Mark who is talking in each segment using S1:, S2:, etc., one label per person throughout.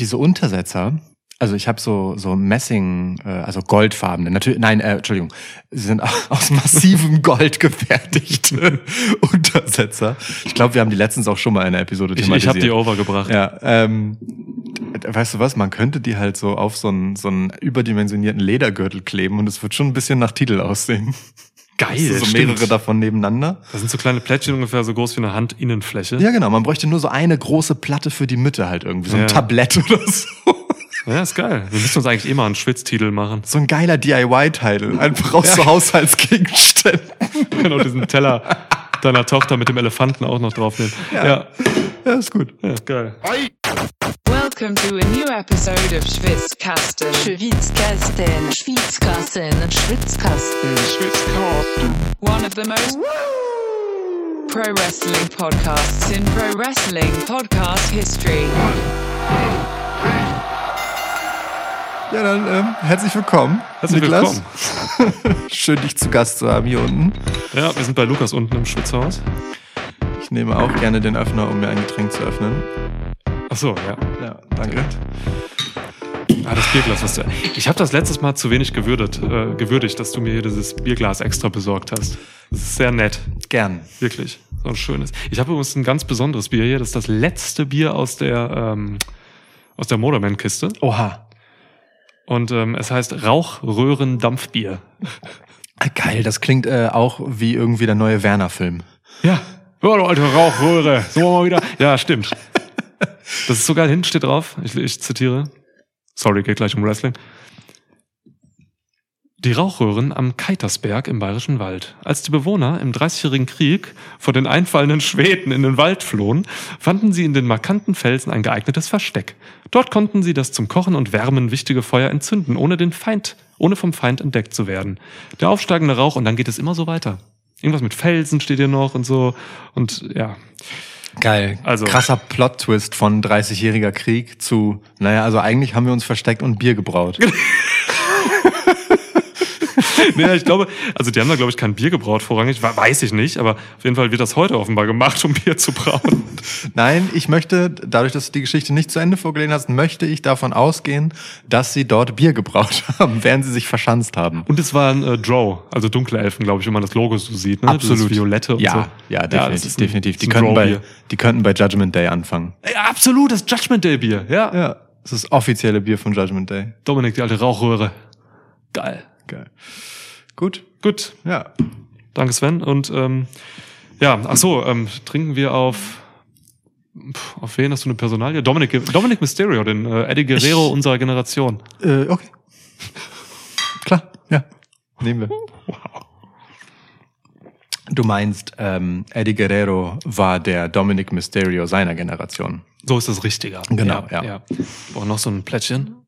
S1: diese Untersetzer, also ich habe so so Messing, äh, also goldfarbene, natürlich, nein, äh, Entschuldigung, sie sind aus massivem Gold gefertigte Untersetzer. Ich glaube, wir haben die letztens auch schon mal in der Episode
S2: Ich, ich habe die overgebracht.
S1: Ja, ähm, weißt du was, man könnte die halt so auf so einen, so einen überdimensionierten Ledergürtel kleben und es wird schon ein bisschen nach Titel aussehen.
S2: Geil,
S1: Hast du so
S2: stimmt.
S1: mehrere davon nebeneinander.
S2: Das sind so kleine Plättchen ungefähr so groß wie eine Handinnenfläche.
S1: Ja, genau, man bräuchte nur so eine große Platte für die Mitte halt irgendwie, so ein
S2: Ja.
S1: Tablett oder so.
S2: Ja, ist geil. Wir müssen uns eigentlich immer einen Schwitztitel machen.
S1: So ein geiler DIY-Teil, einfach aus so Haushaltsgegenständen.
S2: Genau, diesen Teller deiner Tochter mit dem Elefanten auch noch draufnehmen. Ja,
S1: Ja, ist gut.
S2: ja, geil.
S3: Welcome to a new episode of Schwitzkasten.
S4: Schwitzkasten, Schwitzkasten, Schwitzkasten,
S3: One of the most pro wrestling podcasts in pro wrestling podcast history.
S1: Ja, dann ähm, herzlich willkommen,
S2: Herzlich
S1: Niklas. Schön, dich zu Gast zu haben hier unten.
S2: Ja, wir sind bei Lukas unten im Schwitzhaus.
S1: Ich nehme auch gerne den Öffner, um mir ein Getränk zu öffnen.
S2: Ach so, ja.
S1: Ja, danke.
S2: Ah, das Bierglas, was du. Ich habe das letztes Mal zu wenig gewürdet, äh, gewürdigt, dass du mir hier dieses Bierglas extra besorgt hast. Das ist sehr nett.
S1: Gern.
S2: Wirklich. So ein schönes. Ich habe übrigens ein ganz besonderes Bier hier. Das ist das letzte Bier aus der, ähm, aus der Moderman-Kiste.
S1: Oha.
S2: Und ähm, es heißt Rauchröhren-Dampfbier.
S1: Geil, das klingt äh, auch wie irgendwie der neue Werner-Film.
S2: Ja. Ja, du alte Rauchröhre. So mal wieder. Ja, stimmt. Das ist so geil. Hinten steht drauf. Ich, ich zitiere. Sorry, geht gleich um Wrestling. Die Rauchröhren am Keitersberg im Bayerischen Wald. Als die Bewohner im Dreißigjährigen Krieg vor den einfallenden Schweden in den Wald flohen, fanden sie in den markanten Felsen ein geeignetes Versteck. Dort konnten sie das zum Kochen und Wärmen wichtige Feuer entzünden, ohne den Feind, ohne vom Feind entdeckt zu werden. Der aufsteigende Rauch und dann geht es immer so weiter. Irgendwas mit Felsen steht hier noch und so. Und ja,
S1: Geil.
S2: Also-
S1: Krasser Plot-Twist von 30-jähriger Krieg zu, naja, also eigentlich haben wir uns versteckt und Bier gebraut.
S2: nee, ich glaube, also die haben da, glaube ich, kein Bier gebraut vorrangig, we- weiß ich nicht, aber auf jeden Fall wird das heute offenbar gemacht, um Bier zu brauen.
S1: Nein, ich möchte, dadurch, dass du die Geschichte nicht zu Ende vorgelesen hast, möchte ich davon ausgehen, dass sie dort Bier gebraut haben, während sie sich verschanzt haben.
S2: Und es waren äh, Drow, also dunkle Elfen, glaube ich, wenn man das Logo so sieht, ne? Dieses Violette und
S1: ja,
S2: so.
S1: Ja,
S2: das
S1: definitiv.
S2: ist ein-
S1: definitiv. Die, könnten bei, die könnten bei Judgment Day anfangen.
S2: Ja, absolut, das Judgment Day Bier, ja.
S1: Ja, das ist das offizielle Bier von Judgment Day.
S2: Dominik, die alte Rauchröhre. Geil.
S1: Geil. Gut.
S2: Gut,
S1: Ja.
S2: danke Sven. Und ähm, ja, ach so, ähm, trinken wir auf pf, auf wen hast du eine Personalie? Dominic, Dominic Mysterio, den äh, Eddie Guerrero
S1: Ich-
S2: unserer Generation.
S1: Äh, okay. Klar, ja. Nehmen wir. Du meinst, ähm, Eddie Guerrero war der Dominic Mysterio seiner Generation.
S2: So ist das richtiger.
S1: Genau, ja.
S2: ja. Boah, noch so ein Plättchen.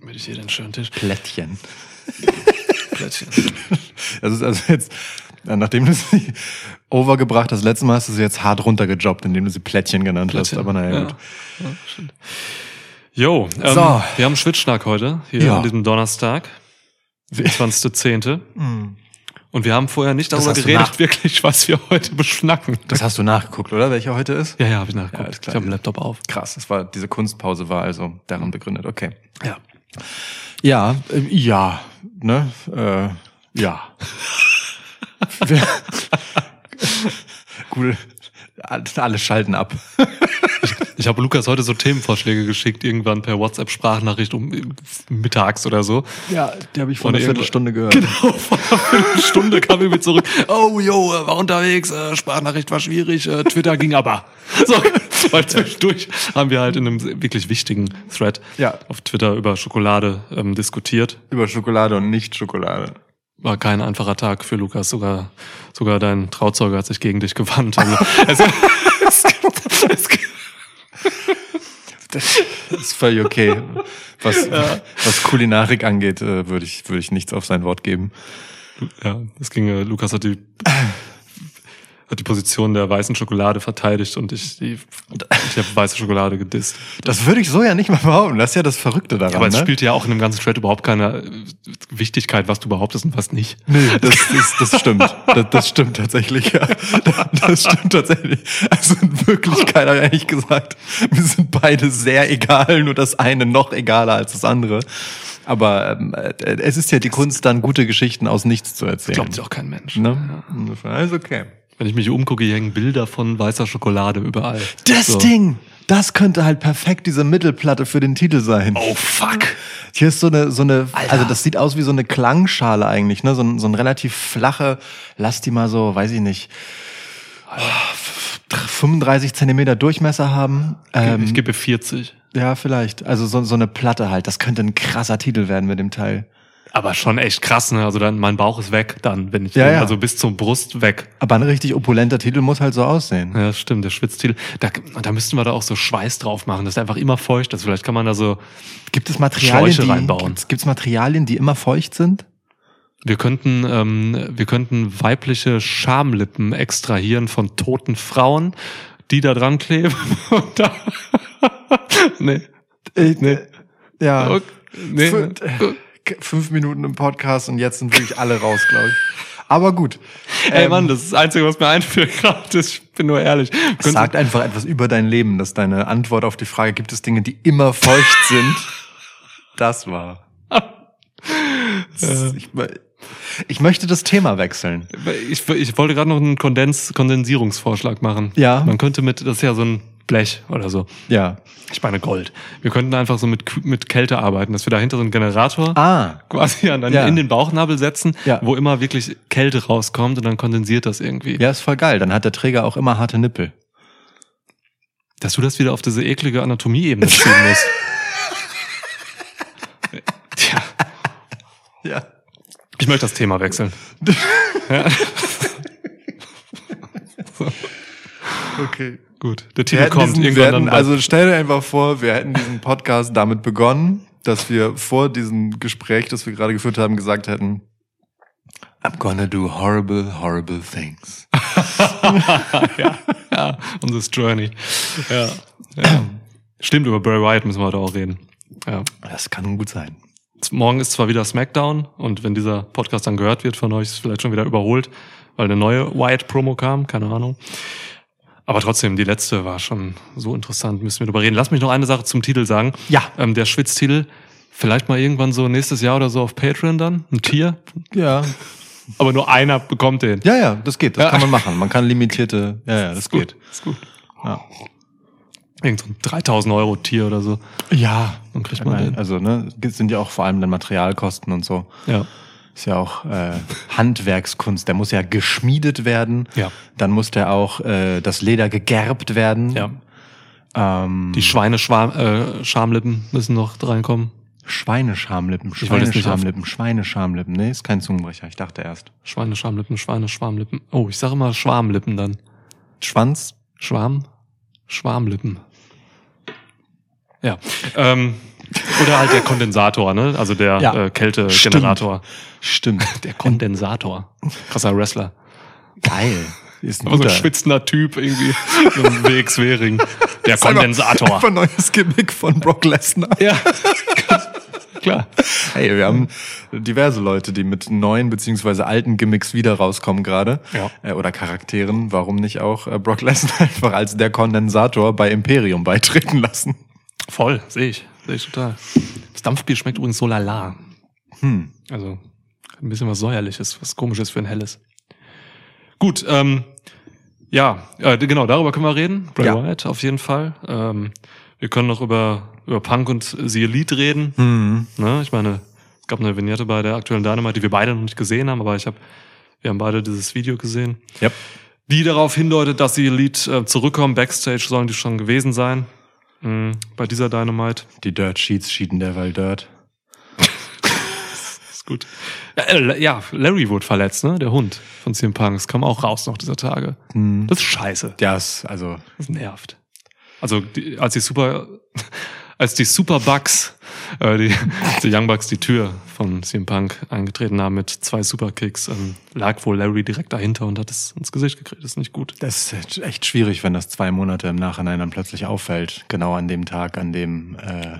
S2: Damit ich hier den schönen Tisch.
S1: Plättchen.
S2: Plättchen.
S1: Das ist also jetzt, äh, nachdem du sie overgebracht hast, letztes Mal hast du sie jetzt hart runtergejobbt, indem du sie Plättchen genannt
S2: Plättchen.
S1: hast. Aber naja,
S2: Ja.
S1: gut.
S2: Ja, stimmt. Jo, ähm,
S1: So.
S2: wir haben Schwitzschnack heute, hier
S1: Ja.
S2: an diesem Donnerstag, 20.10.
S1: Hm.
S2: Und wir haben vorher nicht darüber geredet, wirklich, was wir heute beschnacken.
S1: Das hast du nachgeguckt, oder? Welcher heute ist?
S2: ja, ja, habe ich nachgeguckt.
S1: Ja.
S2: Ich habe den Laptop auf.
S1: Krass, das war, diese Kunstpause war also daran begründet. Okay.
S2: Ja.
S1: Ja, äh, ja, ne, äh, ja. Gut, alle schalten ab.
S2: Ich habe Lukas heute so Themenvorschläge geschickt, irgendwann per WhatsApp-Sprachnachricht um mittags oder so.
S1: Ja, die habe ich
S2: vor einer
S1: Viertelstunde gehört.
S2: Genau, vor einer Viertelstunde kam irgendwie zurück. Oh, yo, war unterwegs, äh, Sprachnachricht war schwierig, äh, Twitter ging aber. So, weil zwischendurch haben wir halt in einem wirklich wichtigen Thread
S1: Ja.
S2: auf Twitter über Schokolade ähm, diskutiert.
S1: Über Schokolade und nicht Schokolade.
S2: War kein einfacher Tag für Lukas. Sogar, sogar dein Trauzeuge hat sich gegen dich gewandt. Also, es, es, es,
S1: Das ist völlig okay. Was, was Kulinarik angeht, äh, würde ich, würde ich nichts auf sein Wort geben.
S2: ja, es ging, äh, Lukas hat die hat die Position der weißen Schokolade verteidigt und ich, die, ich habe weiße Schokolade gedisst.
S1: Das würde ich so ja nicht mal behaupten. Das ist ja das Verrückte daran.
S2: Ja, aber es
S1: ne?
S2: spielt ja auch in dem ganzen Thread überhaupt keine äh, Wichtigkeit, was du behauptest und was nicht.
S1: Nee, das, das, das stimmt. Das, das stimmt tatsächlich, ja. Das stimmt tatsächlich. Also in Wirklichkeit habe ich eigentlich gesagt, mir sind beide sehr egal, nur das eine noch egaler als das andere. Aber ähm, äh, es ist ja die Kunst, dann gute Geschichten aus nichts zu erzählen.
S2: Glaubt sich auch kein Mensch.
S1: Ne? Insofern, Alles okay.
S2: Wenn ich mich umgucke, hier hängen Bilder von weißer Schokolade überall.
S1: Das
S2: So.
S1: Ding, das könnte halt perfekt diese Mittelplatte für den Titel sein.
S2: Oh fuck.
S1: Hier ist so eine, so eine,
S2: Alter.
S1: also das sieht aus wie so eine Klangschale eigentlich, ne? So ein, so ein relativ flache, lass die mal so, weiß ich nicht, 35 Zentimeter Durchmesser haben. Ähm,
S2: ich gebe 40.
S1: ja, vielleicht. Also so, so eine Platte halt. Das könnte ein krasser Titel werden mit dem Teil.
S2: Aber schon echt krass, ne? Also dann, mein Bauch ist weg dann, wenn ich,
S1: Ja,
S2: den,
S1: ja.
S2: also bis zur Brust weg.
S1: Aber ein richtig opulenter Titel muss halt so aussehen.
S2: Ja, stimmt, der Schwitztitel. Da, da müssten wir da auch so Schweiß drauf machen, dass der einfach immer feucht ist. Vielleicht kann man da so,
S1: Gibt es Materialien,
S2: Schläuche reinbauen.
S1: Gibt's, gibt's Materialien, die immer feucht sind?
S2: wir könnten, ähm, wir könnten weibliche Schamlippen extrahieren von toten Frauen, die da dran kleben. Und da, nee. Nee.
S1: Ja.
S2: Okay, nee.
S1: Fünf, fünf Minuten im Podcast und jetzt sind wirklich alle raus, glaube ich. Aber gut.
S2: Ey
S1: Ähm,
S2: Mann, das ist das Einzige, was mir einfällt gerade. ist, Ich bin nur ehrlich.
S1: Sagt einfach etwas über dein Leben, dass deine Antwort auf die Frage, gibt es Dinge, die immer feucht sind? Das war. Das- ich, ich möchte das Thema wechseln.
S2: Ich, ich wollte gerade noch einen Kondens, Kondensierungsvorschlag machen.
S1: Ja.
S2: Man könnte mit, das ist ja so ein Blech oder so.
S1: Ja.
S2: Ich meine Gold. Wir könnten einfach so mit, mit Kälte arbeiten, dass wir dahinter so einen Generator
S1: Ah.
S2: quasi an, dann
S1: Ja.
S2: in den Bauchnabel setzen,
S1: Ja.
S2: wo immer wirklich Kälte rauskommt und dann kondensiert das irgendwie.
S1: Ja, ist voll geil. Dann hat der Träger auch immer harte Nippel.
S2: Dass du das wieder auf diese eklige Anatomie-Ebene ziehen musst. Tja,
S1: Ja.
S2: ich möchte das Thema wechseln.
S1: Okay.
S2: Gut, der Titel kommt
S1: diesen,
S2: irgendwann
S1: hätten, also stell dir einfach vor, wir hätten diesen Podcast damit begonnen, dass wir vor diesem Gespräch, das wir gerade geführt haben, gesagt hätten, I'm gonna do horrible, horrible things.
S2: ja, ja, on this journey. Ja, ja. Stimmt, über Bray Wyatt müssen wir heute auch reden. Ja.
S1: Das kann gut sein.
S2: Morgen ist zwar wieder SmackDown und wenn dieser Podcast dann gehört wird von euch, ist es vielleicht schon wieder überholt, weil eine neue Wyatt-Promo kam, keine Ahnung. Aber trotzdem, die letzte war schon so interessant, müssen wir drüber reden. Lass mich noch eine Sache zum Titel sagen.
S1: Ja.
S2: Ähm, der Schwitztitel, vielleicht mal irgendwann so nächstes Jahr oder so auf Patreon dann, ein Tier.
S1: Ja.
S2: Aber nur einer bekommt den.
S1: Ja, ja, das geht. Das
S2: Ja.
S1: kann man machen. Man kann limitierte, ja, ja, das geht.
S2: Ist gut.
S1: Ja.
S2: Irgend so ein 3000 Euro Tier oder so.
S1: Ja.
S2: Dann kriegt man
S1: meine,
S2: den.
S1: also, ne, sind ja auch vor allem dann Materialkosten und so.
S2: Ja.
S1: Ist ja auch äh, Handwerkskunst. Der muss ja geschmiedet werden.
S2: Ja.
S1: Dann muss der auch äh, das Leder gegerbt werden.
S2: Ja.
S1: Ähm,
S2: Die Schweineschwarm, äh, müssen noch reinkommen.
S1: Schweineschamlippen, Schweineschamlippen, Schweineschamlippen. Nee, ist kein Zungenbrecher. Ich dachte erst.
S2: Schweineschamlippen, Schweineschwarmlippen. Oh, ich sage immer Schwarmlippen dann.
S1: Schwanz.
S2: Schwarm? Schwarmlippen. Ja. Ähm, oder halt der Kondensator, ne? Also der
S1: Ja.
S2: äh, Kältegenerator.
S1: Stimmt.
S2: Der Kondensator. Krasser Wrestler.
S1: Geil. Ist ein
S2: Aber so ein
S1: guter.
S2: schwitzender Typ irgendwie. So ein WX-Wering. Der
S1: einfach-
S2: Kondensator.
S1: Einfach neues Gimmick von Brock Lesnar.
S2: Ja. Klar.
S1: Hey, wir haben diverse Leute, die mit neuen beziehungsweise alten Gimmicks wieder rauskommen gerade.
S2: Ja.
S1: Äh, oder Charakteren. Warum nicht auch äh, Brock Lesnar einfach als der Kondensator bei Imperium beitreten lassen?
S2: Voll, sehe ich. Sehe ich total. Das Dampfbier schmeckt übrigens so lala.
S1: Hm.
S2: Also ein bisschen was säuerliches, was komisches für ein helles. Gut, ähm, ja, äh, genau, darüber können wir reden. Bray
S1: Ja.
S2: Wyatt auf jeden Fall. Ähm, wir können noch über, über Punk und The Elite reden.
S1: Hm.
S2: Ne? Ich meine, es gab eine Vignette bei der aktuellen Dynamite, die wir beide noch nicht gesehen haben, aber ich habe, wir haben beide dieses Video gesehen,
S1: Yep.
S2: die darauf hindeutet, dass die Elite äh, zurückkommen. Backstage sollen die schon gewesen sein. Mhm, bei dieser Dynamite.
S1: Die Dirt Sheets schieden derweil Dirt.
S2: Ist gut. Ja, äh, ja, Larry wurde verletzt, ne? Der Hund von CM Punk. Das kam auch raus noch dieser Tage.
S1: Hm.
S2: Das ist scheiße.
S1: Ja, ist, also,
S2: Das nervt. Also, als die Super, als die Superbugs äh, die, die Young Bucks die Tür von CM Punk eingetreten haben mit zwei Superkicks, ähm, lag wohl Larry direkt dahinter und hat es ins Gesicht gekriegt. Das ist nicht gut.
S1: Das ist echt schwierig, wenn das zwei Monate im Nachhinein dann plötzlich auffällt. Genau an dem Tag, an dem äh,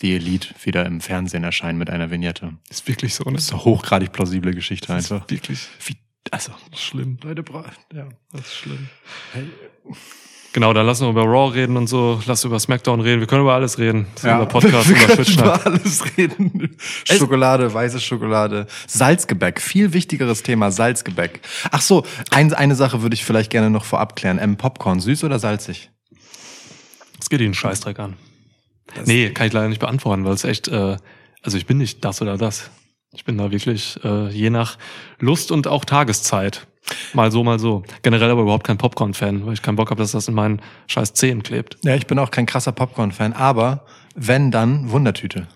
S1: die Elite wieder im Fernsehen erscheinen mit einer Vignette.
S2: Ist wirklich so, ne?
S1: Das ist eine hochgradig plausible Geschichte
S2: Das ist
S1: einfach.
S2: wirklich
S1: Wie, also,
S2: schlimm.
S1: Leute, ja.
S2: Das ist schlimm. Genau, dann lass uns über Raw reden und so, lass über SmackDown reden. Wir können über alles reden. Das ist unser Podcast,
S1: wir können über alles reden. Schokolade, weiße Schokolade, Salzgebäck, viel wichtigeres Thema, Salzgebäck. Ach so, ein, eine Sache würde ich vielleicht gerne noch vorab klären. Ähm, Popcorn, süß oder salzig?
S2: Das geht Ihnen Scheißdreck an. nee, kann ich leider nicht beantworten, weil es echt, äh, also ich bin nicht das oder das. Ich bin da wirklich äh, je nach Lust und auch Tageszeit. Mal so, mal so. Generell aber überhaupt kein Popcorn-Fan, weil ich keinen Bock habe, dass das in meinen scheiß Zähnen klebt.
S1: Ja, ich bin auch kein krasser Popcorn-Fan, aber wenn, dann Wundertüte.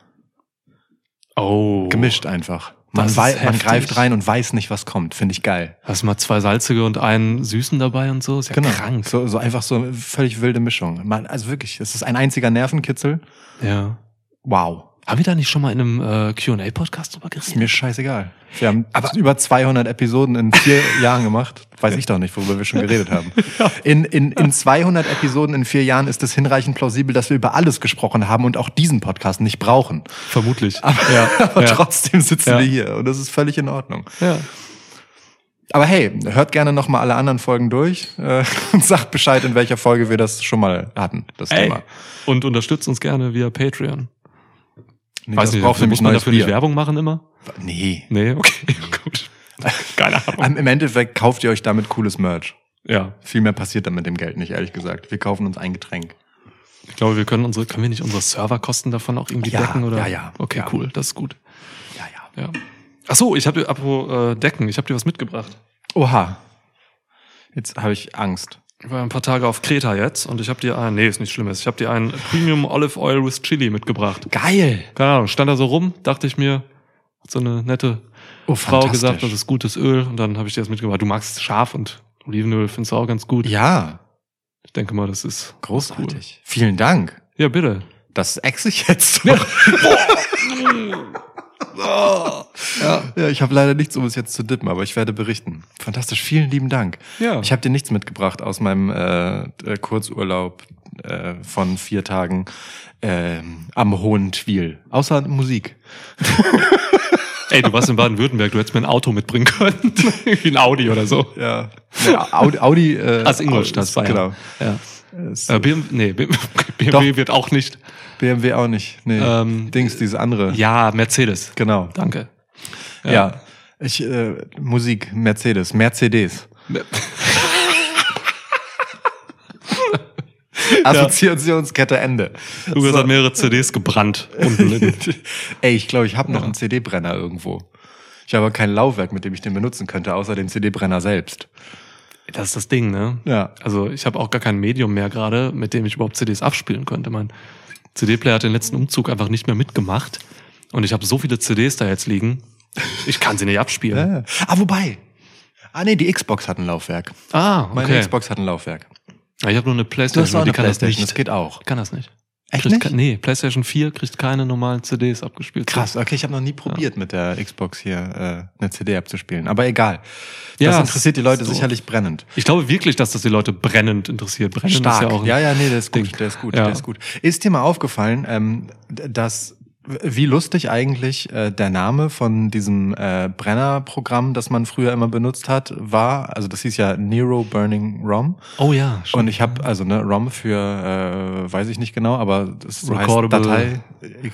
S2: Oh.
S1: Gemischt einfach. Man, wei man greift rein und weiß nicht, was kommt. Finde ich geil.
S2: Hast mal zwei salzige und einen süßen dabei und so? Ist ja
S1: Genau.
S2: krank.
S1: So, so einfach so eine völlig wilde Mischung. Man, also wirklich, es ist ein einziger Nervenkitzel.
S2: Ja.
S1: Wow.
S2: Haben wir da nicht schon mal in einem äh, Q&A-Podcast drüber
S1: Ist
S2: geredet?
S1: mir scheißegal. Wir haben über 200 Episoden in vier Jahren gemacht. Weiß ich doch nicht, worüber wir schon geredet haben. In, in, in 200 Episoden in vier Jahren ist es hinreichend plausibel, dass wir über alles gesprochen haben und auch diesen Podcast nicht brauchen.
S2: Vermutlich.
S1: Aber,
S2: ja.
S1: aber
S2: ja.
S1: trotzdem sitzen
S2: Ja.
S1: wir hier und das ist völlig in Ordnung.
S2: ja.
S1: Aber hey, hört gerne noch mal alle anderen Folgen durch äh, und sagt Bescheid, in welcher Folge wir das schon mal hatten, das
S2: Ey.
S1: Thema.
S2: Und unterstützt uns gerne via Patreon.
S1: Nee,
S2: Weiß
S1: das
S2: nicht,
S1: braucht nämlich
S2: muss man dafür nicht. Werbung machen immer?
S1: Nee.
S2: Nee, okay, gut. Keine Ahnung.
S1: Im Endeffekt kauft ihr euch damit cooles Merch.
S2: Ja,
S1: Viel mehr passiert dann mit dem Geld nicht, ehrlich gesagt. Wir kaufen uns ein Getränk.
S2: ich glaube, wir können unsere, können wir nicht unsere Serverkosten davon auch irgendwie
S1: Ja,
S2: decken oder?
S1: ja, ja.
S2: Okay,
S1: Ja.
S2: cool, das ist gut.
S1: Ja, ja.
S2: Ja. Ach so, ich habe dir apropos äh, Decken, ich habe dir was mitgebracht.
S1: Oha. Jetzt habe ich Angst.
S2: Ich war ein paar Tage auf Kreta jetzt und ich habe dir ein, nee, ist nicht schlimmes, ich habe dir ein Premium Olive Oil with Chili mitgebracht.
S1: Geil.
S2: Keine Ahnung, stand da so rum, dachte ich mir, hat so eine nette
S1: Oh,
S2: Frau gesagt, das ist gutes Öl und dann habe ich dir das mitgebracht. Du magst scharf und Olivenöl, findest du auch ganz gut.
S1: Ja,
S2: Ich denke mal, das ist
S1: großartig. Vielen Dank.
S2: Ja, bitte.
S1: Das ex ich jetzt noch. ja. ja, ich habe leider nichts, um es jetzt zu dippen, aber ich werde berichten. Fantastisch, vielen lieben Dank.
S2: Ja.
S1: Ich habe dir nichts mitgebracht aus meinem äh, äh, Kurzurlaub äh, von vier Tagen ähm, am Hohen Twil. Außer Musik.
S2: Ey, du warst in Baden-Württemberg, du hättest mir ein Auto mitbringen können. Wie ein Audi oder so.
S1: Ja. ja Audi, Audi äh,
S2: Aus Ingolstadt,
S1: Bayern. Genau.
S2: Ja. Äh, BMW, nee, BMW wird auch nicht.
S1: BMW auch nicht. Nee.
S2: Ähm,
S1: Dings, diese andere.
S2: Ja, Mercedes.
S1: Genau.
S2: Danke.
S1: Ja. Ich, äh, Musik, Mercedes, Mercedes. Assoziationskette Ende.
S2: Lukas hat mehrere CDs gebrannt.
S1: Ey, ich glaube, ich habe noch einen CD-Brenner irgendwo. Ich habe aber kein Laufwerk, mit dem ich den benutzen könnte, außer den CD-Brenner selbst.
S2: das ist das Ding, ne?
S1: Ja.
S2: Also ich habe auch gar kein Medium mehr gerade, mit dem ich überhaupt CDs abspielen könnte. Mein CD-Player hat den letzten Umzug einfach nicht mehr mitgemacht. Und ich habe so viele CDs da jetzt liegen, ich kann sie nicht abspielen.
S1: Ja. Ah, wobei. Ah, nee, die Xbox hat ein Laufwerk.
S2: Ah,
S1: Meine
S2: okay.
S1: Xbox hat ein Laufwerk.
S2: Ja, Ich habe nur eine
S1: Du
S2: Playstation,
S1: hast auch
S2: die
S1: eine
S2: kann das
S1: Playstation,
S2: nicht.
S1: das geht auch.
S2: Kann das nicht.
S1: Echt
S2: Kriegt
S1: nicht?
S2: Nee, PlayStation 4 kriegt keine normalen CDs abgespielt.
S1: Krass, okay, ich habe noch nie probiert, mit der Xbox hier äh, eine CD abzuspielen. Aber egal. Das
S2: Ja,
S1: interessiert die Leute
S2: doof.
S1: sicherlich brennend.
S2: Ich glaube wirklich, dass das die Leute brennend interessiert. Brennend
S1: Stark.
S2: ist ja auch
S1: ja, ja, nee, der ist gut,
S2: Ding.
S1: der ist gut,
S2: Ja.
S1: der ist gut. Ist dir mal aufgefallen, ähm, dass wie lustig eigentlich äh, der Name von diesem äh, Brenner-Programm, das man früher immer benutzt hat, war. Also das hieß ja Nero Burning ROM.
S2: Oh ja, schon.
S1: Und ich habe also ne ROM für äh, weiß ich nicht genau, aber das so heißt Datei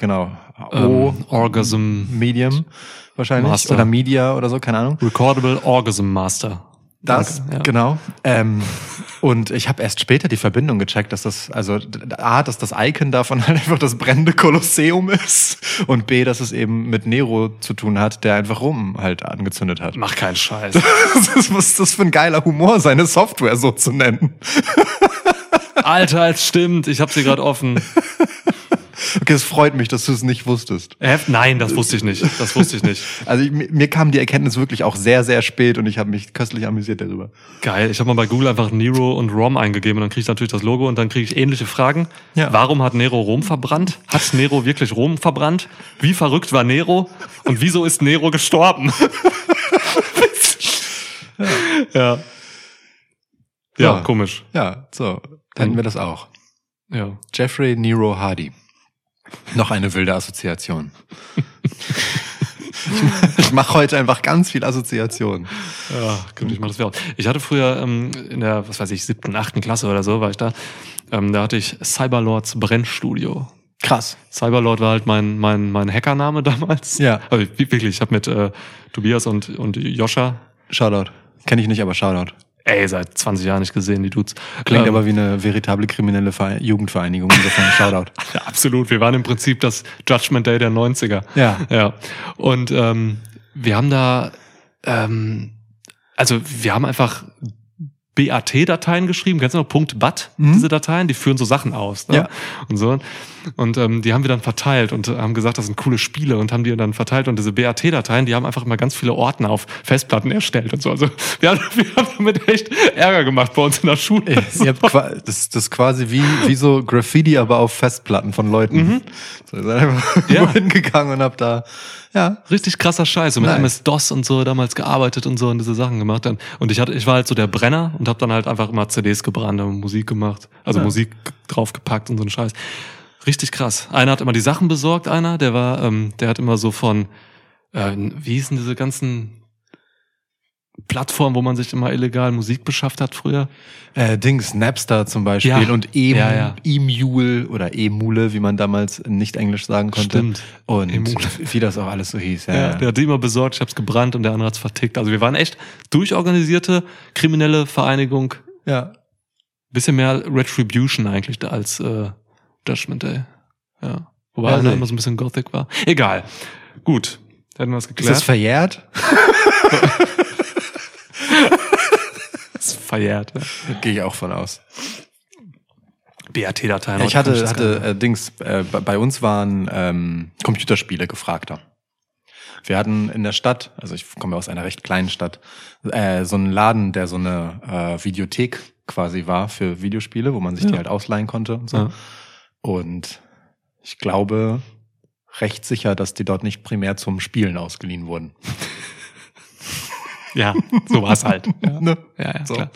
S1: genau O
S2: ähm, Orgasm,
S1: Medium wahrscheinlich
S2: Master.
S1: oder Media oder so, keine Ahnung.
S2: Recordable Orgasm Master.
S1: Das,
S2: Danke, ja.
S1: genau. Ähm, und ich habe erst später die Verbindung gecheckt, dass das, also A, dass das Icon davon halt einfach das brennende Kolosseum ist und B, dass es eben mit Nero zu tun hat, der einfach Rum halt angezündet hat.
S2: Mach keinen Scheiß.
S1: Das ist, was ist das für ein geiler Humor, seine Software so zu nennen?
S2: Alter, es stimmt. Ich habe sie gerade offen.
S1: Okay, es freut mich, dass du es nicht wusstest.
S2: Nein, das wusste ich nicht. Das wusste ich nicht.
S1: Also ich, mir mir kam die Erkenntnis wirklich auch sehr, sehr spät und ich habe mich köstlich amüsiert darüber.
S2: Geil. Ich habe mal bei Google einfach Nero und Rom eingegeben und dann kriege ich natürlich das Logo und dann kriege ich ähnliche Fragen.
S1: Ja.
S2: Warum hat Nero Rom verbrannt? Hat Nero wirklich Rom verbrannt? Wie verrückt war Nero? Und wieso ist Nero gestorben? ja. Ja,
S1: Ja.
S2: komisch.
S1: Ja, so, dann hätten wir das auch.
S2: Ja.
S1: Jeffrey Nero Hardy. Noch eine wilde Assoziation. ich mache heute einfach ganz viel Assoziation.
S2: Ja, könnte ich mal das wäre. Ich hatte früher ähm, in der, was weiß ich, siebten, achten Klasse oder so, war ich da. Ähm, da hatte ich Cyberlords Brennstudio.
S1: Krass.
S2: Cyberlord war halt mein, mein, mein Hackername damals.
S1: Ja.
S2: Aber wirklich, ich habe mit äh, Tobias und, und Joscha,
S1: Shoutout. Kenne ich nicht, aber Shoutout.
S2: Ey, seit 20 Jahren nicht gesehen, die Dudes.
S1: Klingt
S2: Ähm,
S1: aber wie eine veritable kriminelle Verein Jugendvereinigung. Insofern Shoutout.
S2: Absolut. Wir waren im Prinzip das Judgment Day der 90er.
S1: Ja.
S2: Ja. Und ähm, wir haben da, ähm, also wir haben einfach BAT-Dateien geschrieben, kennst du noch Punkt .bat,
S1: Mhm.
S2: diese Dateien, die führen so Sachen aus. Ne?
S1: Ja.
S2: Und so. Und ähm, die haben wir dann verteilt und haben gesagt, das sind coole Spiele und haben die dann verteilt. Und diese BAT-Dateien, die haben einfach immer ganz viele Ordner auf Festplatten erstellt und so. Also wir haben, wir haben damit echt Ärger gemacht bei uns in der Schule.
S1: Ihr habt qua- das, das ist quasi wie, wie so Graffiti, aber auf Festplatten von Leuten. So, ihr seid einfach
S2: Mhm. Ja.
S1: hingegangen und habt da, ja,
S2: Richtig krasser Scheiß. Und mit. MS-DOS und so damals gearbeitet und so und diese Sachen gemacht. Und ich hatte, ich war halt so der Brenner und habe dann halt einfach immer CDs gebrannt und Musik gemacht. Also
S1: Ja.
S2: Musik draufgepackt und so ein Scheiß. Richtig krass. Einer hat immer die Sachen besorgt, einer, der war, ähm, der hat immer so von, äh, wie hießen diese ganzen Plattformen, wo man sich immer illegal Musik beschafft hat früher?
S1: Äh, Dings, Napster zum Beispiel
S2: Ja.
S1: und e
S2: Ja, ja.
S1: E-Mule oder E-Mule, wie man damals nicht Englisch sagen konnte.
S2: Stimmt.
S1: Und
S2: E-Mule.
S1: wie das auch alles so hieß. Ja,
S2: Ja, der hat die immer besorgt, ich hab's gebrannt und der andere hat's vertickt. Also wir waren echt durchorganisierte kriminelle Vereinigung.
S1: ja.
S2: Bisschen mehr Retribution eigentlich als äh, Judgment Day. Ja. Wobei
S1: Ja, sehe
S2: immer so ein bisschen Gothic war. Egal. Gut. Hätten wir das
S1: Ist
S2: geklärt.
S1: das verjährt?
S2: Das ist verjährt. Ja.
S1: Gehe ich auch von aus.
S2: BAT-Dateien.
S1: ich hatte, hatte äh, Dings, äh, bei uns waren ähm, Computerspiele gefragter. Wir hatten in der Stadt, also ich komme aus einer recht kleinen Stadt, äh, so einen Laden, der so eine äh, Videothek quasi war für Videospiele, wo man sich die
S2: Ja.
S1: halt ausleihen konnte und so.
S2: Ja.
S1: Und ich glaube recht sicher, dass die dort nicht primär zum Spielen ausgeliehen wurden.
S2: ja, so war's halt. Ja,
S1: Ne?
S2: ja, ja
S1: So.
S2: klar.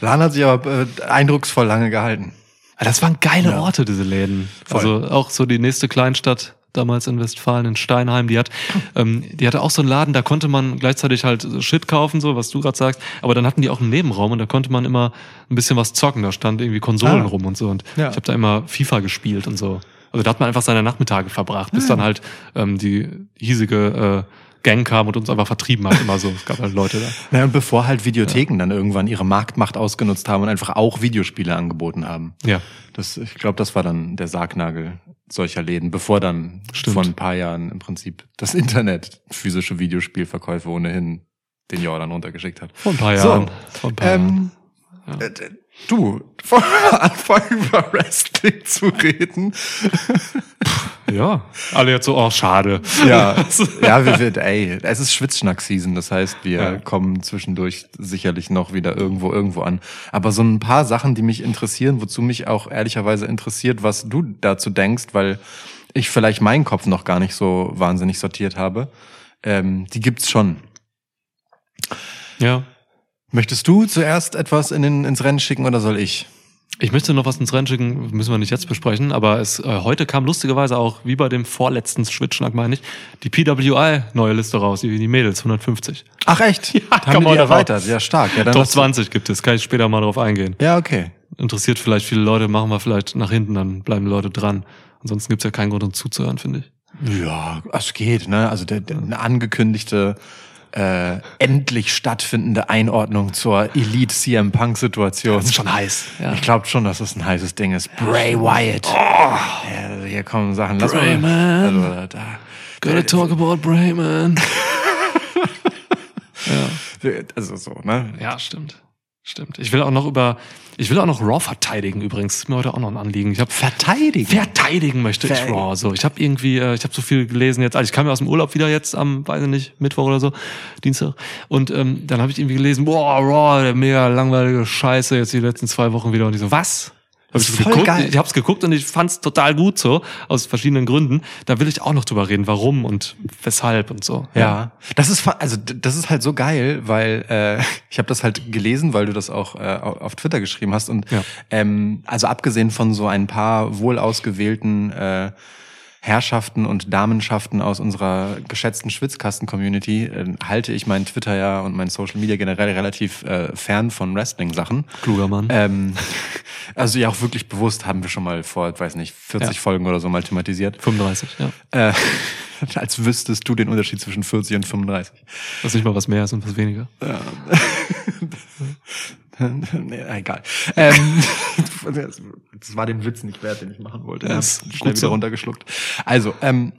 S1: Laden hat sich aber äh, eindrucksvoll lange gehalten.
S2: Aber Das waren geile
S1: Ja.
S2: Orte, diese Läden.
S1: Voll.
S2: Also auch so die nächste Kleinstadt damals in Westfalen, in Steinheim, die hat, ähm, die hatte auch so einen Laden, da konnte man gleichzeitig halt Shit kaufen, so was du gerade sagst, aber dann hatten die auch einen Nebenraum und da konnte man immer ein bisschen was zocken. Da stand irgendwie Konsolen
S1: Ah.
S2: rum und so. Und
S1: Ja.
S2: ich habe da immer FIFA gespielt und so. Also da hat man einfach seine Nachmittage verbracht, bis
S1: Ah.
S2: dann halt ähm, die hiesige äh, Gang kam und uns einfach vertrieben hat, immer so. Es gab halt Leute da.
S1: Naja, und bevor halt Videotheken dann irgendwann ihre Marktmacht ausgenutzt haben und einfach auch Videospiele angeboten haben.
S2: Ja.
S1: Das, ich glaube, das war dann der Sargnagel solcher Läden, bevor dann
S2: Stimmt.
S1: vor ein paar Jahren im Prinzip das Internet physische Videospielverkäufe ohnehin den Jordan runtergeschickt hat.
S2: Vor ein paar
S1: So,
S2: Jahren. Vor ein paar Jahren.
S1: Ähm, äh, du, mal anfangen, über Wrestling zu reden?
S2: Ja. Alle jetzt so, oh, schade.
S1: Ja, ja, wir, wir, ey, es ist Schwitzschnack-Season, das heißt, wir
S2: Ja.
S1: kommen zwischendurch sicherlich noch wieder irgendwo, irgendwo an. Aber so ein paar Sachen, die mich interessieren, wozu mich auch ehrlicherweise interessiert, was du dazu denkst, weil ich vielleicht meinen Kopf noch gar nicht so wahnsinnig sortiert habe, ähm, die gibt's schon.
S2: Ja.
S1: Möchtest du zuerst etwas in den, ins Rennen schicken oder soll ich?
S2: Ich möchte noch was ins Rennen schicken, müssen wir nicht jetzt besprechen, aber es äh, heute kam lustigerweise auch, wie bei dem vorletzten Schwitschnack, meine ich, die PWI neue Liste raus, die, die Mädels, 150.
S1: Ach echt? Ja,
S2: kann
S1: Haben die
S2: man
S1: erweitert? Ja, stark. Ja, dann
S2: Top
S1: hast du-
S2: 20 gibt es, kann ich später mal drauf eingehen.
S1: Ja, okay.
S2: Interessiert vielleicht viele Leute, machen wir vielleicht nach hinten, dann bleiben die Leute dran. Ansonsten gibt's ja keinen Grund, uns zuzuhören, finde ich.
S1: Ja, es geht, ne? Also der, der, eine angekündigte, äh, endlich stattfindende Einordnung zur Elite CM Punk Situation.
S2: schon heiß. Ja.
S1: Ich glaube schon, dass das ein heißes Ding ist. Bray Wyatt. Ja, hier kommen Sachen. Lass
S2: Bray,
S1: mal.
S2: man.
S1: Also, da,
S2: Gotta talk about Brayman.
S1: also so, ne?
S2: ja, stimmt. Stimmt. Ich will auch noch über, ich will auch noch Raw verteidigen übrigens. Ist mir heute auch noch ein Anliegen. Ich habe
S1: Verteidigen.
S2: verteidigen möchte ich
S1: Ver-
S2: Raw. So, ich habe irgendwie, äh, ich habe so viel gelesen jetzt. Also ich kam ja aus dem Urlaub wieder jetzt am, weiß ich nicht, Mittwoch oder so, Dienstag. Und ähm, dann habe ich irgendwie gelesen, boah, Raw, der mega langweilige Scheiße jetzt die letzten zwei Wochen wieder. Und ich so, was? Hab ich geguckt,
S1: geil.
S2: Ich habe es geguckt und ich fand's total gut so aus verschiedenen Gründen. Da will ich auch noch drüber reden, warum und weshalb und so.
S1: Ja, das ist also das ist halt so geil, weil äh, ich habe das halt gelesen, weil du das auch äh, au- auf Twitter geschrieben hast und
S2: Ja.
S1: ähm, also abgesehen von so ein paar wohl ausgewählten äh, Herrschaften und Damenschaften aus unserer geschätzten Schwitzkasten-Community äh, halte ich meinen Twitter ja und mein Social Media generell relativ äh, fern von Wrestling-Sachen.
S2: Kluger Mann.
S1: Ähm, also ja auch wirklich bewusst haben wir schon mal vor, weiß nicht, 40
S2: Ja.
S1: Folgen oder so mal thematisiert.
S2: 35, ja.
S1: Äh, als wüsstest du den Unterschied zwischen 40 und 35.
S2: Was nicht mal was mehr ist und was weniger.
S1: nee, egal. Ähm, das war den Witz nicht wert, den ich machen wollte.
S2: Ja, ist
S1: schnell wieder
S2: so.
S1: runtergeschluckt. Also, ähm,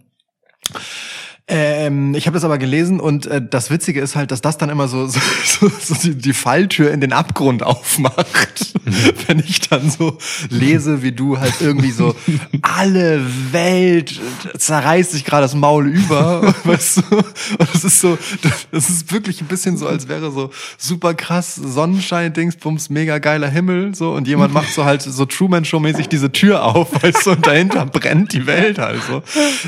S1: ähm, ich habe das aber gelesen und äh, das Witzige ist halt, dass das dann immer so, so, so, so die, die Falltür in den Abgrund aufmacht. Wenn ich dann so lese, wie du halt irgendwie so alle Welt zerreißt sich gerade das Maul über, weißt du? Und es ist so, das ist wirklich ein bisschen so, als wäre so super krass Sonnenschein, Dingsbums, mega geiler Himmel, so und jemand macht so halt so Truman Show mäßig diese Tür auf, weißt du, und dahinter brennt die Welt halt so.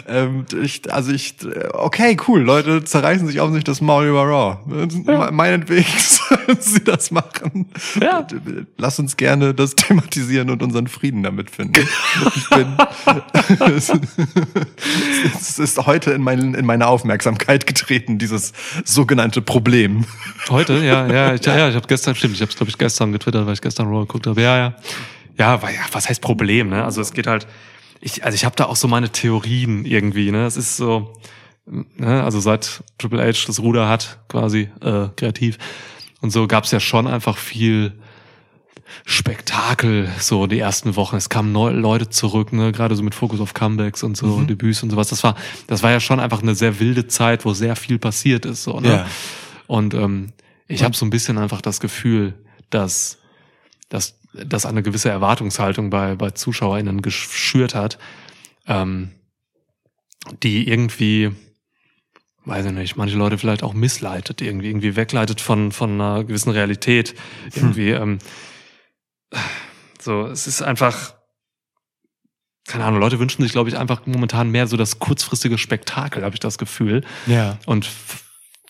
S1: Ähm, ich, also ich, okay, cool, Leute zerreißen sich offensichtlich das Maul über Raw. Me- Meinetwegen sollen sie das machen.
S2: Ja.
S1: Lass uns gerne das thematisieren und unseren Frieden damit finden. Ich bin, es ist heute in, mein, in meine Aufmerksamkeit getreten, dieses sogenannte Problem.
S2: Heute, ja, ja, ich, ja, ja, ich habe gestern, stimmt, ich habe es glaube ich gestern getwittert, weil ich gestern Raw geguckt habe. Ja, ja, ja, weil, ja, was heißt Problem? Ne? Also es geht halt, ich, also ich habe da auch so meine Theorien irgendwie. Ne, es ist so, also seit Triple H das Ruder hat, quasi äh, kreativ und so gab's ja schon einfach viel Spektakel so die ersten Wochen. Es kamen neue Leute zurück, ne, gerade so mit Fokus auf Comebacks und so, Debüts und sowas. Das war, das war ja schon einfach eine sehr wilde Zeit, wo sehr viel passiert ist. So, ne?
S1: Ja.
S2: Und ähm, ich habe so ein bisschen einfach das Gefühl, dass, dass, dass eine gewisse Erwartungshaltung bei, bei ZuschauerInnen geschürt hat, ähm, die irgendwie, weiß ich nicht, manche Leute vielleicht auch missleitet, irgendwie, irgendwie wegleitet von, von einer gewissen Realität. Irgendwie, ähm, so, es ist einfach, keine Ahnung, Leute wünschen sich, glaube ich, einfach momentan mehr so das kurzfristige Spektakel, habe ich das Gefühl
S1: Ja.
S2: und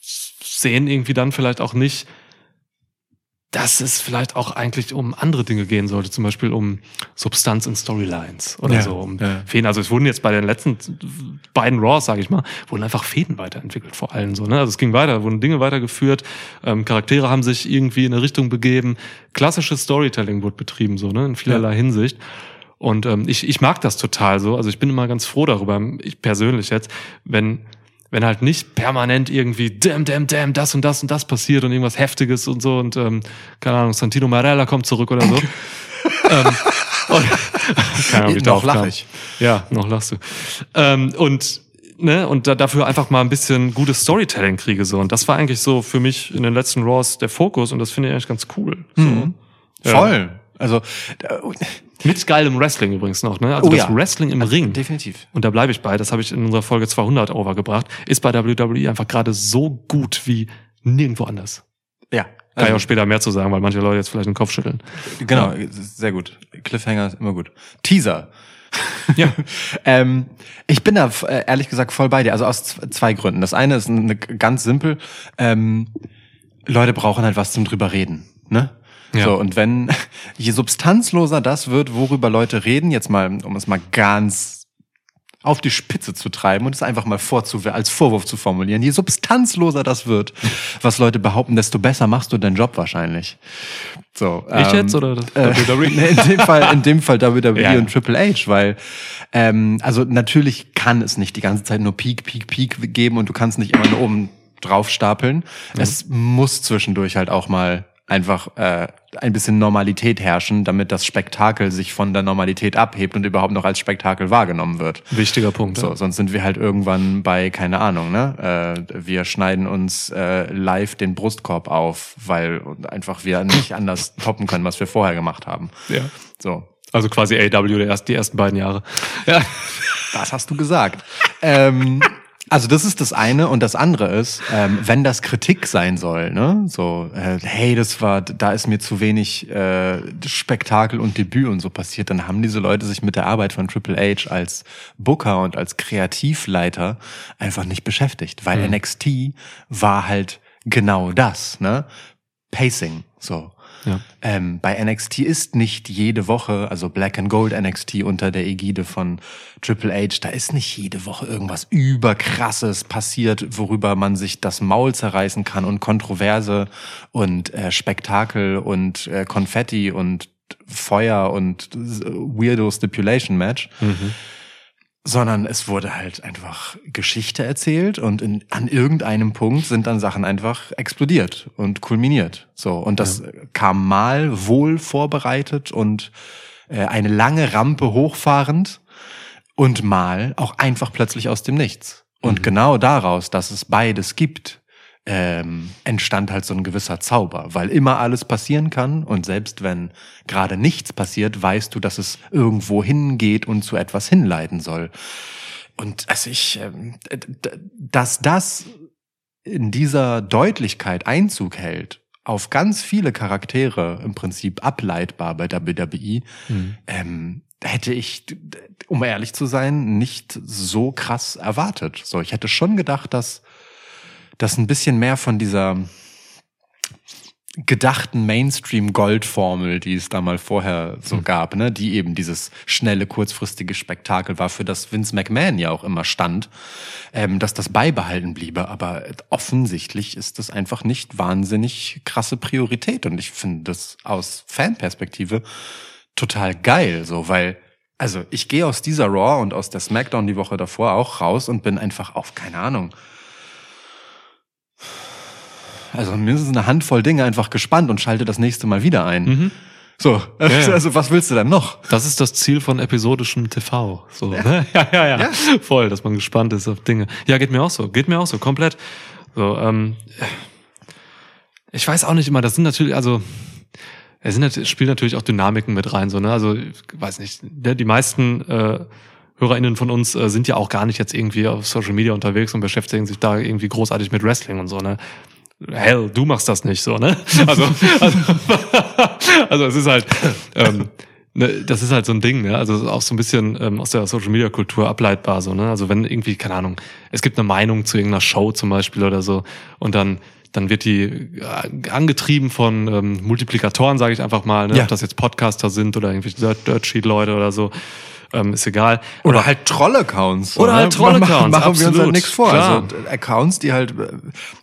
S2: sehen irgendwie dann vielleicht auch nicht, dass es vielleicht auch eigentlich um andere Dinge gehen sollte, zum Beispiel um Substanz in Storylines oder
S1: Ja,
S2: so, um
S1: ja.
S2: Fäden. Also es wurden jetzt bei den letzten beiden Raws, sage ich mal, wurden einfach Fäden weiterentwickelt, vor allem so. Ne? Also es ging weiter, wurden Dinge weitergeführt, ähm, Charaktere haben sich irgendwie in eine Richtung begeben, klassisches Storytelling wurde betrieben, so ne, in vielerlei Hinsicht. Und ähm, ich, ich mag das total so. Also ich bin immer ganz froh darüber, ich persönlich jetzt, wenn wenn halt nicht permanent irgendwie damn, damn, damn, das und das und das passiert und irgendwas Heftiges und so und ähm, keine Ahnung, Santino Marella kommt zurück oder so. ähm, und, keine Ahnung, wie ich
S1: Noch
S2: darauf
S1: lach
S2: kam.
S1: ich.
S2: Ja, noch lachst du. Ähm, und ne, und da, dafür einfach mal ein bisschen gutes Storytelling kriege so und das war eigentlich so für mich in den letzten Raws der Fokus und das finde ich eigentlich ganz cool. So.
S1: Mhm.
S2: Ja.
S1: Also, äh,
S2: Mit geilem Wrestling übrigens noch, ne? Also
S1: Oh
S2: das
S1: ja.
S2: Wrestling im Ring.
S1: definitiv.
S2: Und da bleibe ich bei, das habe ich in unserer Folge 200 overgebracht, ist bei WWE einfach gerade so gut wie nirgendwo anders.
S1: Ja.
S2: Kann
S1: Also,
S2: ich auch später mehr zu sagen, weil manche Leute jetzt vielleicht den Kopf schütteln.
S1: Genau, sehr gut. Cliffhanger ist immer gut. Teaser.
S2: Ja.
S1: ähm, ich bin da äh, ehrlich gesagt voll bei dir. Also aus zwei Gründen. Das eine ist eine, ganz simpel. Ähm, Leute brauchen halt was zum drüber reden. Ne?
S2: Ja.
S1: So, und wenn, je substanzloser das wird, worüber Leute reden, jetzt mal, um es mal ganz auf die Spitze zu treiben und es einfach mal vorzu als Vorwurf zu formulieren, je substanzloser das wird, was Leute behaupten, desto besser machst du deinen Job wahrscheinlich. So,
S2: Ich jetzt oder das
S1: äh,
S2: WWE?
S1: nee, in dem Fall, in dem Fall WWE
S2: Ja,
S1: und Triple H, weil ähm, also natürlich kann es nicht die ganze Zeit nur Peak, Peak, Peak geben und du kannst nicht immer nur oben drauf stapeln. Es muss zwischendurch halt auch mal einfach äh, ein bisschen Normalität herrschen, damit das Spektakel sich von der Normalität abhebt und überhaupt noch als Spektakel wahrgenommen wird.
S2: Wichtiger Punkt.
S1: So,
S2: ja.
S1: sonst sind wir halt irgendwann bei, keine Ahnung, ne? Äh, wir schneiden uns äh, live den Brustkorb auf, weil einfach wir nicht anders toppen können, was wir vorher gemacht haben.
S2: Ja.
S1: So,
S2: Also quasi AW die ersten beiden Jahre. Ja.
S1: das hast du gesagt. ähm, also das ist das eine und das andere ist, ähm, wenn das Kritik sein soll, ne, so, äh, hey, das war, da ist mir zu wenig äh, Spektakel und Debüt und so passiert, dann haben diese Leute sich mit der Arbeit von Triple H als Booker und als Kreativleiter einfach nicht beschäftigt, weil NXT war halt genau das, ne, Pacing, so.
S2: Ja.
S1: Ähm, bei NXT ist nicht jede Woche, also Black and Gold NXT unter der Ägide von Triple H, da ist nicht jede Woche irgendwas überkrasses passiert, worüber man sich das Maul zerreißen kann und Kontroverse und äh, Spektakel und äh, Konfetti und Feuer und äh, Weirdo Stipulation Match sondern es wurde halt einfach Geschichte erzählt und in, an irgendeinem Punkt sind dann Sachen einfach explodiert und kulminiert. So und das kam mal wohl vorbereitet und äh, eine lange Rampe hochfahrend und mal auch einfach plötzlich aus dem Nichts. Und genau daraus, dass es beides gibt, ähm, entstand halt so ein gewisser Zauber, weil immer alles passieren kann und selbst wenn gerade nichts passiert, weißt du, dass es irgendwo hingeht und zu etwas hinleiten soll. Und also ich, ähm, dass das in dieser Deutlichkeit Einzug hält, auf ganz viele Charaktere im Prinzip ableitbar bei WWE, ähm, hätte ich, um ehrlich zu sein, nicht so krass erwartet. So, ich hätte schon gedacht, dass dass ein bisschen mehr von dieser gedachten Mainstream-Gold-Formel, die es da mal vorher so gab, ne, die eben dieses schnelle, kurzfristige Spektakel war, für das Vince McMahon ja auch immer stand, ähm, dass das beibehalten bliebe. Aber offensichtlich ist das einfach nicht wahnsinnig krasse Priorität. Und ich finde das aus Fanperspektive total geil, so, weil also ich gehe aus dieser Raw und aus der SmackDown die Woche davor auch raus und bin einfach auf, keine Ahnung, also mindestens eine Handvoll Dinge einfach gespannt und schalte das nächste Mal wieder ein. So, also,
S2: ja.
S1: also was willst du denn noch?
S2: Das ist das Ziel von episodischem TV. So, ne? ja, ja, ja, Voll, dass man gespannt ist auf Dinge. Ja, geht mir auch so. Geht mir auch so, komplett. So, ähm, ich weiß auch nicht immer, das sind natürlich, also, es sind natürlich, spielen natürlich auch Dynamiken mit rein, so, ne? Also, ich weiß nicht, der- die meisten äh, HörerInnen von uns äh, sind ja auch gar nicht jetzt irgendwie auf Social Media unterwegs und beschäftigen sich da irgendwie großartig mit Wrestling und so, ne? Hell, du machst das nicht so, ne? Also, also, also es ist halt, ähm, ne, das ist halt so ein Ding, ne? Also auch so ein bisschen ähm, aus der Social Media Kultur ableitbar, so, ne? Also wenn irgendwie, keine Ahnung, es gibt eine Meinung zu irgendeiner Show zum Beispiel oder so und dann dann wird die äh, angetrieben von ähm, Multiplikatoren, sage ich einfach mal, ne?
S1: Ja.
S2: ob das jetzt Podcaster sind oder irgendwelche Dirt, Dirt Sheet Leute oder so, ähm, ist egal.
S1: Oder halt Troll-Accounts.
S2: Oder
S1: ne?
S2: halt Troll-Accounts,
S1: Machen wir uns
S2: absolut,
S1: halt nichts vor.
S2: klar.
S1: Also Accounts, die halt äh,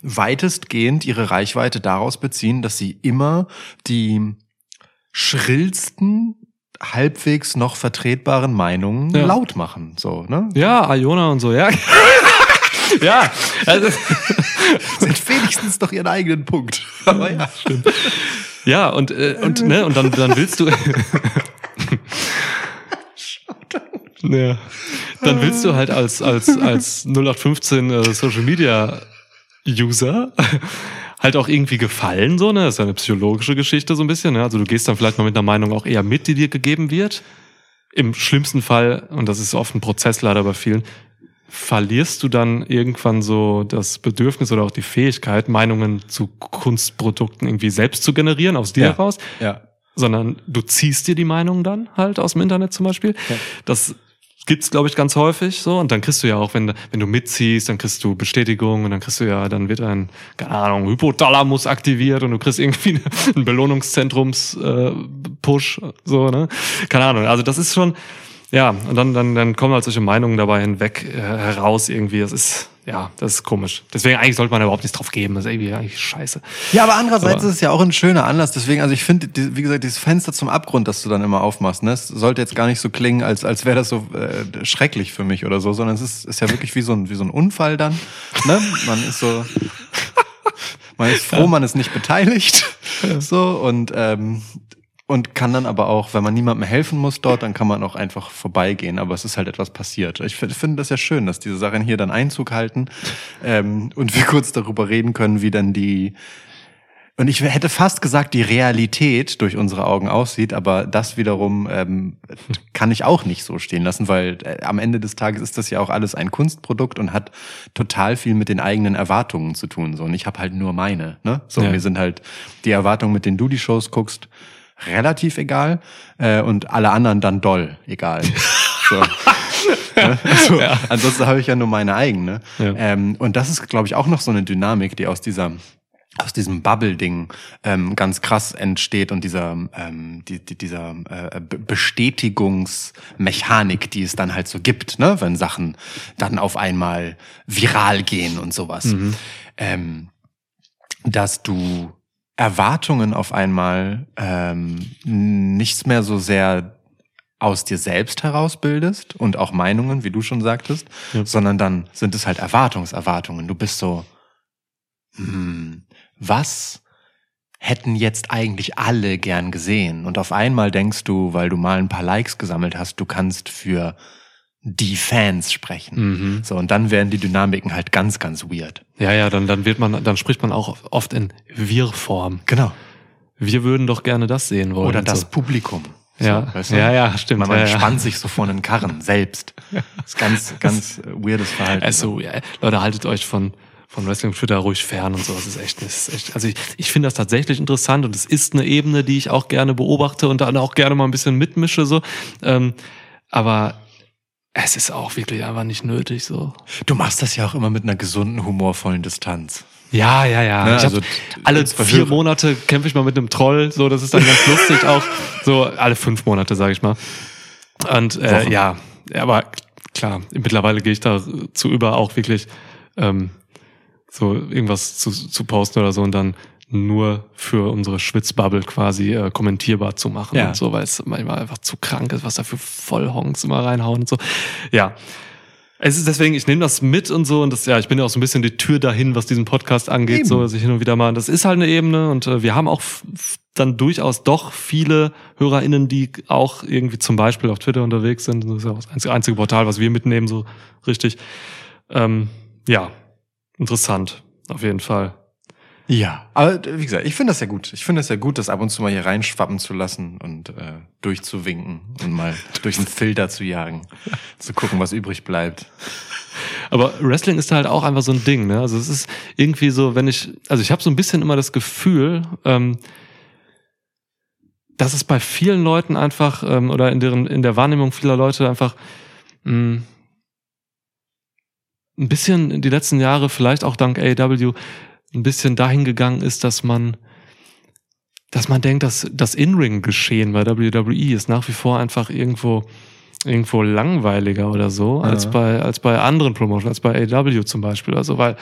S1: weitestgehend ihre Reichweite daraus beziehen, dass sie immer die schrillsten, halbwegs noch vertretbaren Meinungen
S2: Ja.
S1: laut machen. So, ne?
S2: Ja, Iona und so, ja. ja, also,
S1: hat wenigstens doch ihren eigenen Punkt. Aber ja.
S2: Ja, und, äh, und, ne, und dann, dann willst du. Ja. Dann willst du halt als, als, als 0815 äh, Social Media User halt auch irgendwie gefallen, so, ne? Das ist ja eine psychologische Geschichte so ein bisschen, ne? Also du gehst dann vielleicht mal mit einer Meinung auch eher mit, die dir gegeben wird. Im schlimmsten Fall, und das ist oft ein Prozess leider bei vielen, verlierst du dann irgendwann so das Bedürfnis oder auch die Fähigkeit, Meinungen zu Kunstprodukten irgendwie selbst zu generieren, aus dir
S1: Ja.
S2: heraus,
S1: ja.
S2: sondern du ziehst dir die Meinung dann halt aus dem Internet zum Beispiel. Das gibt's, glaube ich, ganz häufig so. Und dann kriegst du ja auch, wenn, wenn du mitziehst, dann kriegst du Bestätigung und dann kriegst du ja, dann wird ein, keine Ahnung, Hypothalamus aktiviert und du kriegst irgendwie einen Belohnungszentrums-Push, so, ne? Keine Ahnung. Also das ist schon, ja, und dann, dann, dann kommen halt solche Meinungen dabei hinweg äh, heraus irgendwie. Das ist, ja, das ist komisch. Deswegen eigentlich sollte man da überhaupt nichts drauf geben. Das ist irgendwie eigentlich scheiße.
S1: Ja, aber andererseits
S2: Aber-
S1: ist es ja auch ein schöner Anlass. Deswegen, also ich finde, wie gesagt, dieses Fenster zum Abgrund, das du dann immer aufmachst, ne, sollte jetzt gar nicht so klingen, als, als wäre das so äh, schrecklich für mich oder so, sondern es ist, ist ja wirklich wie so ein, wie so ein Unfall dann. Ne? Man ist so, man ist froh, man ist nicht beteiligt. So und ähm, und kann dann aber auch, wenn man niemandem helfen muss dort, dann kann man auch einfach vorbeigehen. Aber es ist halt etwas passiert. Ich finde find das ja schön, dass diese Sachen hier dann Einzug halten ähm, und wir kurz darüber reden können, wie dann die und ich hätte fast gesagt, die Realität durch unsere Augen aussieht, aber das wiederum ähm, kann ich auch nicht so stehen lassen, weil äh, am Ende des Tages ist das ja auch alles ein Kunstprodukt und hat total viel mit den eigenen Erwartungen zu tun. So und ich habe halt nur meine. Ne? So
S2: Ja.
S1: mir sind halt die Erwartungen, mit denen du die Shows guckst, relativ egal äh, und alle anderen dann doll egal. so. Ne? also, Ansonsten habe ich ja nur meine eigene.
S2: Ja.
S1: Ähm, und das ist, glaube ich, auch noch so eine Dynamik, die aus dieser aus diesem Bubble-Ding ähm, ganz krass entsteht und dieser ähm, die, die, dieser äh, Be- Bestätigungsmechanik, die es dann halt so gibt, ne, wenn Sachen dann auf einmal viral gehen und sowas, ähm, dass du Erwartungen auf einmal ähm, nichts mehr so sehr aus dir selbst herausbildest und auch Meinungen, wie du schon sagtest,
S2: Ja.
S1: sondern dann sind es halt Erwartungserwartungen. Du bist so, hm, was hätten jetzt eigentlich alle gern gesehen? Und auf einmal denkst du, weil du mal ein paar Likes gesammelt hast, du kannst für die Fans sprechen.
S2: Mhm.
S1: So, und dann werden die Dynamiken halt ganz, ganz weird.
S2: Ja, ja, dann, dann wird man, dann spricht man auch oft in Wir-Form.
S1: Genau.
S2: Wir würden doch gerne das sehen wollen.
S1: Oder das
S2: so.
S1: Publikum. So,
S2: Ja.
S1: weißt du?
S2: Ja, ja, stimmt.
S1: Man, man
S2: Ja, ja.
S1: spannt sich so vor einen Karren selbst. Das ist ganz, ganz weirdes Verhalten.
S2: Also, ja, Leute, haltet euch von, von Wrestling Twitter ruhig fern und so. Das ist echt, das ist echt, also ich, ich finde das tatsächlich interessant und es ist eine Ebene, die ich auch gerne beobachte und dann auch gerne mal ein bisschen mitmische, so. Ähm, aber es ist auch wirklich einfach nicht nötig, so.
S1: Du machst das ja auch immer mit einer gesunden, humorvollen Distanz.
S2: Ja, ja, ja.
S1: Ne, also,
S2: alle vier Monate kämpfe ich mal mit einem Troll, so, das ist dann ganz lustig auch. So, alle fünf Monate, sage ich mal. Und äh,
S1: Wochen.
S2: ja, aber klar, mittlerweile gehe ich da zu über, auch wirklich ähm, so irgendwas zu, zu posten oder so und dann nur für unsere Schwitzbubble quasi äh, kommentierbar zu machen
S1: Ja.
S2: und so, weil es manchmal einfach zu krank ist, was da für Vollhonks immer reinhauen und so. Ja. Es ist deswegen, ich nehme das mit und so und das, ja, ich bin ja auch so ein bisschen die Tür dahin, was diesen Podcast angeht,
S1: Eben.
S2: so, dass ich hin und wieder mal, das ist halt eine Ebene und äh, wir haben auch dann durchaus doch viele HörerInnen, die auch irgendwie zum Beispiel auf Twitter unterwegs sind. Das ist ja auch das einzige, einzige Portal, was wir mitnehmen, so richtig. Ähm, ja, interessant, auf jeden Fall.
S1: Ja, aber wie gesagt, ich finde das ja gut. Ich finde es ja gut, das ab und zu mal hier reinschwappen zu lassen und äh, durchzuwinken und mal durch einen Filter zu jagen, zu gucken, was übrig bleibt.
S2: Aber Wrestling ist halt auch einfach so ein Ding, ne? Also es ist irgendwie so, wenn ich, also ich habe so ein bisschen immer das Gefühl, ähm, dass es bei vielen Leuten einfach ähm, oder in deren in der Wahrnehmung vieler Leute einfach mh, ein bisschen die letzten Jahre vielleicht auch dank AEW ein bisschen dahin gegangen ist, dass man dass man denkt, dass das In-Ring-Geschehen bei WWE ist nach wie vor einfach irgendwo irgendwo langweiliger oder so als
S1: Ja.
S2: bei als bei anderen Promotions, als bei AEW zum Beispiel, also weil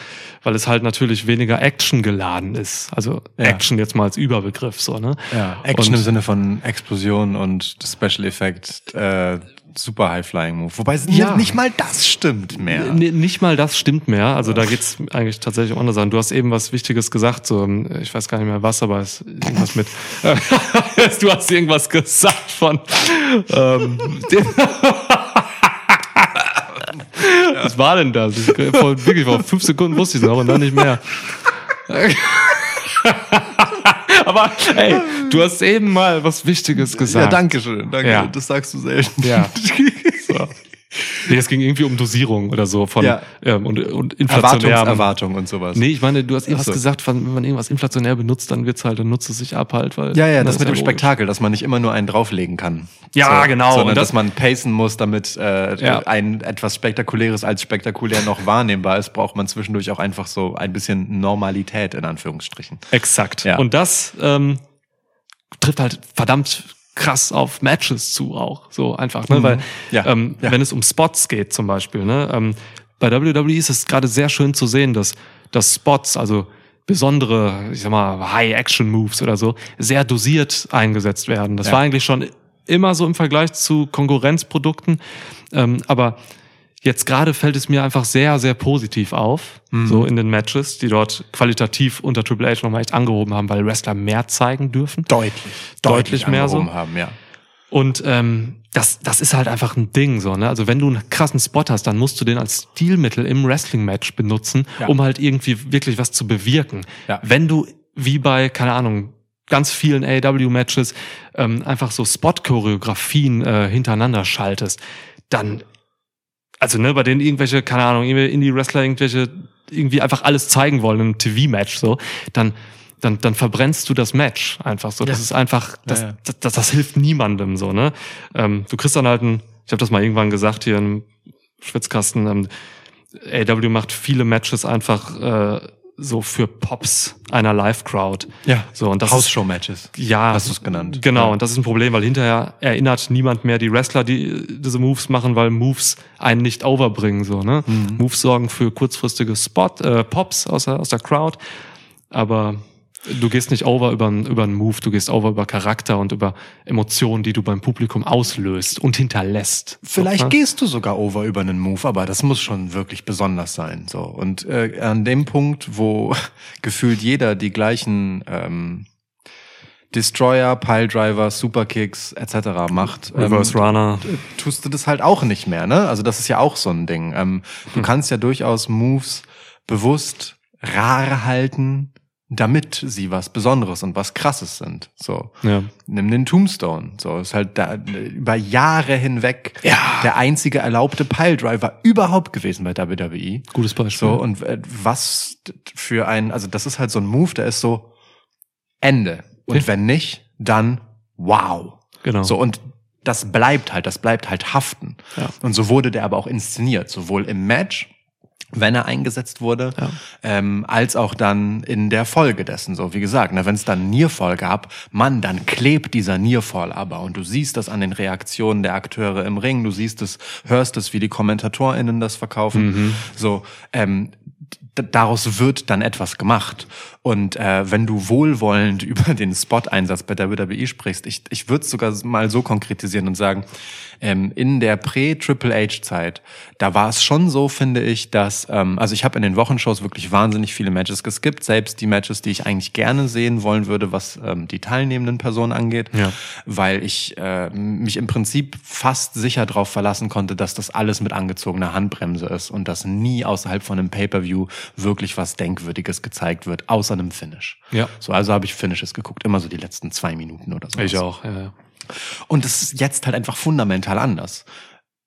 S2: weil es halt natürlich weniger Action geladen ist, also
S1: Ja.
S2: Action jetzt mal als Überbegriff so ne.
S1: Ja, Action
S2: Und-
S1: im Sinne von Explosion und Special Effect, äh, super High Flying Move. Wobei
S2: Ja.
S1: nicht mal das stimmt mehr.
S2: N nicht mal das stimmt mehr. Also da geht's eigentlich tatsächlich um andere Sachen. Du hast eben was Wichtiges gesagt, so ähm, ich weiß gar nicht mehr was, aber es ist irgendwas mit. du hast irgendwas gesagt von. Ähm, was war denn das? Ich, vor, wirklich vor fünf Sekunden wusste ich es noch und dann nicht mehr. aber hey, du hast eben mal was Wichtiges gesagt.
S1: Ja, danke schön, danke.
S2: Ja.
S1: Das sagst du selten.
S2: Ja. So. Nee, es ging irgendwie um Dosierung oder so von
S1: Ja.
S2: ähm, und, und inflationär.
S1: Erwartungserwartung und sowas.
S2: Nee, ich meine, du hast irgendwas
S1: so.
S2: gesagt, wenn man irgendwas inflationär benutzt, dann wird's halt, dann nutzt es sich ab halt, weil.
S1: Ja, ja, das
S2: ist
S1: mit dem
S2: logisch.
S1: Spektakel, dass man nicht immer nur einen drauflegen kann.
S2: Ja, genau.
S1: Sondern
S2: Und das-
S1: dass man pacen muss, damit äh,
S2: Ja.
S1: ein etwas Spektakuläres als spektakulär noch wahrnehmbar ist, braucht man zwischendurch auch einfach so ein bisschen Normalität in Anführungsstrichen.
S2: Exakt.
S1: Ja.
S2: Und das ähm, trifft halt verdammt krass auf Matches zu auch. So einfach, ne?
S1: Mhm.
S2: Weil
S1: Ja.
S2: Ähm,
S1: Ja.
S2: wenn es um Spots geht zum Beispiel, ne? Ähm, bei WWE ist es gerade sehr schön zu sehen, dass, dass Spots, also besondere, ich sag mal, High-Action-Moves oder so, sehr dosiert eingesetzt werden. Das
S1: Ja.
S2: war eigentlich schon immer so im Vergleich zu Konkurrenzprodukten. Ähm, aber jetzt gerade fällt es mir einfach sehr, sehr positiv auf, so in den Matches, die dort qualitativ unter Triple H nochmal echt angehoben haben, weil Wrestler mehr zeigen dürfen.
S1: Deutlich.
S2: Deutlich mehr so.
S1: Haben, ja.
S2: Und ähm, das, das ist halt einfach ein Ding so, ne? Also wenn du einen krassen Spot hast, dann musst du den als Stilmittel im Wrestling-Match benutzen,
S1: Ja.
S2: um halt irgendwie wirklich was zu bewirken.
S1: Ja.
S2: Wenn du wie bei, keine Ahnung, ganz vielen AEW-Matches ähm, einfach so Spot-Choreografien äh, hintereinander schaltest, dann, also ne, bei denen irgendwelche, keine Ahnung, Indie-Wrestler irgendwelche irgendwie einfach alles zeigen wollen im TV-Match so, dann dann, dann verbrennst du das Match einfach so. Das
S1: Ja.
S2: ist einfach, das,
S1: Ja, ja.
S2: Das, das, das hilft niemandem so, ne? Ähm, du kriegst dann halt ein, ich habe das mal irgendwann gesagt hier im Schwitzkasten, ähm, AW macht viele Matches einfach äh, so für Pops einer Live-Crowd.
S1: Ja.
S2: So, und das ist,
S1: Hausshow-Matches.
S2: ja,
S1: Hast du's genannt.
S2: Genau,
S1: Ja.
S2: und das ist ein Problem, weil hinterher erinnert niemand mehr die Wrestler, die diese Moves machen, weil Moves einen nicht overbringen, so, ne?
S1: Mhm.
S2: Moves sorgen für kurzfristige Spot, äh, Pops aus der, aus der Crowd, aber du gehst nicht over über, einen- über einen Move, du gehst over über Charakter und über Emotionen, die du beim Publikum auslöst und hinterlässt.
S1: Vielleicht
S2: so, ne?
S1: gehst du sogar over über einen Move, aber das muss schon wirklich besonders sein. So und äh, an dem Punkt, wo gefühlt jeder die gleichen ähm, Destroyer, Piledriver, Superkicks etc. macht,
S2: Reverse
S1: ähm,
S2: Runner.
S1: tust du das halt auch nicht mehr. Ne? Also das ist ja auch so ein Ding. Ähm, du kannst ja durchaus Moves bewusst rar halten, damit sie was Besonderes und was Krasses sind. So
S2: Ja.
S1: nimm den Tombstone. So ist halt da, über Jahre hinweg der einzige erlaubte Piledriver überhaupt gewesen bei WWE.
S2: Gutes Beispiel.
S1: So und äh, was für ein, also das ist halt so ein Move, der ist so Ende. Und
S2: Ja.
S1: wenn nicht, dann wow.
S2: Genau.
S1: So und das bleibt halt, das bleibt halt haften.
S2: Ja.
S1: Und so wurde der aber auch inszeniert, sowohl im Match, wenn er eingesetzt wurde,
S2: Ja.
S1: ähm, als auch dann in der Folge dessen. So wie gesagt, wenn es dann Nearfall gab, Mann, dann klebt dieser Nearfall aber und du siehst das an den Reaktionen der Akteure im Ring, du siehst es, hörst es, wie die KommentatorInnen das verkaufen. So, ähm, daraus wird dann etwas gemacht. Und äh, wenn du wohlwollend über den Spot-Einsatz bei der WWE sprichst, ich, ich würde es sogar mal so konkretisieren und sagen, ähm, in der Prä-Triple H-Zeit, da war es schon so, finde ich, dass, ähm, also ich habe in den Wochenshows wirklich wahnsinnig viele Matches geskippt, selbst die Matches, die ich eigentlich gerne sehen wollen würde, was ähm, die teilnehmenden Personen angeht,
S2: Ja.
S1: weil ich äh, mich im Prinzip fast sicher darauf verlassen konnte, dass das alles mit angezogener Handbremse ist und dass nie außerhalb von einem Pay-per-View wirklich was Denkwürdiges gezeigt wird, außer einem Finish.
S2: Ja.
S1: So, also habe ich Finishes geguckt, immer so die letzten zwei Minuten oder so.
S2: Ich auch, ja.
S1: Und es ist jetzt halt einfach fundamental anders.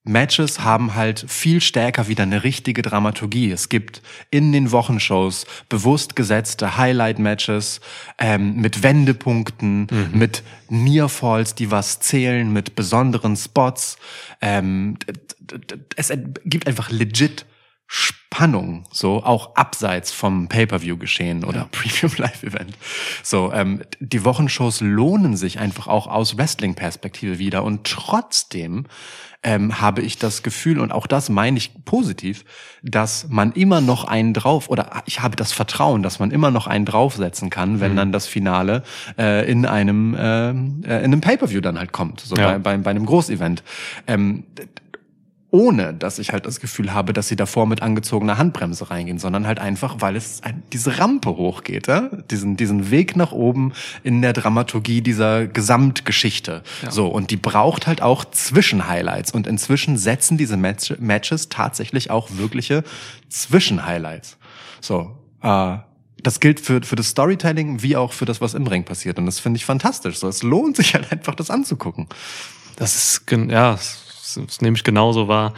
S1: Matches haben halt viel stärker wieder eine richtige Dramaturgie. Es gibt in den Wochenshows bewusst gesetzte Highlight-Matches ähm, mit Wendepunkten, mit Nearfalls, die was zählen, mit besonderen Spots. Ähm, es gibt einfach legit Spannung, so auch abseits vom Pay-per-View-Geschehen oder Premium-Live-Event. So, ähm, die Wochenshows lohnen sich einfach auch aus Wrestling-Perspektive wieder und trotzdem ähm, habe ich das Gefühl und auch das meine ich positiv, dass man immer noch einen drauf oder ich habe das Vertrauen, dass man immer noch einen draufsetzen kann, wenn dann das Finale äh, in einem äh, äh, in einem Pay-per-View dann halt kommt, so
S2: Ja.
S1: bei, bei, bei einem Großevent. Ähm, ohne dass ich halt das Gefühl habe, dass sie davor mit angezogener Handbremse reingehen, sondern halt einfach, weil es diese Rampe hochgeht, ja? diesen, diesen Weg nach oben in der Dramaturgie dieser Gesamtgeschichte. So, und die braucht halt auch Zwischenhighlights. Und inzwischen setzen diese Match Matches tatsächlich auch wirkliche Zwischenhighlights. So, äh, das gilt für, für das Storytelling wie auch für das, was im Ring passiert. Und das finde ich fantastisch. So, es lohnt sich halt einfach, das anzugucken.
S2: Das ist, ja, das, nehme ich genauso wahr.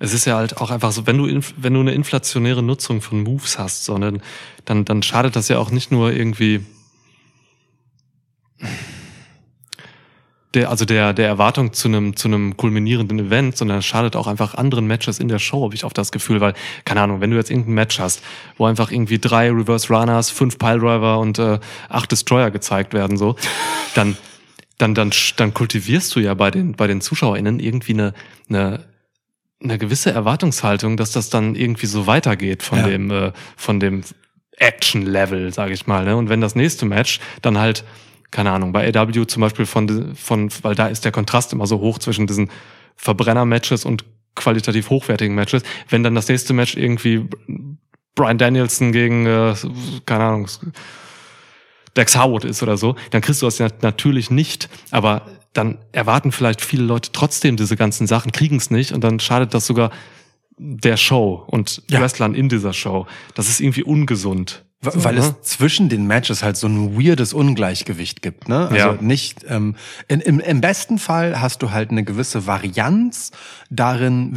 S2: Es ist ja halt auch einfach so, wenn du, wenn du eine inflationäre Nutzung von Moves hast, sondern dann, dann schadet das ja auch nicht nur irgendwie der, also der, der Erwartung zu einem, zu einem kulminierenden Event, sondern schadet auch einfach anderen Matches in der Show, habe ich auch das Gefühl, weil, keine Ahnung, wenn du jetzt irgendein Match hast, wo einfach irgendwie drei Reverse Runners, fünf Piledriver und äh, acht Destroyer gezeigt werden, so, dann, dann, dann, dann kultivierst du ja bei den, bei den ZuschauerInnen irgendwie eine, eine, eine gewisse Erwartungshaltung, dass das dann irgendwie so weitergeht von
S1: Ja.
S2: dem, äh, von dem Action-Level, sage ich mal. Ne? Und wenn das nächste Match dann halt, keine Ahnung, bei AW zum Beispiel von, von, weil da ist der Kontrast immer so hoch zwischen diesen Verbrenner-Matches und qualitativ hochwertigen Matches. Wenn dann das nächste Match irgendwie Brian Danielson gegen, äh, keine Ahnung, Howard ist oder so, dann kriegst du das ja natürlich nicht. Aber dann erwarten vielleicht viele Leute trotzdem diese ganzen Sachen, kriegen es nicht und dann schadet das sogar der Show und
S1: Ja.
S2: Wrestlern in dieser Show. Das ist irgendwie ungesund. So,
S1: Weil
S2: ne?
S1: es zwischen den Matches halt so ein weirdes Ungleichgewicht gibt, ne? Also
S2: Ja.
S1: nicht, ähm, in, im, im besten Fall hast du halt eine gewisse Varianz darin,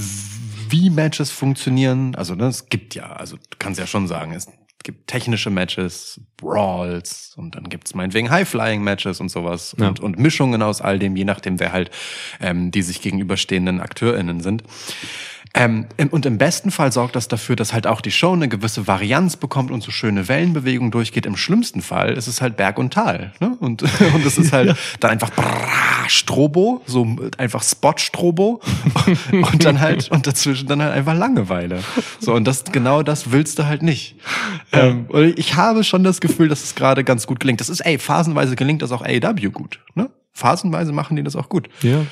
S1: wie Matches funktionieren. Also ne, es gibt ja, also du kannst ja schon sagen, es gibt technische Matches, Brawls und dann gibt's meinetwegen High-Flying-Matches und sowas
S2: Ja.
S1: und, und Mischungen aus all dem, je nachdem, wer halt ähm, die sich gegenüberstehenden AkteurInnen sind. Ähm, und im besten Fall sorgt das dafür, dass halt auch die Show eine gewisse Varianz bekommt und so schöne Wellenbewegungen durchgeht. Im schlimmsten Fall ist es halt Berg und Tal. Ne? Und, und es ist halt dann einfach brrrr, Strobo, so einfach Spot-Strobo und dann halt, und dazwischen dann halt einfach Langeweile. So, und das, genau das willst du halt nicht. Ähm, und ich habe schon das Gefühl, dass es gerade ganz gut gelingt. Das ist, ey, phasenweise gelingt das auch AEW gut. Ne? Phasenweise machen die das auch gut.
S2: Ja.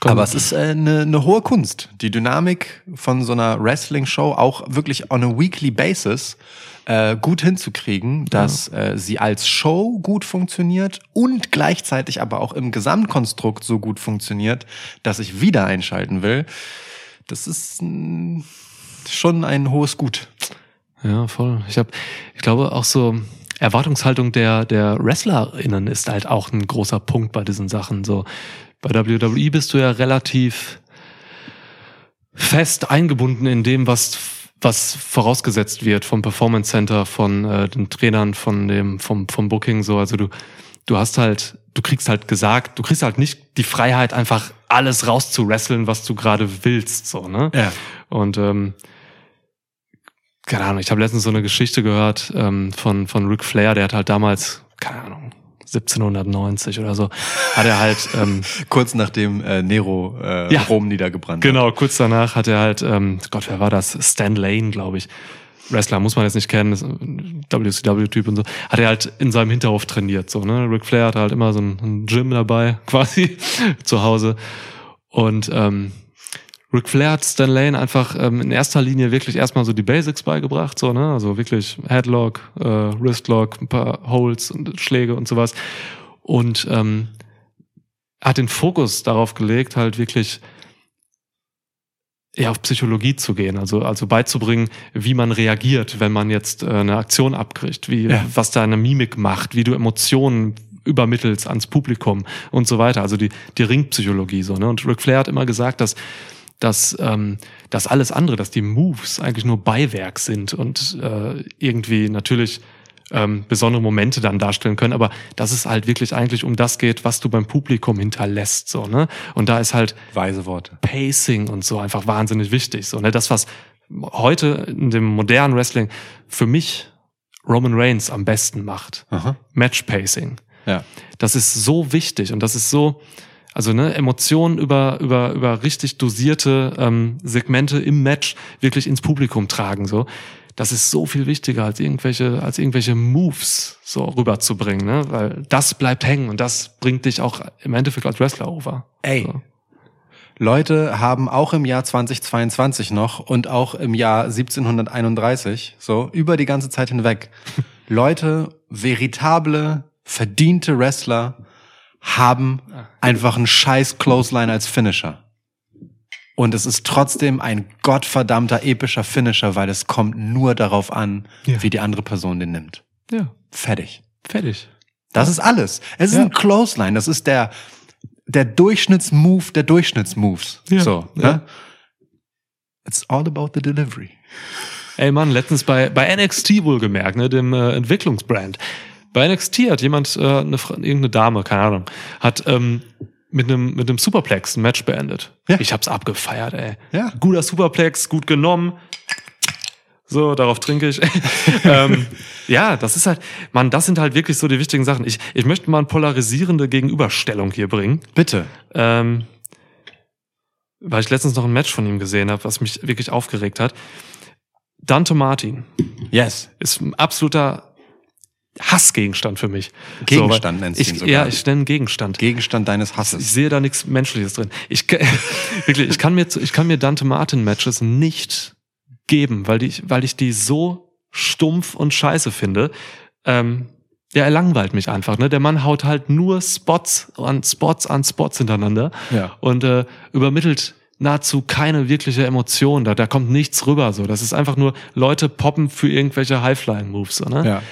S1: Aber es ist eine äh, ne- ne hohe Kunst, die Dynamik von so einer Wrestling-Show auch wirklich on a weekly basis äh, gut hinzukriegen, dass äh, sie als Show gut funktioniert und gleichzeitig aber auch im Gesamtkonstrukt so gut funktioniert, dass ich wieder einschalten will. Das ist mm, schon ein hohes Gut.
S2: Ja, voll. Ich habe, ich glaube auch so Erwartungshaltung der der WrestlerInnen ist halt auch ein großer Punkt bei diesen Sachen. So bei WWE bist du ja relativ fest eingebunden in dem, was was vorausgesetzt wird vom Performance Center, von äh, den Trainern, von dem vom vom Booking so. Also du du hast halt du kriegst halt gesagt, du kriegst halt nicht die Freiheit einfach alles rauszuwresteln, was du gerade willst so ne.
S1: Ja.
S2: Und ähm, keine Ahnung, ich habe letztens so eine Geschichte gehört ähm, von, von Ric Flair, der hat halt damals, keine Ahnung, 1790 oder so, hat er halt, ähm,
S1: Kurz nachdem äh, Nero äh,
S2: Ja.
S1: Rom niedergebrannt
S2: genau, kurz danach hat er halt, ähm, Gott, wer war das? Stan Lane, glaube ich. Wrestler muss man jetzt nicht kennen, WCW-Typ und so, hat er halt in seinem Hinterhof trainiert, so, ne? Ric Flair hatte halt immer so ein, ein Gym dabei, quasi, zu Hause. Und ähm, Ric Flair hat Stan Lane einfach ähm, in erster Linie wirklich erstmal so die Basics beigebracht, so, ne? Also wirklich Headlock, äh, Wristlock, ein paar Holds und Schläge und sowas. Und ähm, hat den Fokus darauf gelegt, halt wirklich eher auf Psychologie zu gehen, also also beizubringen, wie man reagiert, wenn man jetzt äh, eine Aktion abkriegt, wie
S1: Ja.
S2: was deine Mimik macht, wie du Emotionen übermittelst ans Publikum und so weiter. Also die die Ringpsychologie so. Ne? Und Ric Flair hat immer gesagt, dass dass ähm, dass alles andere, dass die Moves eigentlich nur Beiwerk sind und äh, irgendwie natürlich ähm, besondere Momente dann darstellen können, aber dass es halt wirklich eigentlich um das geht, was du beim Publikum hinterlässt, so ne? Und da ist halt
S1: Weise Worte.
S2: Pacing und so einfach wahnsinnig wichtig. So, ne? Das, was heute in dem modernen Wrestling für mich Roman Reigns am besten macht.
S1: Aha.
S2: Match Pacing.
S1: Ja.
S2: Das ist so wichtig und das ist so, also ne, Emotionen über, über, über richtig dosierte ähm, Segmente im Match wirklich ins Publikum tragen. So. Das ist so viel wichtiger als irgendwelche, als irgendwelche Moves so rüberzubringen, ne? Weil das bleibt hängen und das bringt dich auch im Endeffekt als Wrestler over.
S1: Ey.
S2: So.
S1: Leute haben auch im Jahr 2022 noch und auch im Jahr 1731, so über die ganze Zeit hinweg, Leute, veritable, verdiente Wrestler haben einfach einen scheiß Clothesline als Finisher. Und es ist trotzdem ein gottverdammter epischer Finisher, weil es kommt nur darauf an,
S2: Ja.
S1: wie die andere Person den nimmt.
S2: Ja,
S1: Fertig.
S2: fertig.
S1: Das ist alles. Es ist
S2: Ja.
S1: ein Clothesline. Das ist der, der Durchschnittsmove der Durchschnittsmoves.
S2: Ja.
S1: So, ne? It's all about the delivery.
S2: Ey Mann, letztens bei, bei NXT wohlgemerkt, ne, dem äh, Entwicklungsbrand. Bei NXT hat jemand, äh, eine, irgendeine Dame, keine Ahnung, hat ähm, mit einem mit einem Superplex ein Match beendet.
S1: Ja.
S2: Ich hab's abgefeiert, ey.
S1: Ja.
S2: Guter Superplex, gut genommen. So, darauf trinke ich. ähm, ja, das ist halt, Mann, das sind halt wirklich so die wichtigen Sachen. Ich, ich möchte mal eine polarisierende Gegenüberstellung hier bringen.
S1: Bitte.
S2: Ähm, weil ich letztens noch ein Match von ihm gesehen habe, was mich wirklich aufgeregt hat. Dante Martin
S1: Yes.
S2: ist ein absoluter Hassgegenstand für mich.
S1: Gegenstand
S2: weil
S1: nennst du
S2: ich,
S1: ihn sogar.
S2: Ja, ich nenne Gegenstand.
S1: Gegenstand deines
S2: Ich
S1: Hasses.
S2: sehe da nichts Menschliches drin. Ich, wirklich, ich kann mir, ich kann mir Dante Martin Matches nicht geben, weil die, weil ich die so stumpf und scheiße finde. Ähm, ja, er langweilt mich einfach. Ne? Der Mann haut halt nur Spots an Spots an Spots hintereinander
S1: Ja.
S2: und äh, übermittelt nahezu keine wirkliche Emotion. Da, da kommt nichts rüber. So, das ist einfach nur Leute poppen für irgendwelche High-Flying-Moves. So, ne?
S1: Ja.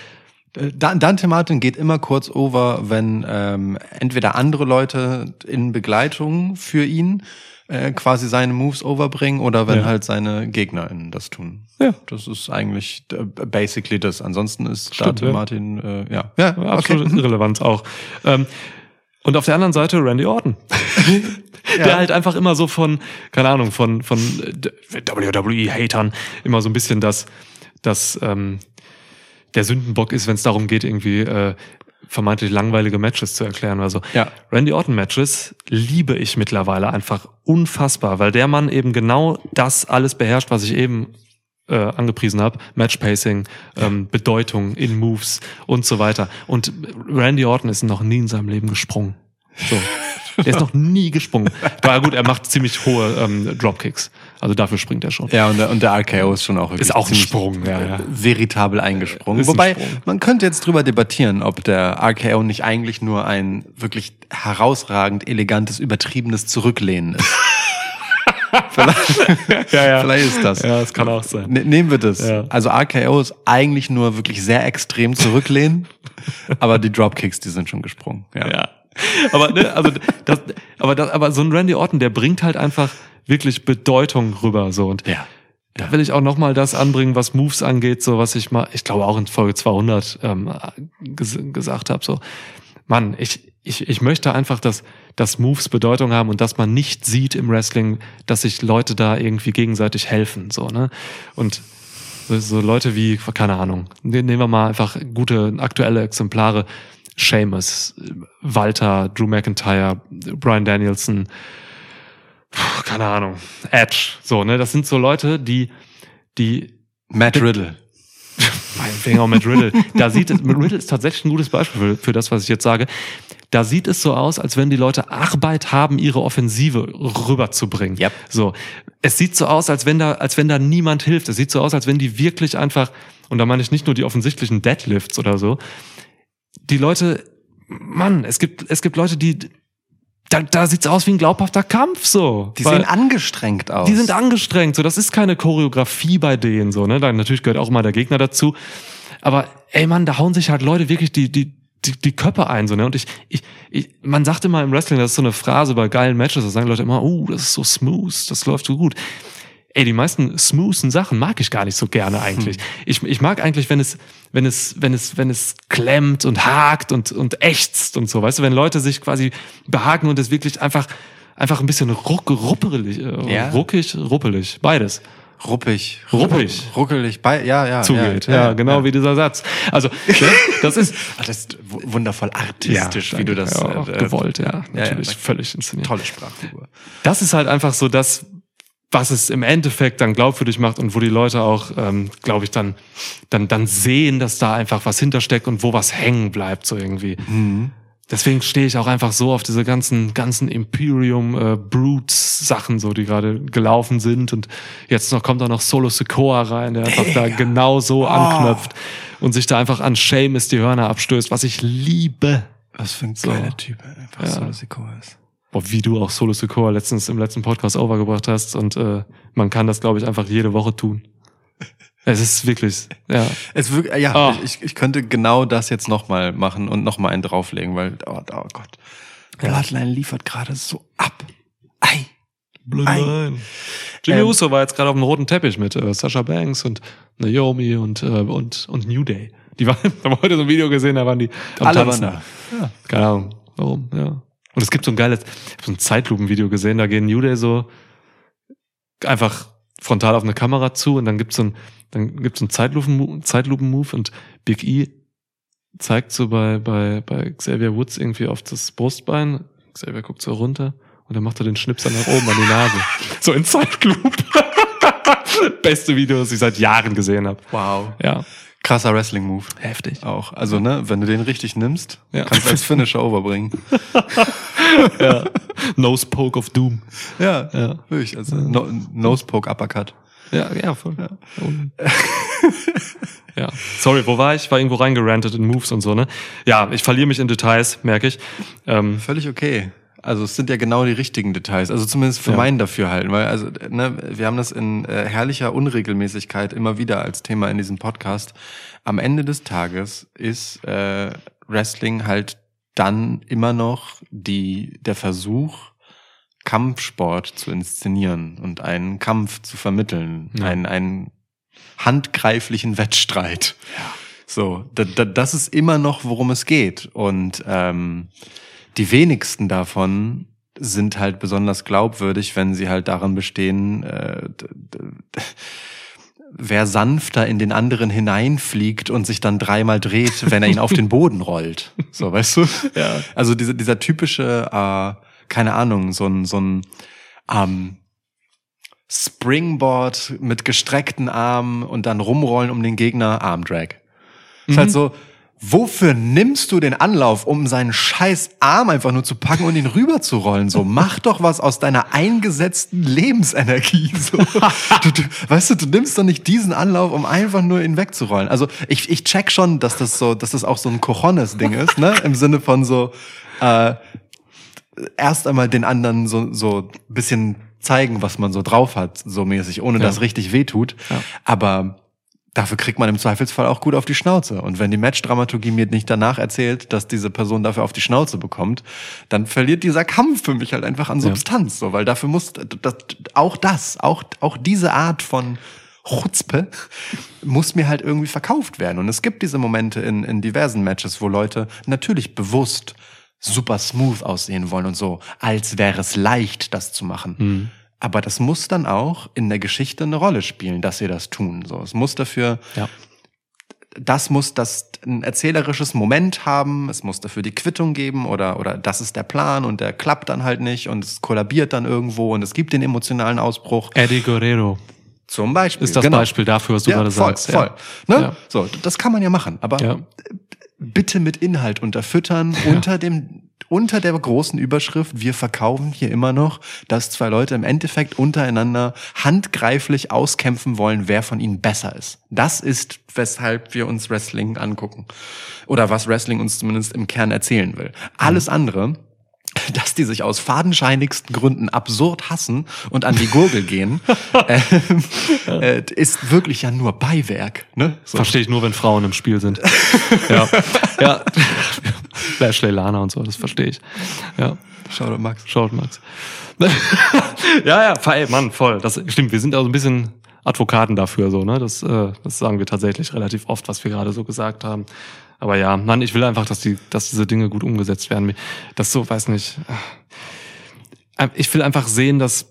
S1: Äh, Dan- Dante Martin geht immer kurz over, wenn ähm, entweder andere Leute in Begleitung für ihn äh, quasi seine Moves overbringen oder wenn
S2: Ja.
S1: halt seine GegnerInnen das tun.
S2: Ja.
S1: Das ist eigentlich äh, basically das. Ansonsten ist
S2: Stimmt,
S1: Dante
S2: ja.
S1: Martin, äh, ja. Ja,
S2: absolut
S1: okay.
S2: irrelevant auch. Ähm, und auf der anderen Seite Randy Orton. Der halt einfach immer so von, keine Ahnung, von, von WWE-Hatern immer so ein bisschen das, das ähm, der Sündenbock ist, wenn es darum geht, irgendwie äh, vermeintlich langweilige Matches zu erklären. Also
S1: Ja.
S2: Randy Orton Matches liebe ich mittlerweile einfach unfassbar, weil der Mann eben genau das alles beherrscht, was ich eben äh, angepriesen habe. Matchpacing, ähm, Bedeutung in Moves und so weiter. Und Randy Orton ist noch nie in seinem Leben gesprungen. So. Der ist noch nie gesprungen. Ja gut, er macht ziemlich hohe ähm, Dropkicks. Also dafür springt er schon.
S1: Ja, und der, und der RKO ist schon auch wirklich
S2: Ist auch ein Sprung, ja, ja.
S1: äh, veritabel eingesprungen.
S2: Ist ein
S1: Wobei,
S2: Sprung.
S1: man könnte jetzt drüber debattieren, ob der RKO nicht eigentlich nur ein wirklich herausragend elegantes, übertriebenes Zurücklehnen ist. vielleicht,
S2: Ja, ja.
S1: vielleicht ist das.
S2: Ja, das kann auch sein.
S1: Ne- Nehmen wir das.
S2: Ja.
S1: Also RKO ist eigentlich nur wirklich sehr extrem zurücklehnen, aber die Dropkicks, die sind schon gesprungen. Ja.
S2: Ja. Aber, ne, also, das, aber, das, aber so ein Randy Orton, der bringt halt einfach wirklich Bedeutung rüber, so. Und
S1: Ja.
S2: da will ich auch nochmal das anbringen, was Moves angeht, so was ich mal, ich glaube auch in Folge 200 ähm, ges gesagt habe, so. Mann, ich, ich, ich möchte einfach, dass, dass Moves Bedeutung haben und dass man nicht sieht im Wrestling, dass sich Leute da irgendwie gegenseitig helfen, so, ne? Und so, so Leute wie, keine Ahnung, ne- nehmen wir mal einfach gute aktuelle Exemplare. Seamus, Walter, Drew McIntyre, Brian Danielson, puh, keine Ahnung, Edge, so, ne? Das sind so Leute, die, die,
S1: Matt Riddle.
S2: meinetwegen auch mit Riddle, da sieht es, mit Riddle ist tatsächlich ein gutes Beispiel für, für das, was ich jetzt sage. Da sieht es so aus, als wenn die Leute Arbeit haben, ihre Offensive rüberzubringen.
S1: Yep.
S2: So. Es sieht so aus, als wenn da, als wenn da niemand hilft. Es sieht so aus, als wenn die wirklich einfach, und da meine ich nicht nur die offensichtlichen Deadlifts oder so, die Leute, Mann, es gibt, es gibt Leute, die, da, da sieht's aus wie ein glaubhafter Kampf, so.
S1: Die
S2: Weil-
S1: sehen angestrengt aus.
S2: die sind angestrengt, so das ist keine Choreografie bei denen so, ne? Da natürlich gehört auch mal der Gegner dazu, aber ey Mann, da hauen sich halt Leute wirklich die die die, die Köpfe ein so, ne? Und ich, ich, ich man sagt immer im Wrestling, das ist so eine Phrase bei geilen Matches, da sagen Leute immer, oh, das ist so smooth, das läuft so gut. Ey, die meisten smoothen Sachen mag ich gar nicht so gerne eigentlich. Ich, ich mag eigentlich, wenn es, wenn es, wenn es, wenn es klemmt und hakt und, und ächzt und so, weißt du, wenn Leute sich quasi behaken und es wirklich einfach, einfach ein bisschen ruck, ruppelig, äh,
S1: Ja.
S2: ruckig, ruppelig, beides
S1: ruppig.
S2: Ruppig.
S1: Ruckelig. Bei, ja, ja.
S2: zugeht.
S1: Ja,
S2: Ja, genau wie dieser Satz. Also, ne, das ist,
S1: das ist wu- wundervoll artistisch, wie du das
S2: ja,
S1: äh,
S2: gewollt, ja,
S1: ja,
S2: natürlich,
S1: ja.
S2: völlig inszeniert.
S1: Tolle Sprachfigur.
S2: das ist halt einfach so das, was es im Endeffekt dann glaubwürdig macht und wo die Leute auch, ähm, glaube ich, dann, dann, dann sehen, dass da einfach was hintersteckt und wo was hängen bleibt, so irgendwie. Deswegen stehe ich auch einfach so auf diese ganzen, ganzen Imperium äh, Brutes Sachen, so die gerade gelaufen sind und jetzt noch kommt da noch Solo Sikoa rein, der einfach da genau so anknöpft und sich da einfach an Seamus die Hörner abstößt, was ich liebe.
S1: Was für ein
S2: So.
S1: geiler Typ, einfach
S2: Ja.
S1: so, dass sie cool ist.
S2: Boah, wie du auch Solo Sikoa letztens im letzten Podcast overgebracht hast und äh, man kann das, glaube ich, einfach jede Woche tun. Es ist wirklich, ja.
S1: Es wirkt, ja,
S2: Ah.
S1: ich, ich könnte genau das jetzt nochmal machen und nochmal einen drauflegen, weil, oh, oh Gott. Bloodline liefert gerade so ab. Ei.
S2: Nein. Jimmy
S1: Ähm,
S2: Uso war jetzt gerade auf dem roten Teppich mit äh, Sasha Banks und Naomi und, äh, und, und New Day. Die waren, haben heute so ein Video gesehen, da waren die am
S1: Alle
S2: Tanzen.
S1: waren da.
S2: Keine Ahnung, warum, ja. Und es gibt so ein geiles, ich habe so ein Zeitlupenvideo gesehen, da gehen New Day so einfach frontal auf eine Kamera zu und dann gibt's so ein, dann gibt's so einen Zeitlupen, Zeitlupen-Move und Big E zeigt so bei, bei, bei Xavier Woods irgendwie auf das Brustbein. Xavier guckt so runter und dann macht er den Schnipser nach oben an die Nase. So in Zeitlupe. Beste Video, das ich seit Jahren gesehen habe.
S1: Wow.
S2: Ja.
S1: Krasser Wrestling-Move.
S2: Heftig.
S1: Auch. Also, ne, wenn du den richtig nimmst,
S2: Ja.
S1: kannst du als Finisher overbringen.
S2: Nose Poke of Doom.
S1: Ja,
S2: Ja.
S1: wirklich. Also, no, Nose Poke Uppercut.
S2: Ja, ja, voll. Und- ja. Sorry, wo war ich? War irgendwo reingerantet in Moves und so, ne? Ja, ich verliere mich in Details, merke ich. Ähm,
S1: Völlig okay. Also es sind ja genau die richtigen Details, also zumindest für
S2: Ja.
S1: meinen Dafürhalten, weil also ne, wir haben das in äh, herrlicher Unregelmäßigkeit immer wieder als Thema in diesem Podcast. Am Ende des Tages ist äh, Wrestling halt dann immer noch die der Versuch Kampfsport zu inszenieren und einen Kampf zu vermitteln,
S2: Ja.
S1: einen einen handgreiflichen Wettstreit. So, da, da, das ist immer noch, worum es geht. Und ähm, die wenigsten davon sind halt besonders glaubwürdig, wenn sie halt daran bestehen, äh, wer sanfter in den anderen hineinfliegt und sich dann dreimal dreht, wenn er ihn auf den Boden rollt. So, weißt du?
S2: Ja.
S1: Also dieser, dieser typische, äh, keine Ahnung, so ein, so ein ähm, Springboard mit gestreckten Armen und dann rumrollen um den Gegner, Armdrag. Ist halt so, wofür nimmst du den Anlauf, um seinen scheiß Arm einfach nur zu packen und ihn rüber zu rollen? So, mach doch was aus deiner eingesetzten Lebensenergie. So. Du, du, weißt du, du nimmst doch nicht diesen Anlauf, um einfach nur ihn wegzurollen. Also ich, ich check schon, dass das so, dass das auch so ein Cojones-Ding ist, ne? Im Sinne von so, äh, erst einmal den anderen so so bisschen zeigen, was man so drauf hat, so mäßig, ohne
S2: Ja.
S1: dass richtig wehtut.
S2: Ja.
S1: Aber dafür kriegt man im Zweifelsfall auch gut auf die Schnauze. Und wenn die Matchdramaturgie mir nicht danach erzählt, dass diese Person dafür auf die Schnauze bekommt, dann verliert dieser Kampf für mich halt einfach an Substanz, so, weil dafür muss das, auch das, auch auch diese Art von Chutzpe muss mir halt irgendwie verkauft werden. Und es gibt diese Momente in, in diversen Matches, wo Leute natürlich bewusst super smooth aussehen wollen und so, als wäre es leicht, das zu machen. Aber das muss dann auch in der Geschichte eine Rolle spielen, dass sie das tun. So, es muss dafür,
S2: Ja.
S1: das muss das ein erzählerisches Moment haben. Es muss dafür die Quittung geben oder oder das ist der Plan und der klappt dann halt nicht und es kollabiert dann irgendwo und es gibt den emotionalen Ausbruch.
S2: Eddie Guerrero
S1: Zum Beispiel
S2: ist das
S1: Genau.
S2: Beispiel dafür, was du
S1: ja,
S2: gerade
S1: voll,
S2: sagst.
S1: Voll.
S2: Ja.
S1: Ne?
S2: Ja.
S1: So, das kann man ja machen, aber bitte mit Inhalt unterfüttern unter dem unter der großen Überschrift wir verkaufen hier immer noch, dass zwei Leute im Endeffekt untereinander handgreiflich auskämpfen wollen, wer von ihnen besser ist. Das ist weshalb wir uns Wrestling angucken oder was Wrestling uns zumindest im Kern erzählen will. Alles andere dass die sich aus fadenscheinigsten Gründen absurd hassen und an die Gurgel gehen, ähm, äh, ist wirklich ja nur Beiwerk. Ne? So.
S2: Verstehe ich nur, wenn Frauen im Spiel sind. ja. ja. Lashley Lana und so, das verstehe ich. Ja.
S1: Doch, Max.
S2: Schaut, Max. ja, ja, ey, Mann, voll. Das stimmt. Wir sind also ein bisschen Advokaten dafür, so, ne? Das, äh, das sagen wir tatsächlich relativ oft, was wir gerade so gesagt haben. Aber ja, Mann, ich will einfach, dass die, dass diese Dinge gut umgesetzt werden. Das so, weiß nicht. äh, Ich will einfach sehen, dass,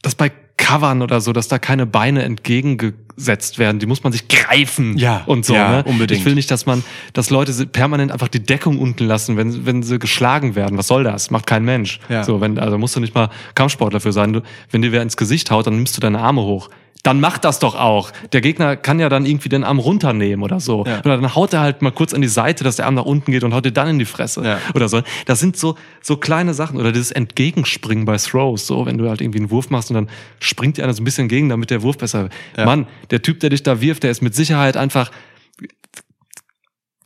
S2: dass bei Covern oder so, dass da keine Beine entgegengesetzt werden. Die muss man sich greifen.
S1: Ja,
S2: und so.
S1: ja,
S2: ne?
S1: unbedingt.
S2: Ich will nicht, dass man, dass Leute permanent einfach die Deckung unten lassen, wenn, wenn sie geschlagen werden. Was soll das? Macht kein Mensch.
S1: Ja.
S2: So, wenn, also musst du nicht mal Kampfsportler für sein. Du, wenn dir wer ins Gesicht haut, dann nimmst du deine Arme hoch. Dann mach das doch auch. Der Gegner kann ja dann irgendwie den Arm runternehmen oder so.
S1: Ja.
S2: Oder dann haut er halt mal kurz an die Seite, dass der Arm nach unten geht und haut dir dann in die Fresse.
S1: Ja.
S2: Oder so. Das sind so, so kleine Sachen. Oder dieses Entgegenspringen bei Throws. So, wenn du halt irgendwie einen Wurf machst und dann springt dir einer so ein bisschen entgegen, damit der Wurf besser.
S1: Ja.
S2: Mann, der Typ, der dich da wirft, der ist mit Sicherheit einfach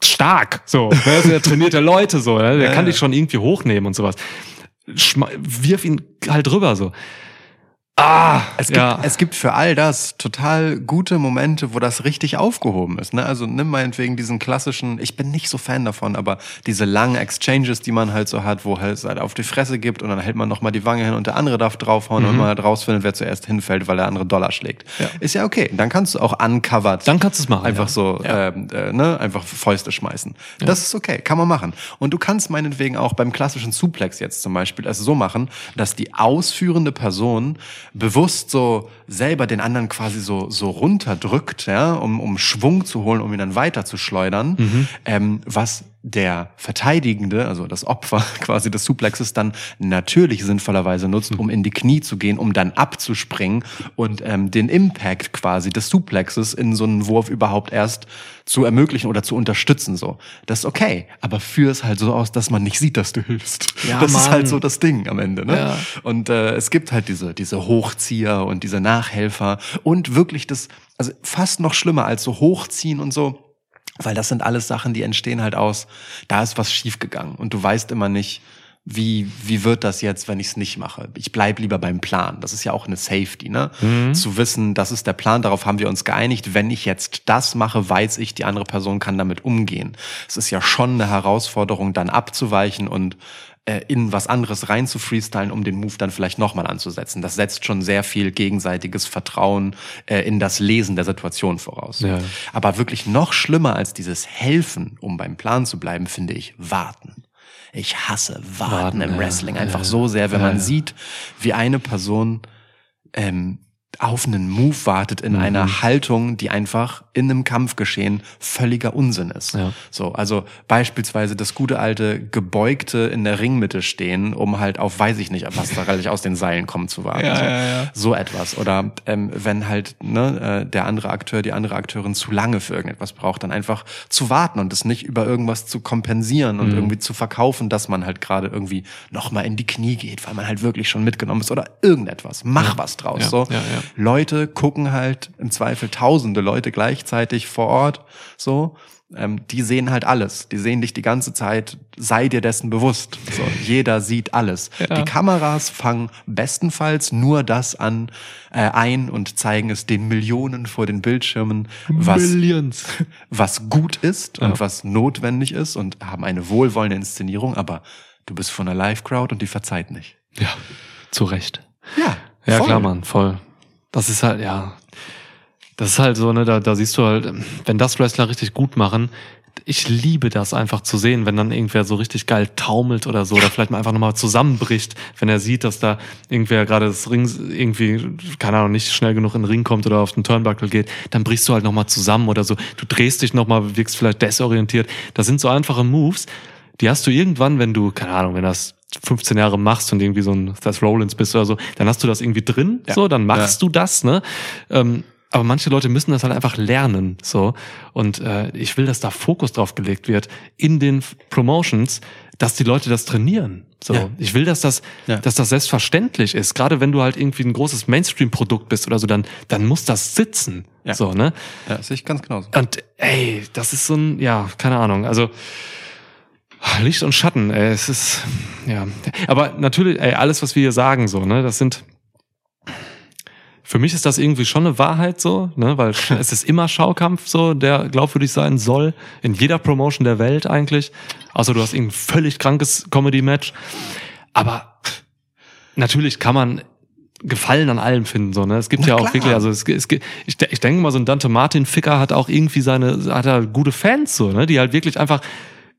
S2: stark. So, ne? also der trainierte Leute so, ne? der
S1: Ja,
S2: kann
S1: ja.
S2: dich schon irgendwie hochnehmen und sowas. Schma wirf ihn halt rüber so. Ah,
S1: Es gibt,
S2: ja.
S1: es gibt für all das total gute Momente, wo das richtig aufgehoben ist. Ne? Also nimm meinetwegen diesen klassischen, ich bin nicht so Fan davon, aber diese langen Exchanges, die man halt so hat, wo halt es halt auf die Fresse gibt und dann hält man nochmal die Wange hin und der andere darf draufhauen und man halt rausfindet, wer zuerst hinfällt, weil der andere Dollar schlägt.
S2: Mhm. Ja.
S1: Ist ja okay. Dann kannst du auch uncovered
S2: Dann kannst du es machen.
S1: Einfach
S2: ja.
S1: so, ähm, äh, ne, einfach Fäuste schmeißen. Das ist okay, kann man machen. Und du kannst meinetwegen auch beim klassischen Suplex jetzt zum Beispiel es so machen, dass die ausführende Person bewusst so selber den anderen quasi so so runterdrückt, ja, um um Schwung zu holen, um ihn dann weiter zu schleudern, ähm, was der Verteidigende, also das Opfer quasi des Suplexes, dann natürlich sinnvollerweise nutzt, um in die Knie zu gehen, um dann abzuspringen und ähm, den Impact quasi des Suplexes in so einen Wurf überhaupt erst zu ermöglichen oder zu unterstützen. So, das ist okay, aber führ es halt so aus, dass man nicht sieht, dass du hilfst.
S2: Ja,
S1: das ist
S2: Mann.
S1: halt so das Ding am Ende. Ne?
S2: Ja.
S1: Und äh, es gibt halt diese diese Hochzieher und diese Nachhelfer und wirklich das, also fast noch schlimmer als so Hochziehen und so. Weil das sind alles Sachen, die entstehen halt aus, da ist was schiefgegangen und du weißt immer nicht, wie, wie wird das jetzt, wenn ich es nicht mache? Ich bleib lieber beim Plan. Das ist ja auch eine Safety, ne? Zu wissen, das ist der Plan, darauf haben wir uns geeinigt. Wenn ich jetzt das mache, weiß ich, die andere Person kann damit umgehen. Es ist ja schon eine Herausforderung, dann abzuweichen und äh, in was anderes rein zu freestylen, um den Move dann vielleicht nochmal anzusetzen. Das setzt schon sehr viel gegenseitiges Vertrauen äh, in das Lesen der Situation voraus.
S2: Ja.
S1: Aber wirklich noch schlimmer als dieses Helfen, um beim Plan zu bleiben, finde ich Warten. Ich hasse Warten,
S2: Warten,
S1: im
S2: ja.
S1: Wrestling einfach
S2: Ja.
S1: so sehr, wenn man sieht, wie eine Person ähm, auf einen Move wartet in
S2: Mhm.
S1: einer Haltung, die einfach in einem Kampfgeschehen völliger Unsinn ist.
S2: Ja.
S1: So, also beispielsweise das gute alte gebeugte in der Ringmitte stehen, um halt auf weiß ich nicht, was da relativ aus den Seilen kommen zu warten.
S2: Ja,
S1: so,
S2: ja, ja.
S1: so etwas. Oder ähm, wenn halt ne, äh, der andere Akteur, die andere Akteurin zu lange für irgendetwas braucht, dann einfach zu warten und es nicht über irgendwas zu kompensieren
S2: Mhm.
S1: und irgendwie zu verkaufen, dass man halt gerade irgendwie nochmal in die Knie geht, weil man halt wirklich schon mitgenommen ist oder irgendetwas. Mach was draus.
S2: Ja,
S1: so.
S2: Ja.
S1: Leute gucken halt im Zweifel tausende Leute gleichzeitig vor Ort, so. Ähm, die sehen halt alles. Die sehen dich die ganze Zeit. Sei dir dessen bewusst. So, jeder sieht alles.
S2: Ja.
S1: Die Kameras fangen bestenfalls nur das an äh, ein und zeigen es den Millionen vor den Bildschirmen, was
S2: Millions.
S1: was gut ist
S2: Ja.
S1: und was notwendig ist und haben eine wohlwollende Inszenierung. Aber du bist von einer Live-Crowd und die verzeiht nicht.
S2: Ja, zu Recht.
S1: Ja,
S2: Ja,
S1: voll.
S2: klar, Mann, voll. Das ist halt, ja. Das ist halt so, ne, da, da siehst du halt, wenn das Wrestler richtig gut machen, ich liebe das einfach zu sehen, wenn dann irgendwer so richtig geil taumelt oder so, oder vielleicht mal einfach nochmal zusammenbricht, wenn er sieht, dass da irgendwer gerade das Ring irgendwie, keine Ahnung, nicht schnell genug in den Ring kommt oder auf den Turnbuckle geht, dann brichst du halt nochmal zusammen oder so. Du drehst dich nochmal, wirkst vielleicht desorientiert. Das sind so einfache Moves, die hast du irgendwann, wenn du, keine Ahnung, wenn das 15 Jahre machst und irgendwie so ein Seth Rollins bist oder so, dann hast du das irgendwie drin,
S1: Ja.
S2: so, dann machst du das, ne? Ähm, aber manche Leute müssen das halt einfach lernen, so. Und äh, ich will, dass da Fokus drauf gelegt wird in den Promotions, dass die Leute das trainieren. So,
S1: Ja.
S2: ich will, dass das,
S1: Ja.
S2: dass das selbstverständlich ist. Gerade wenn du halt irgendwie ein großes Mainstream-Produkt bist oder so, dann, dann muss das sitzen.
S1: Ja.
S2: So, ne?
S1: Ja, sehe ich ganz genauso.
S2: Und ey, das ist so ein, ja, keine Ahnung. Also Licht und Schatten, ey, es ist, ja. Aber natürlich, ey, alles, was wir hier sagen, so, ne, das sind. Für mich ist das irgendwie schon eine Wahrheit so, ne, weil es ist immer Schaukampf so, der glaubwürdig sein soll, in jeder Promotion der Welt eigentlich. Außer du hast irgendein völlig krankes Comedy-Match. Aber natürlich kann man Gefallen an allem finden, so, ne? Es gibt
S1: Na
S2: ja auch
S1: klar.
S2: wirklich, also es, es, ich, ich denke mal, so ein Dante Martin Ficker hat auch irgendwie seine, hat er gute Fans, so, ne? Die halt wirklich einfach,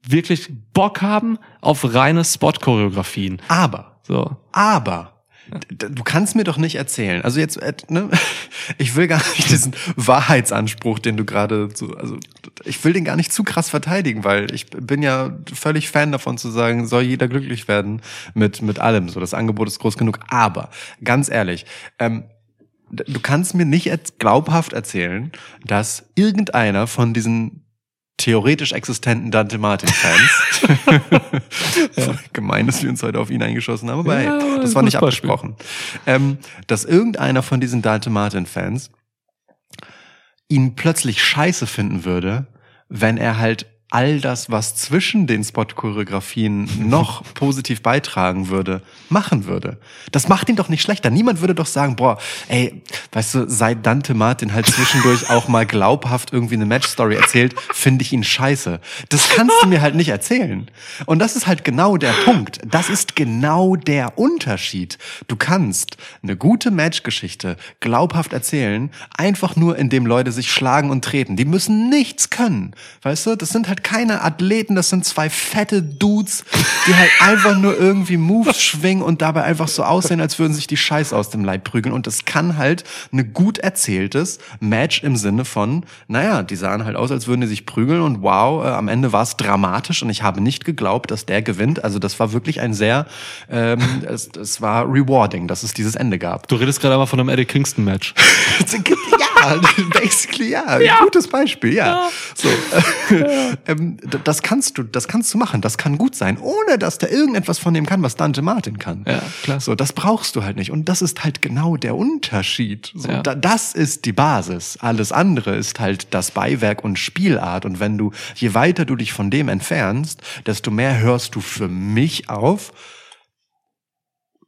S2: wirklich Bock haben auf reine Spot-Choreografien.
S1: Aber
S2: So.
S1: Aber du kannst mir doch nicht erzählen. Also jetzt, äh, ne, ich will gar nicht diesen Wahrheitsanspruch, den du gerade so, also ich will den gar nicht zu krass verteidigen, weil ich bin ja völlig Fan davon zu sagen, soll jeder glücklich werden mit mit allem. So das Angebot ist groß genug. Aber ganz ehrlich. Ähm, Du kannst mir nicht glaubhaft erzählen, dass irgendeiner von diesen theoretisch existenten Dante Martin-Fans. Gemein, dass wir uns heute auf ihn eingeschossen haben, aber
S2: Ja,
S1: hey, das war nicht abgesprochen. Ähm, dass irgendeiner von diesen Dante Martin-Fans ihn plötzlich scheiße finden würde, wenn er halt all das, was zwischen den Spot-Choreografien noch positiv beitragen würde, machen würde. Das macht ihn doch nicht schlechter. Niemand würde doch sagen, boah, ey, weißt du, seit Dante Martin halt zwischendurch auch mal glaubhaft irgendwie eine Match-Story erzählt, finde ich ihn scheiße. Das kannst du mir halt nicht erzählen. Und das ist halt genau der Punkt. Das ist genau der Unterschied. Du kannst eine gute Matchgeschichte glaubhaft erzählen, einfach nur indem Leute sich schlagen und treten. Die müssen nichts können. Weißt du, das sind halt halt keine Athleten, das sind zwei fette Dudes, die halt einfach nur irgendwie Moves schwingen und dabei einfach so aussehen, als würden sich die Scheiß aus dem Leib prügeln. Und das kann halt eine gut erzähltes Match im Sinne von, naja, die sahen halt aus, als würden die sich prügeln und wow, äh, am Ende war es dramatisch und ich habe nicht geglaubt, dass der gewinnt. Also das war wirklich ein sehr, ähm, es, es war rewarding, dass es dieses Ende gab.
S2: Du redest gerade aber von einem Eddie Kingston Match.
S1: ja, basically ja. Gutes Beispiel, ja. So, äh, ähm, das kannst du, das kannst du machen. Das kann gut sein, ohne dass der irgendetwas von dem kann, was Dante Martin kann.
S2: Ja, klar.
S1: So, das brauchst du halt nicht. Und das ist halt genau der Unterschied. So,
S2: Ja.
S1: da, das ist die Basis. Alles andere ist halt das Beiwerk und Spielart. Und wenn du, je weiter du dich von dem entfernst, desto mehr hörst du für mich auf,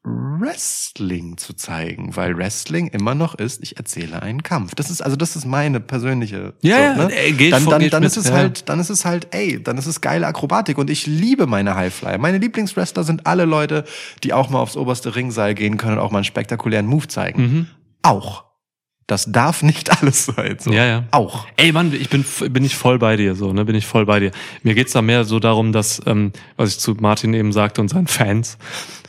S1: Wrestling zu zeigen, weil Wrestling immer noch ist, ich erzähle einen Kampf. Das ist also das ist meine persönliche.
S2: Ja, ja, ey, geht
S1: dann dann, dann
S2: mit,
S1: ist es
S2: ja.
S1: halt, dann ist es halt, ey, dann ist es geile Akrobatik und ich liebe meine Highflyer. Meine Lieblingswrestler sind alle Leute, die auch mal aufs oberste Ringseil gehen können und auch mal einen spektakulären Move zeigen.
S2: Mhm.
S1: Auch. Das darf nicht alles sein. So.
S2: Ja, ja.
S1: Auch.
S2: Ey Mann, ich bin, bin ich voll bei dir, so, ne, bin ich voll bei dir. Mir geht's da mehr so darum, dass, ähm, was ich zu Martin eben sagte und seinen Fans,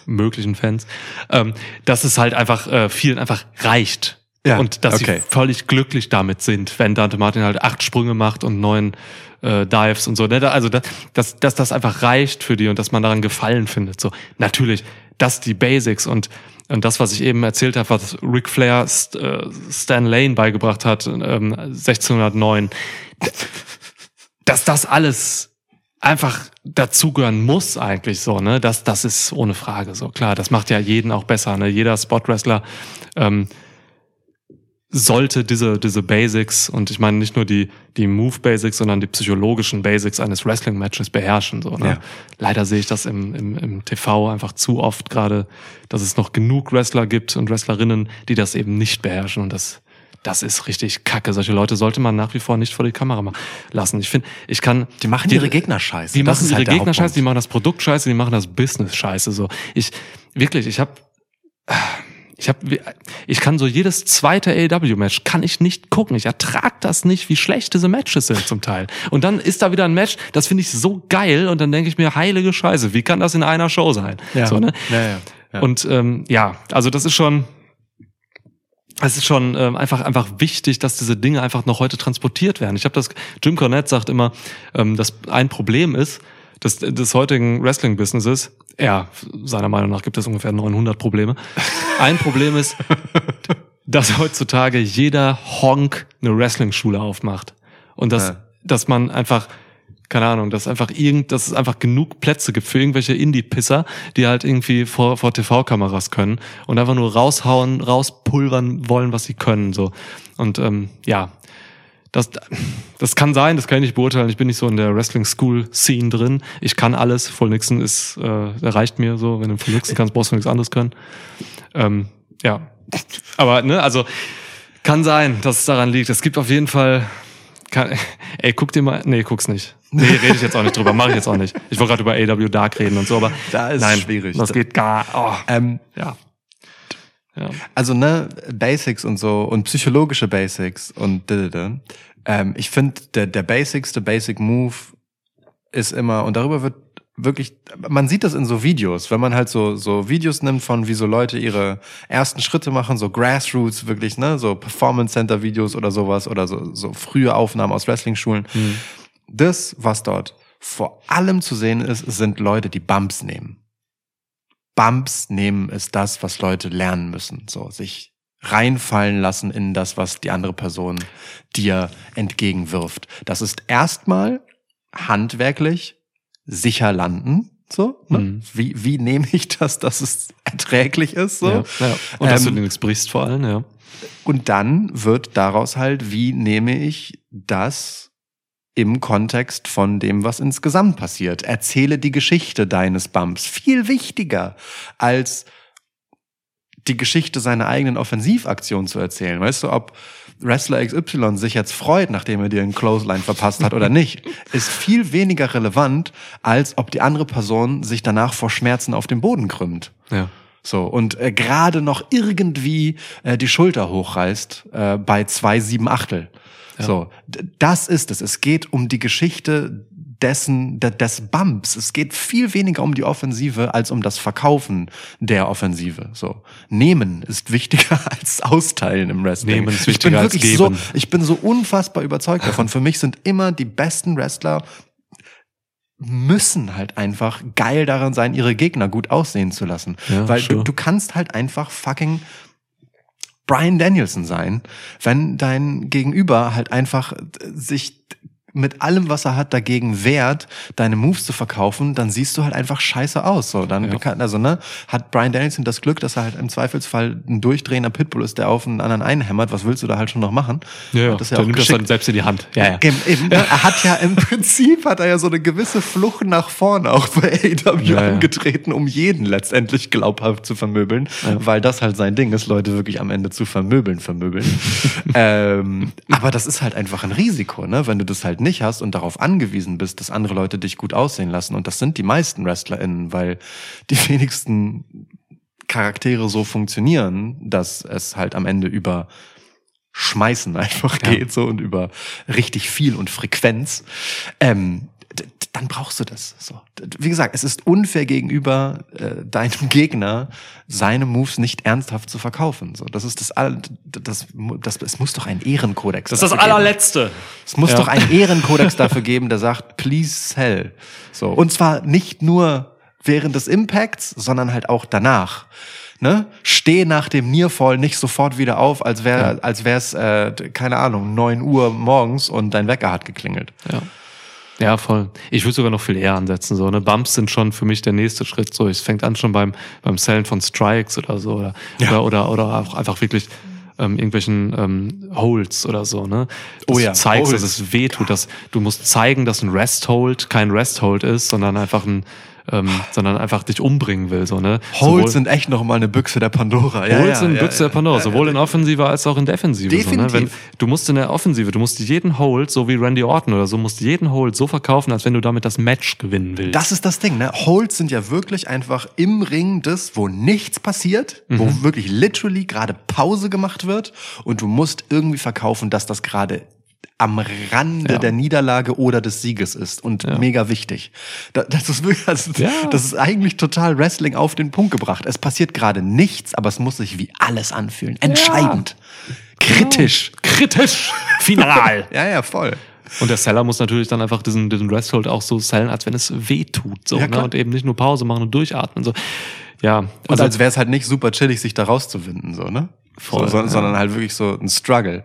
S2: möglichen Fans, ähm, dass es halt einfach äh, vielen einfach reicht.
S1: Ja,
S2: und dass
S1: okay.
S2: sie völlig glücklich damit sind, wenn Dante Martin halt acht Sprünge macht und neun äh, Dives und so. Ne? Also da- dass, dass das einfach reicht für die und dass man daran Gefallen findet. So natürlich, dass die Basics und und das, was ich eben erzählt habe, was Ric Flair St äh, Stan Lane beigebracht hat, ähm, 1609, dass das alles einfach dazugehören muss eigentlich so, ne? Das, das ist ohne Frage so. Klar, das macht ja jeden auch besser, ne? Jeder Spot-Wrestler ähm, sollte diese, diese Basics und ich meine nicht nur die, die Move-Basics, sondern die psychologischen Basics eines Wrestling-Matches beherrschen. So, ne?
S1: Ja.
S2: Leider sehe ich das im, im, im TV einfach zu oft gerade, dass es noch genug Wrestler gibt und Wrestlerinnen, die das eben nicht beherrschen und das das ist richtig kacke. Solche Leute sollte man nach wie vor nicht vor die Kamera ma- lassen. Ich finde, ich kann.
S1: Die machen ihre Gegner scheiße.
S2: Die
S1: Das
S2: machen
S1: ist
S2: ihre
S1: halt
S2: Gegner scheiße, die machen das Produkt scheiße, die machen das Business scheiße. So, ich wirklich, ich habe, ich habe, ich kann so jedes zweite AEW-Match kann ich nicht gucken. Ich ertrag das nicht, wie schlecht diese Matches sind zum Teil. Und dann ist da wieder ein Match, das finde ich so geil und dann denke ich mir, heilige Scheiße, wie kann das in einer Show sein?
S1: Ja.
S2: So, ne?
S1: Ja, ja, ja.
S2: Und ähm, ja, also das ist schon, es ist schon ähm, einfach einfach wichtig, dass diese Dinge einfach noch heute transportiert werden. Ich habe das, Jim Cornette sagt immer, ähm, dass ein Problem ist des, des heutigen Wrestling-Businesses. Ja, seiner Meinung nach gibt es ungefähr 900 Probleme. Ein Problem ist, dass heutzutage jeder Honk eine Wrestling-Schule aufmacht und dass
S1: Ja.
S2: dass man einfach keine Ahnung, dass einfach irgend, dass es einfach genug Plätze gibt für irgendwelche Indie-Pisser, die halt irgendwie vor, vor TV-Kameras können und einfach nur raushauen, rauspulvern wollen, was sie können, so. Und, ähm, ja. Das, das kann sein, das kann ich nicht beurteilen. Ich bin nicht so in der Wrestling-School-Scene drin. Ich kann alles. Full Nixon ist, äh, der reicht mir so. Wenn du Full Nixon kannst, brauchst du nichts anderes können. Ähm, ja. Aber, ne, also, kann sein, dass es daran liegt. Es gibt auf jeden Fall, kann, ey, guck dir mal, nee, guck's nicht. Nee, rede ich jetzt auch nicht drüber, mache ich jetzt auch nicht. Ich wollte gerade über AW Dark reden und so, aber
S1: Da ist
S2: nein,
S1: schwierig.
S2: Das geht gar, oh,
S1: Ähm,
S2: ja. Ja.
S1: Also ne, Basics und so und psychologische Basics und. Ähm, ich finde, der, der basicste Basic Move ist immer, und darüber wird wirklich, man sieht das in so Videos, wenn man halt so, so Videos nimmt von, wie so Leute ihre ersten Schritte machen, so Grassroots wirklich, ne, so Performance Center Videos oder sowas oder so, so frühe Aufnahmen aus Wrestling-Schulen. Das, was dort vor allem zu sehen ist, sind Leute, die Bumps nehmen. Bumps nehmen ist das, was Leute lernen müssen. So, sich reinfallen lassen in das, was die andere Person dir entgegenwirft. Das ist erstmal handwerklich sicher landen. So, ne?
S2: Mhm.
S1: wie, wie nehme ich das, dass es erträglich ist? So?
S2: Ja, ja. Und dass
S1: Ähm,
S2: du nichts brichst vor allem, ja.
S1: Und dann wird daraus halt, wie nehme ich das im Kontext von dem, was insgesamt passiert. Erzähle die Geschichte deines Bumps. Viel wichtiger als die Geschichte seiner eigenen Offensivaktion zu erzählen. Weißt du, ob Wrestler XY sich jetzt freut, nachdem er dir einen Clothesline verpasst hat oder nicht, ist viel weniger relevant, als ob die andere Person sich danach vor Schmerzen auf den Boden krümmt.
S2: Ja.
S1: So, und äh, gerade noch irgendwie äh, die Schulter hochreißt äh, bei zwei sieben Achtel. So, d- das ist es. Es geht um die Geschichte dessen, de, des Bumps. Es geht viel weniger um die Offensive als um das Verkaufen der Offensive. So. Nehmen ist wichtiger als Austeilen im Wrestling.
S2: Nehmen ist
S1: ich bin
S2: wichtiger als
S1: wirklich so,
S2: geben.
S1: ich bin so unfassbar überzeugt davon. Für mich sind immer die besten Wrestler müssen halt einfach geil daran sein, ihre Gegner gut aussehen zu lassen.
S2: Ja,
S1: Weil du,
S2: sure.
S1: du kannst halt einfach fucking Brian Danielson sein, wenn dein Gegenüber halt einfach sich mit allem, was er hat, dagegen wehrt, deine Moves zu verkaufen, dann siehst du halt einfach scheiße aus. So, dann
S2: Ja.
S1: kann, also ne, hat Brian Danielson das Glück, dass er halt im Zweifelsfall ein durchdrehender Pitbull ist, der auf einen anderen einhämmert. Was willst du da halt schon noch machen?
S2: Ja, ja.
S1: Das ja auch
S2: nimmt das
S1: geschickt.
S2: dann selbst in die Hand. Ja, ja.
S1: Eben, eben, ne? Er hat ja im Prinzip hat er ja so eine gewisse Flucht nach vorne auch bei AEW
S2: Ja, ja.
S1: angetreten, um jeden letztendlich glaubhaft zu vermöbeln, weil das halt sein Ding ist, Leute wirklich am Ende zu vermöbeln, vermöbeln. ähm, aber das ist halt einfach ein Risiko, ne? Wenn du das halt nicht hast und darauf angewiesen bist, dass andere Leute dich gut aussehen lassen. Und das sind die meisten WrestlerInnen, weil die wenigsten Charaktere so funktionieren, dass es halt am Ende über Schmeißen einfach
S2: Ja.
S1: geht so und über richtig viel und Frequenz, ähm, dann brauchst du das. So. Wie gesagt, es ist unfair gegenüber äh, deinem Gegner, seine Moves nicht ernsthaft zu verkaufen. So, das ist das, all, das, das, es muss doch einen Ehrenkodex.
S2: Das ist das
S1: dafür geben.
S2: allerletzte.
S1: Es muss
S2: Ja.
S1: doch einen Ehrenkodex dafür geben, der sagt, please sell. So. Und zwar nicht nur während des Impacts, sondern halt auch danach. Ne? Steh nach dem Nearfall nicht sofort wieder auf, als wäre, als wär's, äh, keine Ahnung, neun Uhr morgens und dein Wecker hat geklingelt.
S2: Ja. Ja, voll. Ich würde sogar noch viel eher ansetzen. So, ne? Bumps sind schon für mich der nächste Schritt. So, es fängt an schon beim, beim Sellen von Strikes oder so. Oder,
S1: Ja.
S2: oder, oder, oder auch einfach wirklich ähm, irgendwelchen ähm, Holds oder so, ne? Dass
S1: Oh ja,
S2: du zeigst,
S1: Holds.
S2: dass es weh tut, dass du musst zeigen, dass ein Rest-Hold kein Rest-Hold ist, sondern einfach ein, ähm, sondern einfach dich umbringen will, so, ne?
S1: Holds sind echt noch mal eine Büchse der Pandora. Ja,
S2: Holds
S1: ja,
S2: und
S1: ja,
S2: Büchse
S1: ja,
S2: der Pandora, sowohl in Offensive als auch in Defensive. So, ne?
S1: Definitiv.
S2: Wenn, du musst in der Offensive, du musst jeden Hold, so wie Randy Orton oder so, musst jeden Hold so verkaufen, als wenn du damit das Match gewinnen willst.
S1: Das ist das Ding, ne? Holds sind ja wirklich einfach im Ring das, wo nichts passiert, wo
S2: Mhm.
S1: wirklich literally gerade Pause gemacht wird und du musst irgendwie verkaufen, dass das gerade am Rande
S2: Ja.
S1: der Niederlage oder des Sieges ist und mega wichtig. Da- Das ist wirklich, das ist,
S2: Ja.
S1: das ist eigentlich total Wrestling auf den Punkt gebracht. Es passiert gerade nichts, aber es muss sich wie alles anfühlen. Entscheidend. Kritisch.
S2: kritisch, final.
S1: Ja, ja, voll.
S2: Und der Seller muss natürlich dann einfach diesen, diesen Resthold auch so sellen, als wenn es weh tut. So,
S1: Ja,
S2: ne? Und eben nicht nur Pause machen und durchatmen. So. Ja,
S1: Und
S2: also
S1: als wäre es halt nicht super chillig, sich da rauszuwinden, so, ne?
S2: Voll,
S1: so, so,
S2: ja.
S1: Sondern halt wirklich so ein Struggle.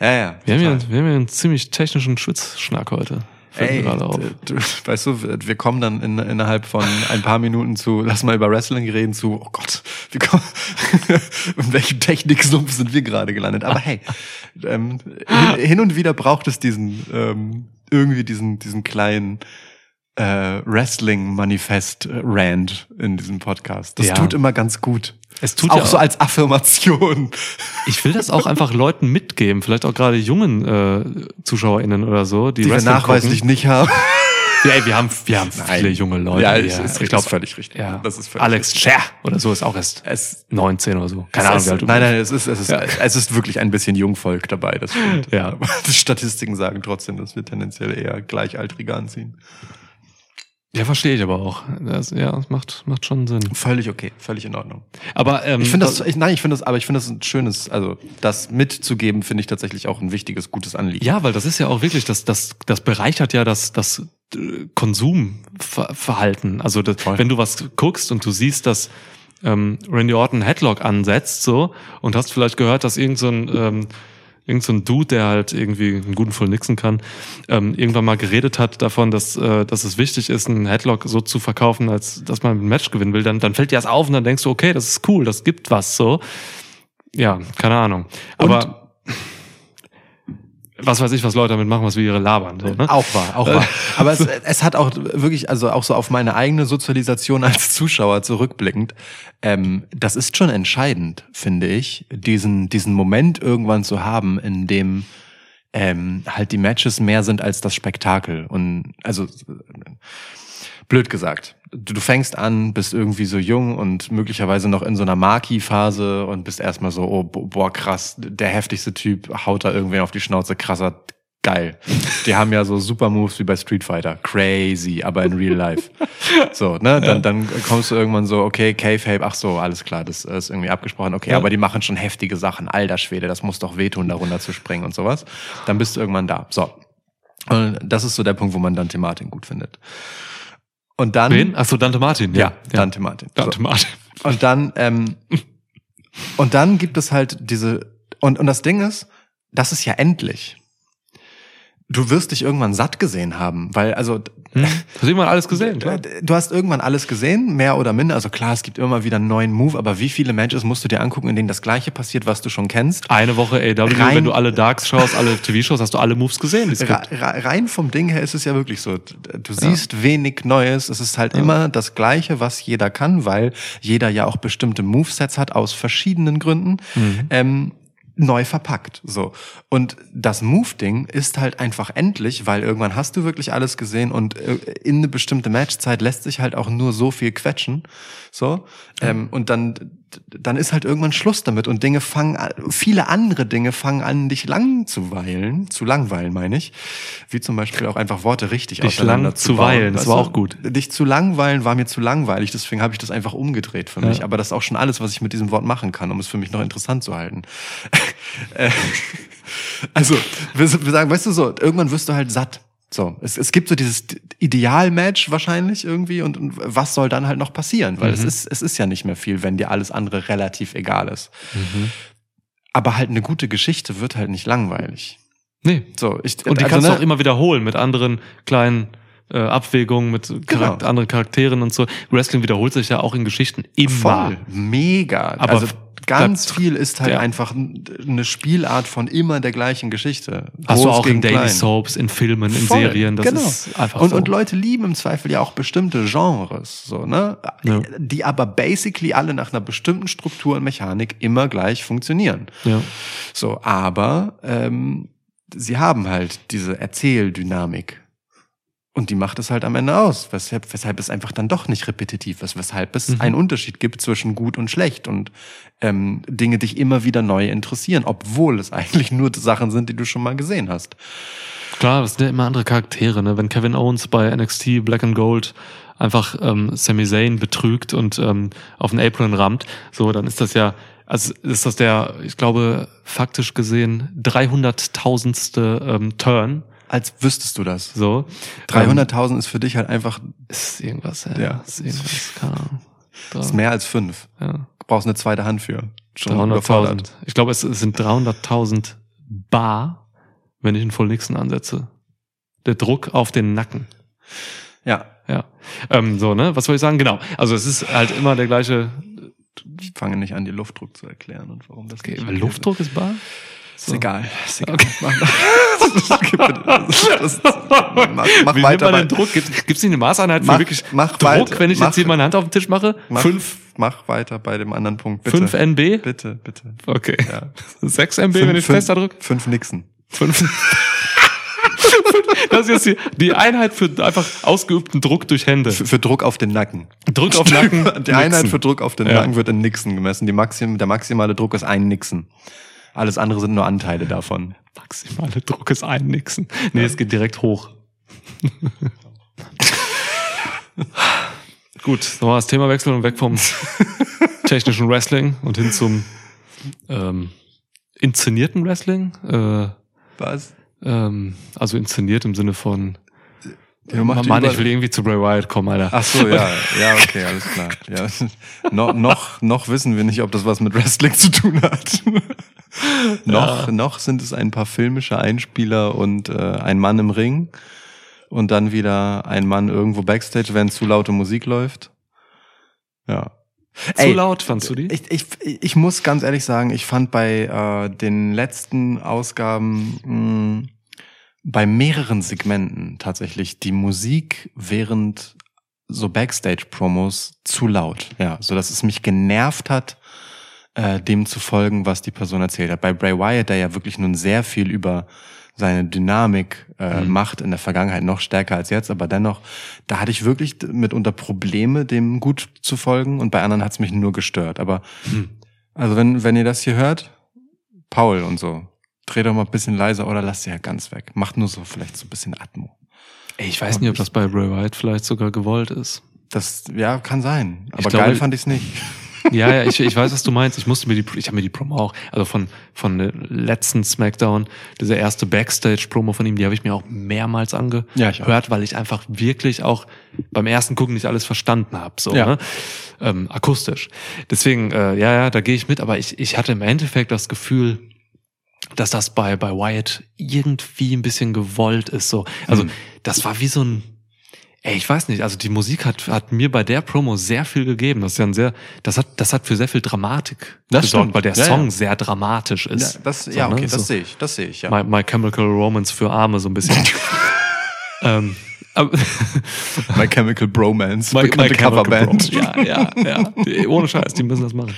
S1: Ja, ja.
S2: wir haben, hier, wir haben hier einen ziemlich technischen Schwitzschnack heute.
S1: Ey, du, weißt du, wir kommen dann in, innerhalb von ein paar Minuten zu, lass mal über Wrestling reden, zu, oh Gott, wir kommen, in welchem Techniksumpf sind wir gerade gelandet? Aber hey, ähm, hin, hin und wieder braucht es diesen, ähm, irgendwie diesen, diesen kleinen äh, Wrestling-Manifest-Rand in diesem Podcast. Das
S2: Ja.
S1: tut immer ganz gut.
S2: Es tut
S1: auch
S2: ja
S1: so als Affirmation.
S2: Ich will das auch einfach Leuten mitgeben, vielleicht auch gerade jungen äh, ZuschauerInnen oder so, die,
S1: Die wir
S2: Wrestling
S1: nachweislich
S2: gucken.
S1: nicht haben.
S2: Ja, ey, wir haben, wir haben viele junge Leute.
S1: Ja, es ist-
S2: ich
S1: ist völlig richtig.
S2: Ja.
S1: Das ist völlig
S2: Alex Scher oder so ist auch erst
S1: Es,
S2: 19 oder so. Keine Ahnung,
S1: ist,
S2: wie alt du
S1: nein,
S2: bist.
S1: nein, es ist, es ist, es ist wirklich ein bisschen Jungvolk dabei, das stimmt.
S2: Ja.
S1: Aber die Statistiken sagen trotzdem, dass wir tendenziell eher Gleichaltrige anziehen.
S2: Ja, verstehe ich aber auch. Das, ja, das macht, macht schon Sinn.
S1: Völlig okay, völlig in Ordnung.
S2: Aber ähm,
S1: Ich finde das, ich, nein, ich finde das, aber ich finde das ein schönes, also das mitzugeben, finde ich tatsächlich auch ein wichtiges, gutes Anliegen.
S2: Ja, weil das ist ja auch wirklich, das, das, das bereichert ja das, das äh, Konsumverhalten. Also das, wenn du was guckst und du siehst, dass ähm, Randy Orton Headlock ansetzt so und hast vielleicht gehört, dass irgend so ein ähm, irgend so ein Dude, der halt irgendwie einen guten Full Nixon kann, ähm, irgendwann mal geredet hat davon, dass, äh, dass es wichtig ist, einen Headlock so zu verkaufen, als dass man ein Match gewinnen will, dann, dann fällt dir das auf und dann denkst du, okay, das ist cool, das gibt was so. Ja, keine Ahnung. Aber was weiß ich, was Leute damit machen, was wir ihre labern. So, ne?
S1: Auch wahr, auch wahr. Aber es, es hat auch wirklich, also auch so auf meine eigene Sozialisation als Zuschauer zurückblickend, ähm, das ist schon entscheidend, finde ich, diesen, diesen Moment irgendwann zu haben, in dem ähm, halt die Matches mehr sind als das Spektakel. Und also blöd gesagt. Du, du fängst an, bist irgendwie so jung und möglicherweise noch in so einer Marquis-Phase und bist erstmal so, oh, bo- boah, krass, der heftigste Typ haut da irgendwen auf die Schnauze, krasser Geil. Die haben ja so super Moves wie bei Street Fighter. Crazy, aber in real life. So, ne? Dann, dann kommst du irgendwann so, okay, K-Fape, ach so, alles klar, das ist irgendwie abgesprochen. Okay,
S2: Ja.
S1: aber die machen schon heftige Sachen. Alter Schwede, das muss doch wehtun, da runter zu springen und sowas. Dann bist du irgendwann da. So. Und das ist so der Punkt, wo man Dante Martin gut findet. Und dann.
S2: Wen? Achso, Dante Martin.
S1: Ja, Dante Martin.
S2: Dante Martin.
S1: Und dann, ähm, und dann gibt es halt diese, und, und das Ding ist, das ist ja endlich. Du wirst dich irgendwann satt gesehen haben, weil, also,
S2: Hm? Hast du irgendwann alles gesehen? Klar.
S1: du hast irgendwann alles gesehen, mehr oder minder. Also klar, es gibt immer wieder einen neuen Move, aber wie viele Matches musst du dir angucken, in denen das Gleiche passiert, was du schon kennst?
S2: Eine Woche AW,
S1: Rein-
S2: wenn du alle Darks schaust, alle TV-Shows, hast du alle Moves gesehen.
S1: rein vom Ding her ist es ja wirklich so. Du siehst wenig Neues. Es ist halt immer das Gleiche, was jeder kann, weil jeder ja auch bestimmte Movesets hat aus verschiedenen Gründen. Ähm, neu verpackt, so. Und das Move-Ding ist halt einfach endlich, weil irgendwann hast du wirklich alles gesehen und äh, in eine bestimmte Matchzeit lässt sich halt auch nur so viel quetschen, so. Ähm, und dann, dann ist halt irgendwann Schluss damit und Dinge fangen, an- viele andere Dinge fangen an, dich lang zu weilen, zu langweilen, meine ich. Wie zum Beispiel auch einfach Worte richtig
S2: Dich
S1: auseinander
S2: lang zu weilen, das war auch gut.
S1: Dich zu langweilen war mir zu langweilig, deswegen habe ich das einfach umgedreht für mich.
S2: Ja.
S1: Aber das ist auch schon alles, was ich mit diesem Wort machen kann, um es für mich noch interessant zu halten. Äh, also, wir sagen, weißt du so, irgendwann wirst du halt satt. So, es, es gibt so dieses Idealmatch wahrscheinlich irgendwie und, und was soll dann halt noch passieren? Weil
S2: Mhm.
S1: es ist es ist ja nicht mehr viel, wenn dir alles andere relativ egal ist.
S2: Mhm.
S1: Aber halt eine gute Geschichte wird halt nicht langweilig.
S2: Nee.
S1: So, ich
S2: Und die
S1: also,
S2: kannst du
S1: ne,
S2: auch immer wiederholen mit anderen kleinen äh, Abwägungen, mit Charak
S1: Genau.
S2: anderen Charakteren und so. Wrestling wiederholt sich ja auch in Geschichten immer.
S1: Voll, mega.
S2: Aber
S1: also ganz viel ist halt
S2: ja.
S1: einfach eine Spielart von immer der gleichen Geschichte.
S2: Hast du
S1: Groß
S2: auch in Daily
S1: klein.
S2: Soaps, in Filmen, in
S1: Voll,
S2: Serien. Das
S1: genau.
S2: ist einfach
S1: und,
S2: so.
S1: und Leute lieben im Zweifel ja auch bestimmte Genres, so, ne?
S2: Ja.
S1: Die aber basically alle nach einer bestimmten Struktur und Mechanik immer gleich funktionieren.
S2: ja.
S1: So, aber ähm, sie haben halt diese Erzähldynamik. Und die macht es halt am Ende aus, weshalb, weshalb es einfach dann doch nicht repetitiv ist, weshalb es
S2: Mhm.
S1: einen Unterschied gibt zwischen gut und schlecht und ähm, Dinge dich immer wieder neu interessieren, obwohl es eigentlich nur Sachen sind, die du schon mal gesehen hast.
S2: Klar, das sind ja immer andere Charaktere. Ne? Wenn Kevin Owens bei NXT Black and Gold einfach ähm, Sami Zayn betrügt und ähm, auf den Apron rammt, so dann ist das ja, also ist das der, ich glaube, faktisch gesehen 300.000ste ähm, Turn.
S1: Als wüsstest du das.
S2: So
S1: 300.000 ist für dich halt einfach
S2: ist irgendwas, ja,
S1: Ja.
S2: ist irgendwas, keine Ahnung.
S1: ist mehr als fünf.
S2: Ja.
S1: Du brauchst eine zweite Hand für. Schon überfordert.
S2: 300.000. Ich glaube, es, es sind 300.000 Bar, wenn ich einen Full Nixon ansetze. Der Druck auf den Nacken.
S1: Ja,
S2: Ja. Ähm, so, ne? Was soll ich sagen? Genau. Also es ist halt immer der gleiche.
S1: ich fange nicht an, die Luftdruck zu erklären und warum das
S2: Okay,
S1: nicht
S2: weil Luftdruck ist bar?
S1: Ist egal. Ist egal. Das- mach mach
S2: Wie
S1: weiter.
S2: man
S1: bei-
S2: den Druck? Gibt es nicht eine Maßeinheit für
S1: Mach-
S2: wirklich
S1: mach
S2: Druck,
S1: weiter.
S2: wenn ich
S1: Mach-
S2: jetzt hier meine Hand auf den Tisch mache?
S1: Mach,
S2: Fünf,
S1: mach weiter bei dem anderen Punkt. Bitte.
S2: fünf NB?
S1: Bitte, bitte.
S2: Okay.
S1: Ja.
S2: Sechs MB, wenn ich
S1: fünf,
S2: fester drücke?
S1: fünf Nixon.
S2: Fünf. Das ist jetzt die, die Einheit für einfach ausgeübten Druck durch Hände.
S1: Für, für Druck auf den Nacken.
S2: Druck auf Nacken.
S1: Die Einheit für Druck auf den
S2: Ja.
S1: Nacken wird in Nixon gemessen. Die Maxim, der maximale Druck ist ein Nixon. Alles andere sind nur Anteile davon.
S2: Maximale Druck ist ein Nixon. Nee, es geht direkt hoch. Gut, wir das Thema wechseln und weg vom technischen Wrestling und hin zum ähm, inszenierten Wrestling. Äh,
S1: Was?
S2: ähm, also inszeniert im Sinne von
S1: Ja, die
S2: Mann, ich will irgendwie zu Bray Wyatt kommen, Alter.
S1: Ach so, ja, ja, okay, alles klar. Ja. No, noch, noch wissen wir nicht, ob das was mit Wrestling zu tun hat. noch, noch sind es ein paar filmische Einspieler und äh, ein Mann im Ring und dann wieder ein Mann irgendwo backstage, wenn zu laute Musik läuft. Ja.
S2: Zu
S1: Ey,
S2: laut fandst du die?
S1: Ich, ich, ich muss ganz ehrlich sagen, ich fand bei äh, den letzten Ausgaben mh, bei mehreren Segmenten tatsächlich die Musik während so Backstage-Promos zu laut. Ja, so dass es mich genervt hat, äh, dem zu folgen, was die Person erzählt hat. Bei Bray Wyatt, der ja wirklich nun sehr viel über seine Dynamik äh,
S2: Mhm.
S1: macht in der Vergangenheit noch stärker als jetzt, aber dennoch, da hatte ich wirklich mitunter Probleme, dem gut zu folgen und bei anderen hat es mich nur gestört. Aber
S2: Hm.
S1: also wenn, wenn ihr das hier hört, Paul und so, dreh doch mal ein bisschen leiser oder lass sie ja ganz weg. Mach nur so vielleicht so ein bisschen Atmo.
S2: Ey, ich weiß nicht, ob das bei Bray Wyatt vielleicht sogar gewollt ist.
S1: Das, ja, kann sein. Aber
S2: glaube,
S1: geil fand ich's nicht.
S2: Ja, ja, ich, ich weiß, was du meinst. Ich musste mir die, ich habe mir die Promo auch, also von von der letzten Smackdown, diese erste Backstage-Promo von ihm, die habe ich mir auch mehrmals angehört,
S1: Ja,
S2: weil ich einfach wirklich auch beim ersten Gucken nicht alles verstanden habe, so
S1: Ja.
S2: ne? ähm, akustisch. Deswegen, äh, ja, ja, da gehe ich mit. Aber ich, ich hatte im Endeffekt das Gefühl, dass das bei bei Wyatt irgendwie ein bisschen gewollt ist. So, also
S1: Hm.
S2: das war wie so ein Ey, ich weiß nicht, also die Musik hat, hat mir bei der Promo sehr viel gegeben. Das ist ja ein sehr, das hat, das hat für sehr viel Dramatik
S1: Das
S2: gesorgt,
S1: stimmt.
S2: weil der
S1: Ja,
S2: Song
S1: ja.
S2: sehr dramatisch ist.
S1: Ja, das,
S2: So,
S1: ja
S2: ne?
S1: okay, das
S2: So
S1: sehe ich, das sehe ich, ja.
S2: My, My Chemical Romance für Arme so ein bisschen. ähm,
S1: My Chemical Bromance,
S2: My, My
S1: Coverband.
S2: Romance. Ja, ja, ja. Die- Ohne Scheiß, die müssen das machen.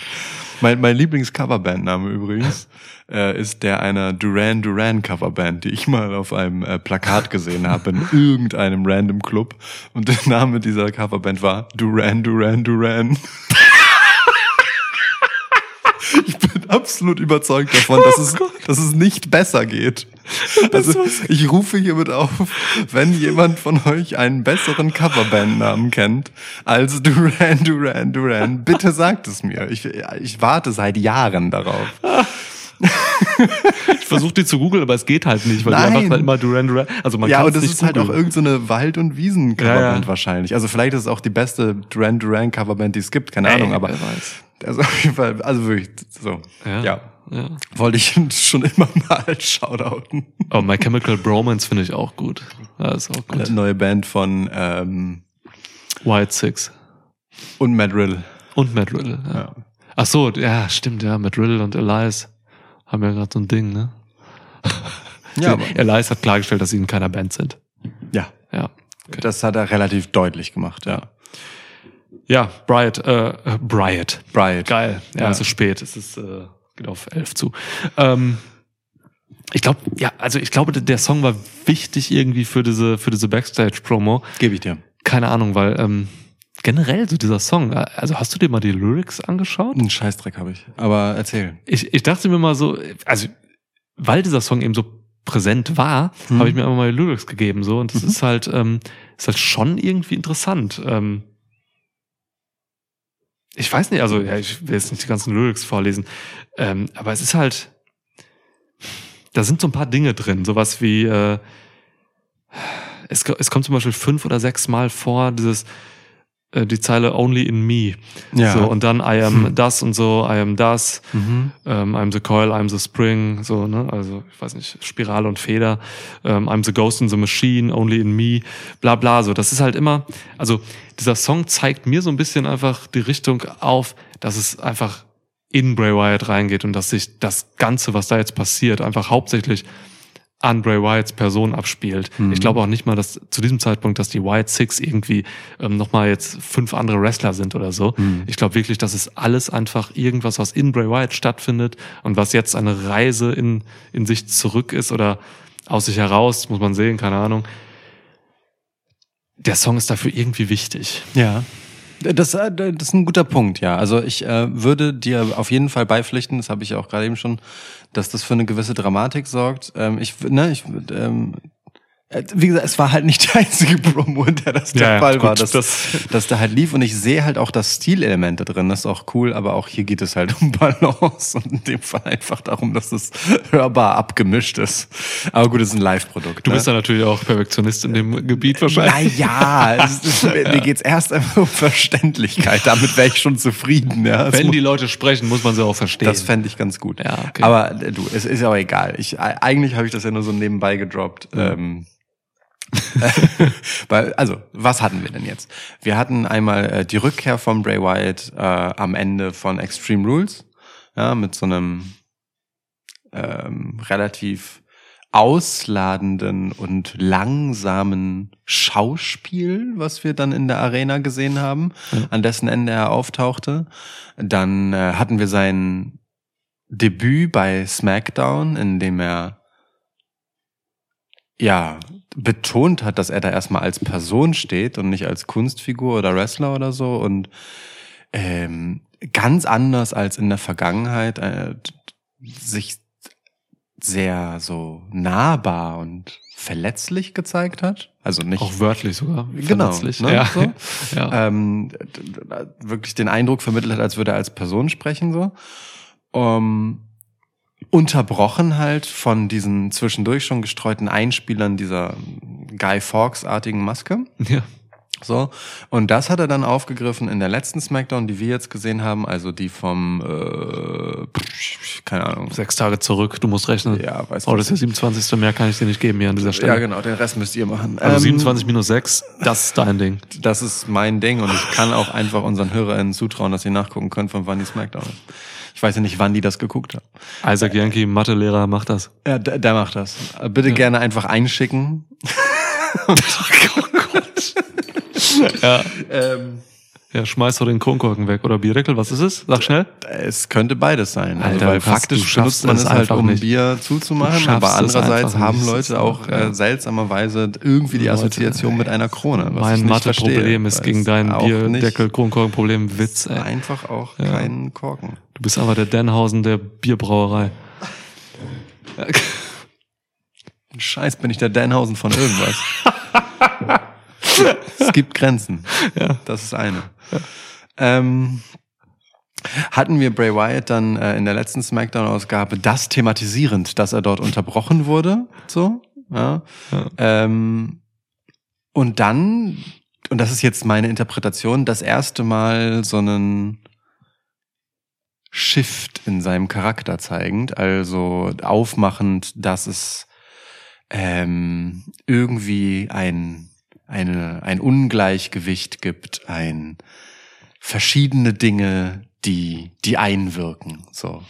S1: Mein, mein Lieblings-Coverband-Name übrigens äh, ist der einer Duran Duran Coverband, die ich mal auf einem äh, Plakat gesehen habe in irgendeinem random Club. Und der Name dieser Coverband war Duran Duran Duran. Ich bin absolut überzeugt davon, dass, es, dass es nicht besser geht. Also ich rufe hiermit auf, wenn jemand von euch einen besseren Coverband-Namen kennt als Duran Duran Duran, bitte sagt es mir. Ich, ich warte seit Jahren darauf.
S2: Ich versuche die zu googeln, aber es geht halt nicht, weil
S1: Nein.
S2: die einfach halt immer Duran Duran, also man
S1: ja, und das ist halt auch irgendeine Wald- und Wiesen-Coverband
S2: Ja, ja.
S1: wahrscheinlich. Also vielleicht ist es auch die beste Duran Duran Coverband, die es gibt, keine
S2: Ey,
S1: Ahnung, aber
S2: weiß.
S1: also auf jeden Fall, also wirklich so.
S2: Ja.
S1: ja.
S2: ja.
S1: Wollte ich schon immer mal shoutouten.
S2: Oh, My Chemical Bromance finde ich auch gut. Das ist auch gut.
S1: Eine neue Band von ähm,
S2: White Six.
S1: und Matt Riddle.
S2: Und Matt Riddle. Ja.
S1: Ja.
S2: Ach so, ja, stimmt, ja. Matt Riddle und Elias haben ja gerade so ein Ding, ne?
S1: Ja, aber,
S2: Elias hat klargestellt, dass sie in keiner Band sind.
S1: ja,
S2: Ja. Okay.
S1: das hat er relativ deutlich gemacht, ja.
S2: Ja, Bryant, äh, Bryant.
S1: Bryant.
S2: Geil. Ja,
S1: Ja.
S2: es ist spät. Es ist, äh, geht auf elf zu. Ähm, ich glaube, ja, also ich glaube, der Song war wichtig irgendwie für diese, für diese Backstage-Promo.
S1: Gebe ich dir.
S2: Keine Ahnung, weil ähm, generell so dieser Song, äh, also hast du dir mal die Lyrics angeschaut?
S1: Einen Scheißdreck habe ich. Aber erzähl.
S2: Ich, ich dachte mir mal so, also weil dieser Song eben so präsent war,
S1: Mhm.
S2: habe ich mir einfach mal die Lyrics gegeben so und das
S1: Mhm.
S2: ist halt ähm, ist halt schon irgendwie interessant. Ähm, ich weiß nicht, also ja, ich will jetzt nicht die ganzen Lyrics vorlesen, ähm, aber es ist halt, da sind so ein paar Dinge drin, sowas wie äh, es, es kommt zum Beispiel fünf oder sechs Mal vor dieses äh, die Zeile Only in Me.
S1: Ja.
S2: So, und dann I am
S1: Hm.
S2: das und so, I am das,
S1: Mhm.
S2: ähm, I'm the coil, I'm the spring, so, ne, also, ich weiß nicht, Spirale und Feder, ähm, I'm the ghost in the machine, only in me, bla, bla, so. Das ist halt immer, also, dieser Song zeigt mir so ein bisschen einfach die Richtung auf, dass es einfach in Bray Wyatt reingeht und dass sich das Ganze, was da jetzt passiert, einfach hauptsächlich an Bray Wyatts Person abspielt.
S1: Mhm.
S2: Ich glaube auch nicht mal, dass zu diesem Zeitpunkt, dass die Wyatt Six irgendwie ähm, nochmal jetzt fünf andere Wrestler sind oder so.
S1: Mhm.
S2: Ich glaube wirklich, das ist alles einfach irgendwas, was in Bray Wyatt stattfindet und was jetzt eine Reise in, in sich zurück ist oder aus sich heraus, muss man sehen, keine Ahnung. Der Song ist dafür irgendwie wichtig.
S1: Ja. Das, äh, das ist ein guter Punkt, ja. Also ich äh, würde dir auf jeden Fall beipflichten, das habe ich auch gerade eben schon, dass das für eine gewisse Dramatik sorgt. Ähm, ich, ne, ich, ähm, äh, wie gesagt, es war halt nicht die einzige Promo, in der das der
S2: Ja, ja,
S1: Fall
S2: gut,
S1: war, dass,
S2: das-
S1: dass da halt lief. Und ich sehe halt auch das Stilelement da drin, das ist auch cool, aber auch hier geht es halt um Balance und in dem Fall einfach darum, dass es hörbar abgemischt ist. Aber gut, es ist ein Live-Produkt.
S2: Du
S1: ne?
S2: bist ja natürlich auch Perfektionist in dem Gebiet wahrscheinlich.
S1: Naja, es ist, mir geht's erst einmal um Verständlichkeit. Damit wäre ich schon zufrieden. Ja.
S2: Wenn die Leute sprechen, muss man sie auch verstehen.
S1: das fände ich ganz gut.
S2: Ja, okay.
S1: Aber äh, du, es ist aber egal. Ich, e- eigentlich habe ich das ja nur so nebenbei gedroppt. Ähm, weil, also, was hatten wir denn jetzt? Wir hatten einmal äh, die Rückkehr von Bray Wyatt äh, am Ende von Extreme Rules, ja, mit so einem ähm, relativ ausladenden und langsamen Schauspiel, was wir dann in der Arena gesehen haben, an dessen Ende er auftauchte. Dann äh, hatten wir sein Debüt bei SmackDown, in dem er ja betont hat, dass er da erstmal als Person steht und nicht als Kunstfigur oder Wrestler oder so und ähm, ganz anders als in der Vergangenheit äh, sich sehr so nahbar und verletzlich gezeigt hat. Also nicht
S2: Auch wörtlich sogar.
S1: Genau,
S2: verletzlich.
S1: ne,
S2: Ja.
S1: so.
S2: ja.
S1: ähm, wirklich den Eindruck vermittelt hat, als würde er als Person sprechen so. Ähm, unterbrochen halt von diesen zwischendurch schon gestreuten Einspielern dieser Guy Fawkes-artigen Maske.
S2: ja.
S1: So. Und das hat er dann aufgegriffen in der letzten Smackdown, die wir jetzt gesehen haben, also die vom, äh, keine Ahnung.
S2: Sechs Tage zurück, du musst rechnen.
S1: Ja, weiß
S2: Oh, das ist der 27. Mehr kann ich dir nicht geben hier an dieser Stelle.
S1: Ja, genau, den Rest müsst ihr machen.
S2: Also
S1: Ähm,
S2: 27 minus 6, das ist dein Ding.
S1: Das ist mein Ding und ich kann auch einfach unseren HörerInnen zutrauen, dass sie nachgucken können, von wann die Smackdown ist. Ich weiß ja nicht, wann die das geguckt haben.
S2: Isaac Yankee, Mathelehrer, macht das.
S1: Ja, der, der macht das. Äh, Bitte gerne einfach einschicken.
S2: Ja.
S1: Ähm,
S2: Ja, schmeiß doch den Kronkorken weg. Oder Bierdeckel, was ist es? Sag schnell.
S1: es könnte beides sein. Also,
S2: Alter,
S1: weil
S2: du kannst-
S1: faktisch
S2: du
S1: benutzt man
S2: es
S1: halt, um
S2: nicht.
S1: Bier zuzumachen,
S2: Du
S1: aber andererseits haben. Leute auch
S2: Ja.
S1: äh, seltsamerweise irgendwie die
S2: Leute,
S1: Assoziation mit einer Krone. Was
S2: mein Mathe-Problem ist
S1: weil
S2: gegen dein
S1: auch
S2: Bierdeckel, Kronkorken-Problem Witz, ey.
S1: Einfach auch
S2: Ja.
S1: keinen Korken.
S2: Du bist aber der Denhausen der Bierbrauerei.
S1: Scheiß bin ich der Danhausen von irgendwas. es gibt Grenzen.
S2: Ja.
S1: Das ist eine. Ähm, hatten wir Bray Wyatt dann äh, in der letzten Smackdown-Ausgabe das thematisierend, dass er dort unterbrochen wurde? So, ja.
S2: Ja.
S1: Ähm, und dann, und das ist jetzt meine Interpretation, das erste Mal so einen Shift in seinem Charakter zeigend, also aufmachend, dass es ähm, irgendwie ein, eine, ein Ungleichgewicht gibt, ein verschiedene Dinge, die, die einwirken. So.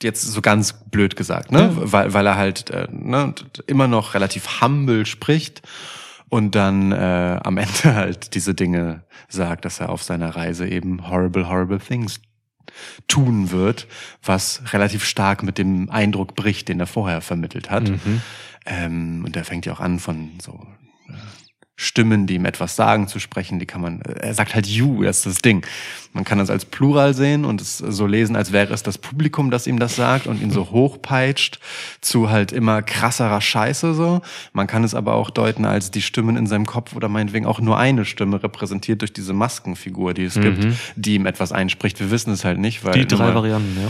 S1: Jetzt so ganz blöd gesagt, ne? Weil, weil er halt äh, ne, immer noch relativ humble spricht und dann äh, am Ende halt diese Dinge sagt, dass er auf seiner Reise eben horrible, horrible things tun wird, was relativ stark mit dem Eindruck bricht, den er vorher vermittelt hat.
S2: Mhm.
S1: Ähm, und er fängt ja auch an von so äh, Stimmen, die ihm etwas sagen, zu sprechen. Die kann man, er sagt halt you, das ist das Ding. Man kann das als Plural sehen und es so lesen, als wäre es das Publikum, das ihm das sagt und ihn so hochpeitscht zu halt immer krasserer Scheiße so. Man kann es aber auch deuten als die Stimmen in seinem Kopf oder meinetwegen auch nur eine Stimme repräsentiert durch diese Maskenfigur, die es gibt, die ihm etwas einspricht. Wir wissen es halt nicht, weil
S2: Die drei Varianten, ja.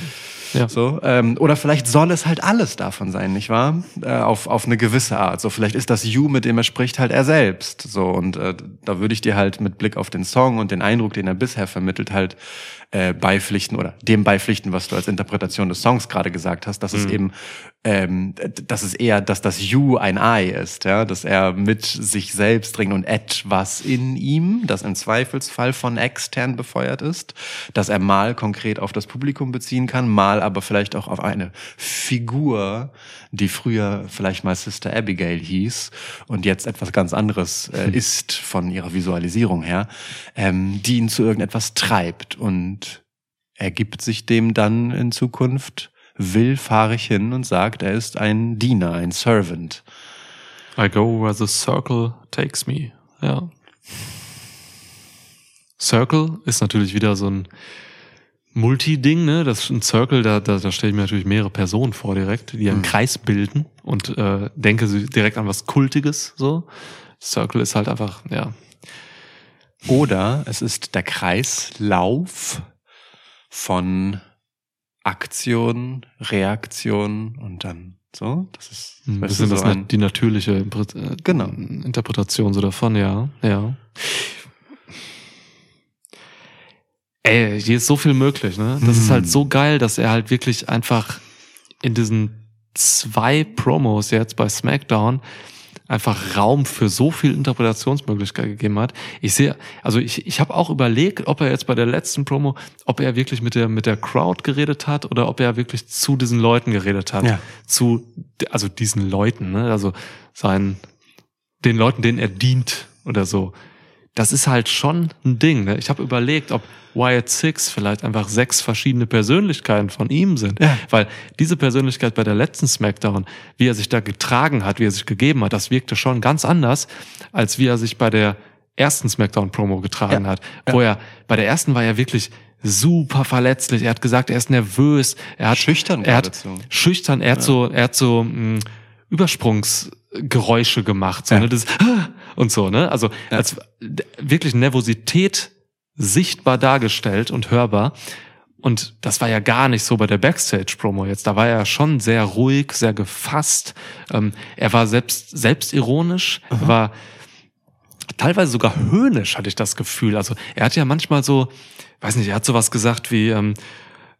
S2: Ja.
S1: so, ähm, oder vielleicht soll es halt alles davon sein, nicht wahr? Äh, auf, auf eine gewisse Art. So, vielleicht ist das You, mit dem er spricht, halt er selbst. So, und äh, da würde ich dir halt mit Blick auf den Song und den Eindruck, den er bisher vermittelt, halt äh, beipflichten oder dem beipflichten, was du als Interpretation des Songs gerade gesagt hast, dass es eben, ähm, dass es eher, dass das You ein I ist, ja, dass er mit sich selbst ringt und etwas in ihm, das im Zweifelsfall von extern befeuert ist, dass er mal konkret auf das Publikum beziehen kann, mal aber vielleicht auch auf eine Figur, die früher vielleicht mal Sister Abigail hieß und jetzt etwas ganz anderes äh, ist von ihrer Visualisierung her, ähm, die ihn zu irgendetwas treibt. Und er gibt sich dem dann in Zukunft willfahrig hin und sagt, er ist ein Diener, ein Servant.
S2: I go where the circle takes me. Ja. Circle ist natürlich wieder so ein Multi-Ding, ne? Das ist ein Circle, da, da, da stelle ich mir natürlich mehrere Personen vor direkt, die einen Kreis bilden und äh, denke direkt an was Kultiges so. Circle ist halt einfach, ja.
S1: Oder es ist der Kreislauf von Aktion, Reaktion und dann so. Das ist
S2: Ein
S1: weißt
S2: bisschen
S1: du,
S2: das
S1: so ein,
S2: die natürliche äh,
S1: Genau.
S2: Interpretation so davon, ja. Ja. Ey, hier ist so viel möglich, ne? Das ist
S1: Hm.
S2: halt so geil, dass er halt wirklich einfach in diesen zwei Promos jetzt bei SmackDown einfach Raum für so viel Interpretationsmöglichkeit gegeben hat. Ich sehe, also ich, ich habe auch überlegt, ob er jetzt bei der letzten Promo, ob er wirklich mit der mit der Crowd geredet hat oder ob er wirklich zu diesen Leuten geredet hat,
S1: Ja.
S2: zu also diesen Leuten, ne? also seinen den Leuten, denen er dient oder so. Das ist halt schon ein Ding. Ne? Ich habe überlegt, ob Wyatt Six vielleicht einfach sechs verschiedene Persönlichkeiten von ihm sind.
S1: Ja.
S2: Weil diese Persönlichkeit bei der letzten Smackdown, wie er sich da getragen hat, wie er sich gegeben hat, das wirkte schon ganz anders, als wie er sich bei der ersten Smackdown-Promo getragen
S1: Ja.
S2: hat. Wo er, bei der ersten war er wirklich super verletzlich. Er hat gesagt, er ist nervös. Er hat
S1: Schüchtern
S2: Er hat
S1: geradezu.
S2: schüchtern. Er hat so, er hat so mh, Übersprungsgeräusche gemacht, so, ne? Das und so, ne? Also als wirklich Nervosität sichtbar dargestellt und hörbar. Und das war ja gar nicht so bei der Backstage-Promo jetzt. Da war er schon sehr ruhig, sehr gefasst. Ähm, er war selbst selbstironisch, war teilweise sogar höhnisch, hatte ich das Gefühl. Also er hat ja manchmal so, weiß nicht, er hat sowas gesagt wie, ähm,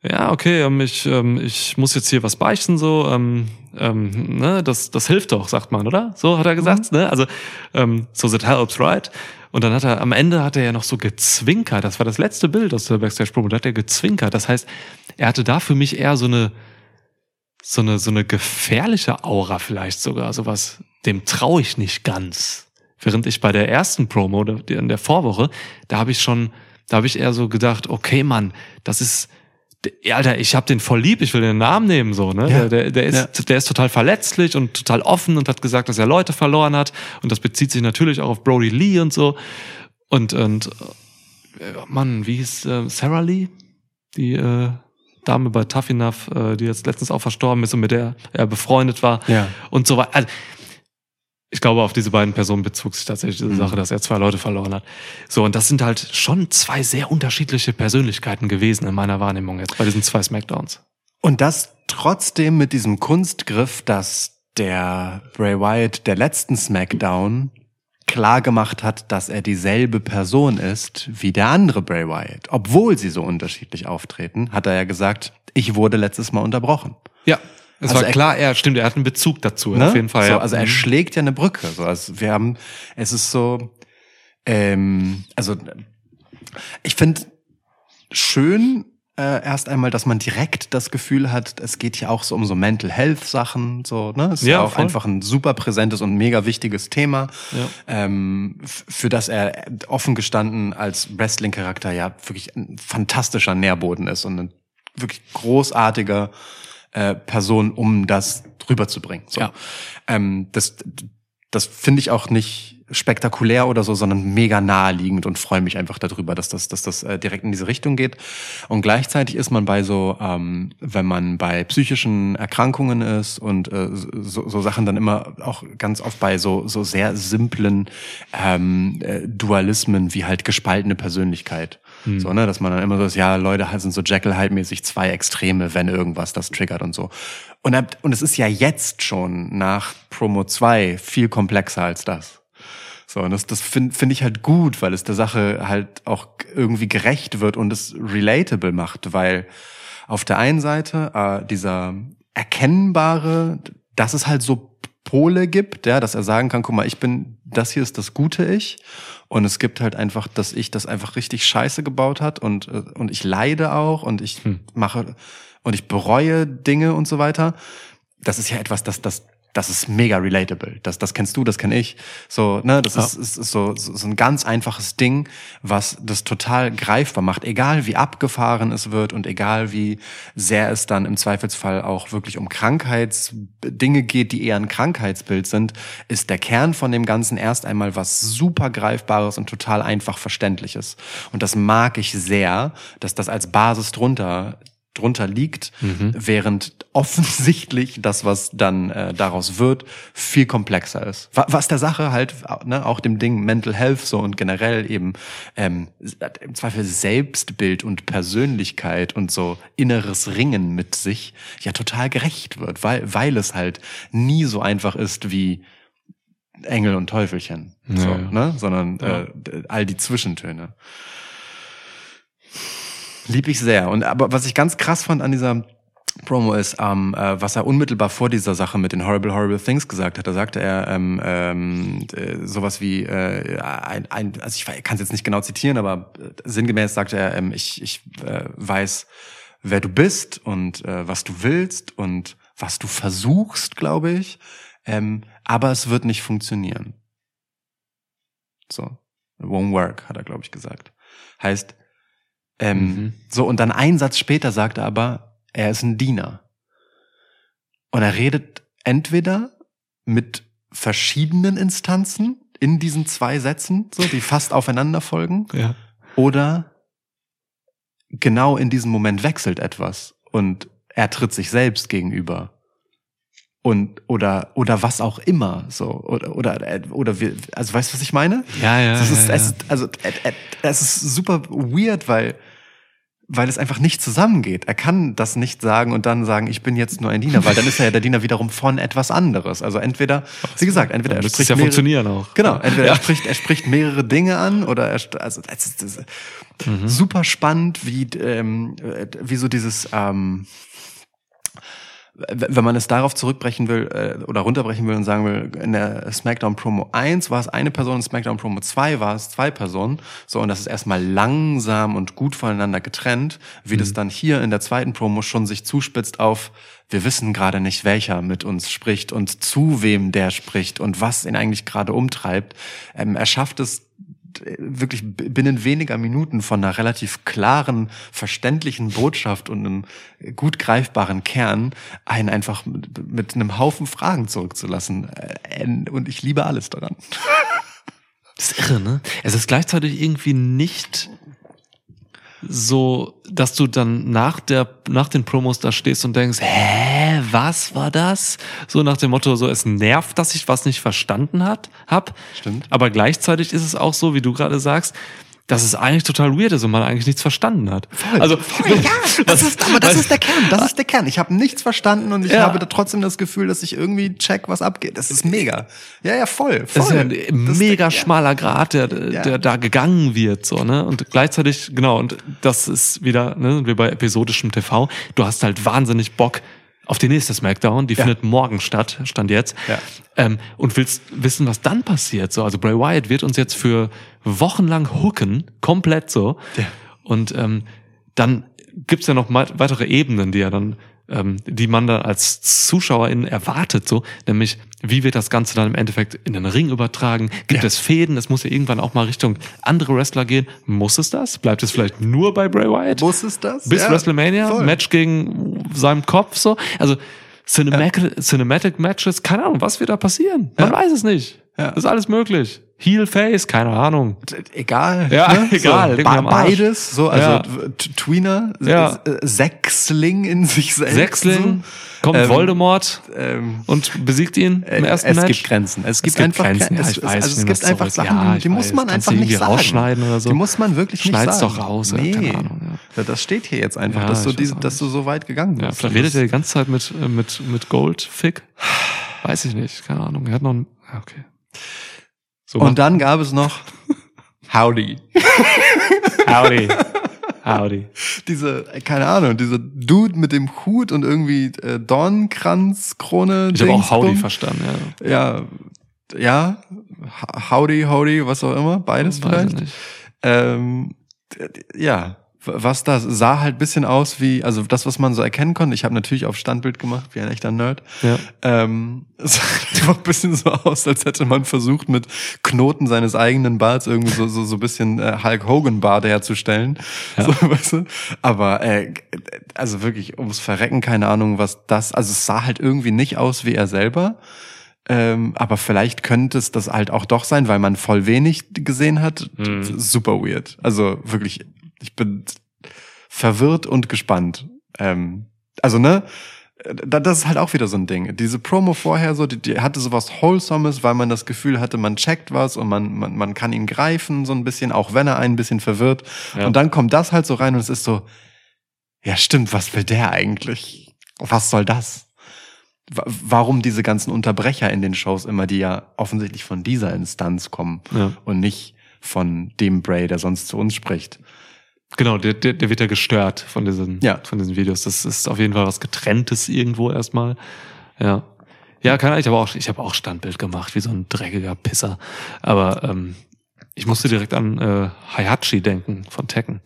S2: ja, okay, ähm, ich, ähm, ich muss jetzt hier was beichten, so, ähm, ähm, ne, das, das hilft doch, sagt man, oder? So hat er gesagt, ne? Also, ähm, so that helps, right? Und dann hat er, am Ende hat er ja noch so gezwinkert. Das war das letzte Bild aus der Backstage-Promo. Da hat er gezwinkert. Das heißt, er hatte da für mich eher so eine, so eine, so eine gefährliche Aura vielleicht sogar. Sowas, dem traue ich nicht ganz. Während ich bei der ersten Promo, in der Vorwoche, da habe ich schon, da habe ich eher so gedacht, okay, Mann, das ist, Alter, ich hab den voll lieb, ich will den Namen nehmen, so, ne?
S1: Ja.
S2: Der, der, der, ist, der ist total verletzlich und total offen und hat gesagt, dass er Leute verloren hat. Und das bezieht sich natürlich auch auf Brody Lee und so. Und, und äh, Mann, wie hieß äh, Sarah Lee? Die äh, Dame bei Tough Enough, äh, die jetzt letztens auch verstorben ist und mit der er befreundet war.
S1: Ja.
S2: Und so weiter. Also, ich glaube, auf diese beiden Personen bezog sich tatsächlich diese
S1: Mhm.
S2: Sache, dass er zwei Leute verloren hat. So, und das sind halt schon zwei sehr unterschiedliche Persönlichkeiten gewesen in meiner Wahrnehmung jetzt bei diesen zwei Smackdowns.
S1: Und das trotzdem mit diesem Kunstgriff, dass der Bray Wyatt der letzten Smackdown klar gemacht hat, dass er dieselbe Person ist wie der andere Bray Wyatt. Obwohl sie so unterschiedlich auftreten, hat er ja gesagt, ich wurde letztes Mal unterbrochen.
S2: Ja. Es
S1: Also
S2: war klar, er stimmt, er hat einen Bezug dazu,
S1: Ne?
S2: auf jeden Fall.
S1: So,
S2: ja.
S1: also er
S2: Mhm.
S1: schlägt ja eine Brücke. So, also wir haben, es ist so, ähm, also ich finde schön äh, erst einmal, dass man direkt das Gefühl hat, es geht ja auch so um so Mental Health Sachen, so ne, ist ja,
S2: Ja,
S1: auch
S2: voll.
S1: einfach ein super präsentes und mega wichtiges Thema,
S2: Ja.
S1: ähm, für das er offen gestanden als Wrestling-Charakter ja wirklich ein fantastischer Nährboden ist und ein wirklich großartiger äh, Person, um das rüberzubringen. So.
S2: Ja.
S1: Ähm, das das finde ich auch nicht spektakulär oder so, sondern mega naheliegend und freue mich einfach darüber, dass das, dass das äh, direkt in diese Richtung geht. Und gleichzeitig ist man bei so, ähm, wenn man bei psychischen Erkrankungen ist und äh, so, so Sachen dann immer auch ganz oft bei so, so sehr simplen ähm, äh, Dualismen wie halt gespaltene Persönlichkeit. So, ne, dass man dann immer so ist, ja, Leute halt sind so Jekyll-Hyde-mäßig zwei Extreme, wenn irgendwas das triggert und so. Und, und es ist ja jetzt schon nach Promo 2 viel komplexer als das. So, und das, das finde find ich halt gut, weil es der Sache halt auch irgendwie gerecht wird und es relatable macht, weil auf der einen Seite äh, dieser erkennbare, dass es halt so Pole gibt, ja, dass er sagen kann, guck mal, ich bin, das hier ist das gute Ich und es gibt halt einfach, dass ich das einfach richtig scheiße gebaut hat und, äh, und ich leide auch und ich mache und ich bereue Dinge und so weiter. Das ist ja etwas, das, das, das ist mega relatable. Das, das kennst du, das kenn ich. So, ne, das
S2: Ja.
S1: ist, ist, ist so, so so ein ganz einfaches Ding, was das total greifbar macht. Egal wie abgefahren es wird und egal wie sehr es dann im Zweifelsfall auch wirklich um Krankheitsdinge geht, die eher ein Krankheitsbild sind, ist der Kern von dem Ganzen erst einmal was super greifbares und total einfach verständliches. Und das mag ich sehr, dass das als Basis drunter drunter liegt, während offensichtlich das, was dann äh, daraus wird, viel komplexer ist. Wa- Was der Sache halt, ne, auch dem Ding Mental Health so und generell eben ähm, im Zweifel Selbstbild und Persönlichkeit und so inneres Ringen mit sich ja total gerecht wird, weil, weil es halt nie so einfach ist wie Engel und Teufelchen, so,
S2: Ja, ja.
S1: ne, sondern
S2: Ja.
S1: äh, all die Zwischentöne. Lieb ich sehr. Und aber was ich ganz krass fand an dieser Promo ist, ähm, äh, was er unmittelbar vor dieser Sache mit den Horrible Horrible Things gesagt hat. Da sagte er ähm, ähm, äh, sowas wie äh, ein, ein, also ich kann es jetzt nicht genau zitieren, aber äh, sinngemäß sagte er, ähm, ich, ich äh, weiß, wer du bist und äh, was du willst und was du versuchst, glaube ich. Ähm, aber es wird nicht funktionieren. So, it won't work, hat er, glaube ich, gesagt. Heißt, ähm,
S2: Mhm.
S1: so, und dann einen Satz später sagt er aber, er ist ein Diener. Und er redet entweder mit verschiedenen Instanzen in diesen zwei Sätzen, so, die fast aufeinander folgen,
S2: Ja.
S1: oder genau in diesem Moment wechselt etwas und er tritt sich selbst gegenüber. Und, oder, oder was auch immer, so, oder, oder, oder wir, also weißt du, was ich meine?
S2: Ja, ja,
S1: Das ist,
S2: ja,
S1: es,
S2: ja.
S1: ist- also, es ist super weird, weil, weil es einfach nicht zusammengeht. Er kann das nicht sagen und dann sagen, ich bin jetzt nur ein Diener, weil dann ist er ja der Diener wiederum von etwas anderes. Also entweder, wie gesagt, entweder er spricht
S2: ja
S1: mehrere-
S2: funktionieren auch.
S1: Genau, entweder er spricht, er spricht mehrere Dinge an oder er, also es ist, es ist
S2: Mhm.
S1: super spannend, wie ähm, äh, wie so dieses ähm, wenn man es darauf zurückbrechen will äh, oder runterbrechen will und sagen will, in der SmackDown Promo 1 war es eine Person, in SmackDown Promo 2 war es zwei Personen. So, und das ist erstmal langsam und gut voneinander getrennt, wie das dann hier in der zweiten Promo schon sich zuspitzt auf, wir wissen gerade nicht, welcher mit uns spricht und zu wem der spricht und was ihn eigentlich gerade umtreibt. Ähm, er schafft es wirklich binnen weniger Minuten von einer relativ klaren, verständlichen Botschaft und einem gut greifbaren Kern einen einfach mit, mit einem Haufen Fragen zurückzulassen. Äh, Und ich liebe alles daran.
S2: Das ist irre, ne? Es ist gleichzeitig irgendwie nicht so, dass du dann nach der, nach den Promos da stehst und denkst, hä, was war das? So nach dem Motto, so, es nervt, dass ich was nicht verstanden hat, hab.
S1: Stimmt.
S2: Aber gleichzeitig ist es auch so, wie du gerade sagst, dass es eigentlich total weird ist und man eigentlich nichts verstanden hat. Also,
S1: das ist, aber das ist der Kern. Das ist der Kern. Ich habe nichts verstanden und ich
S2: Ja.
S1: habe da trotzdem das Gefühl, dass ich irgendwie check, was abgeht. Das ist mega. Ja, ja, voll. voll.
S2: Das ist ja ein
S1: Das
S2: mega
S1: der-
S2: schmaler Grad, der,
S1: Ja.
S2: der da gegangen wird, so, ne? Und gleichzeitig, genau, und das ist wieder, ne, sind wir bei episodischem TV. Du hast halt wahnsinnig Bock auf die nächste Smackdown, die findet morgen statt, stand jetzt.
S1: Ja.
S2: Ähm, und willst wissen, was dann passiert. So, also Bray Wyatt wird uns jetzt für wochenlang hooken, komplett so.
S1: Ja.
S2: Und ähm, dann gibt's ja noch weitere Ebenen, die ja dann, ähm, die man dann als Zuschauerin erwartet, so, nämlich wie wird das Ganze dann im Endeffekt in den Ring übertragen? Gibt
S1: Ja.
S2: es Fäden? Es muss ja irgendwann auch mal Richtung andere Wrestler gehen. Muss es das? Bleibt es vielleicht nur bei Bray Wyatt?
S1: Muss es das?
S2: Bis
S1: Ja,
S2: WrestleMania,
S1: voll.
S2: Match gegen seinem Kopf, so. Also Cinematic, Cinematic Matches, keine Ahnung, was wird da passieren? Man
S1: Ja.
S2: weiß es nicht.
S1: Ja.
S2: Das ist alles möglich. Heel Face, keine Ahnung.
S1: Egal.
S2: Ja,
S1: ne?
S2: egal,
S1: So, beides, so, also
S2: Ja.
S1: Tweener,
S2: Ja.
S1: äh, Sechsling in sich selbst.
S2: Sechsling, kommt
S1: Ähm,
S2: Voldemort
S1: So. Ähm,
S2: und besiegt ihn im
S1: äh,
S2: ersten
S1: es
S2: Match.
S1: gibt Grenzen. Es gibt
S2: gibt
S1: einfach
S2: Grenzen, ja,
S1: es,
S2: ich
S1: es-
S2: weiß,
S1: also es gibt einfach. Sachen,
S2: Ja,
S1: die, die muss
S2: weiß,
S1: man
S2: kannst
S1: einfach nicht sagen.
S2: rausschneiden oder so.
S1: Die muss man wirklich nicht
S2: Schneid's
S1: sagen.
S2: doch raus,
S1: Nee.
S2: keine Ahnung, ja.
S1: Das steht hier jetzt einfach, dass, du diese,
S2: weiß
S1: dass du so weit gegangen bist.
S2: Ja, vielleicht redet er die ganze Zeit mit, äh, mit, mit Goldfick. Weiß ich nicht, keine Ahnung. Er hat noch ein, okay. So,
S1: Und dann gab es noch Howdy.
S2: Howdy. Howdy.
S1: Diese, keine Ahnung, dieser Dude mit dem Hut und irgendwie äh, Dornkranzkrone.
S2: Ich habe auch Howdy verstanden, ja.
S1: Ja, ja, Howdy, Howdy, was auch immer, beides
S2: Weiß
S1: vielleicht. Ähm, ja, was das sah halt bisschen aus wie, also das, was man so erkennen konnte. Ich habe natürlich auf Standbild gemacht, wie ein echter Nerd.
S2: Ja.
S1: Ähm, es sah halt einfach ein bisschen so aus, als hätte man versucht, mit Knoten seines eigenen Barts irgendwie so so so ein bisschen äh, Hulk Hogan Bart herzustellen. So, weißt du? Aber äh, also wirklich ums Verrecken keine Ahnung, was das. Also es sah halt irgendwie nicht aus wie er selber. Ähm, aber vielleicht könnte es das halt auch doch sein, weil man voll wenig gesehen hat.
S2: Mhm.
S1: Super weird. Also wirklich, ich bin verwirrt und gespannt. Ähm, also ne, da- das ist halt auch wieder so ein Ding. Diese Promo vorher so, die, die hatte sowas Wholesomes, weil man das Gefühl hatte, man checkt was und man, man, man kann ihn greifen so ein bisschen, auch wenn er einen ein bisschen verwirrt.
S2: Ja.
S1: Und dann kommt das halt so rein und es ist so, ja stimmt, was will der eigentlich? Was soll das? Wa- Warum diese ganzen Unterbrecher in den Shows immer, die ja offensichtlich von dieser Instanz kommen
S2: Ja.
S1: und nicht von dem Bray, der sonst zu uns spricht.
S2: Genau, der, der, der wird ja gestört von diesen,
S1: Ja.
S2: von diesen Videos. Das ist auf jeden Fall was Getrenntes irgendwo erstmal. Ja. Ja, keine Ahnung, ich habe auch, ich habe auch Standbild gemacht, wie so ein dreckiger Pisser. Aber ähm, ich musste direkt an äh, Hayachi denken von Tekken.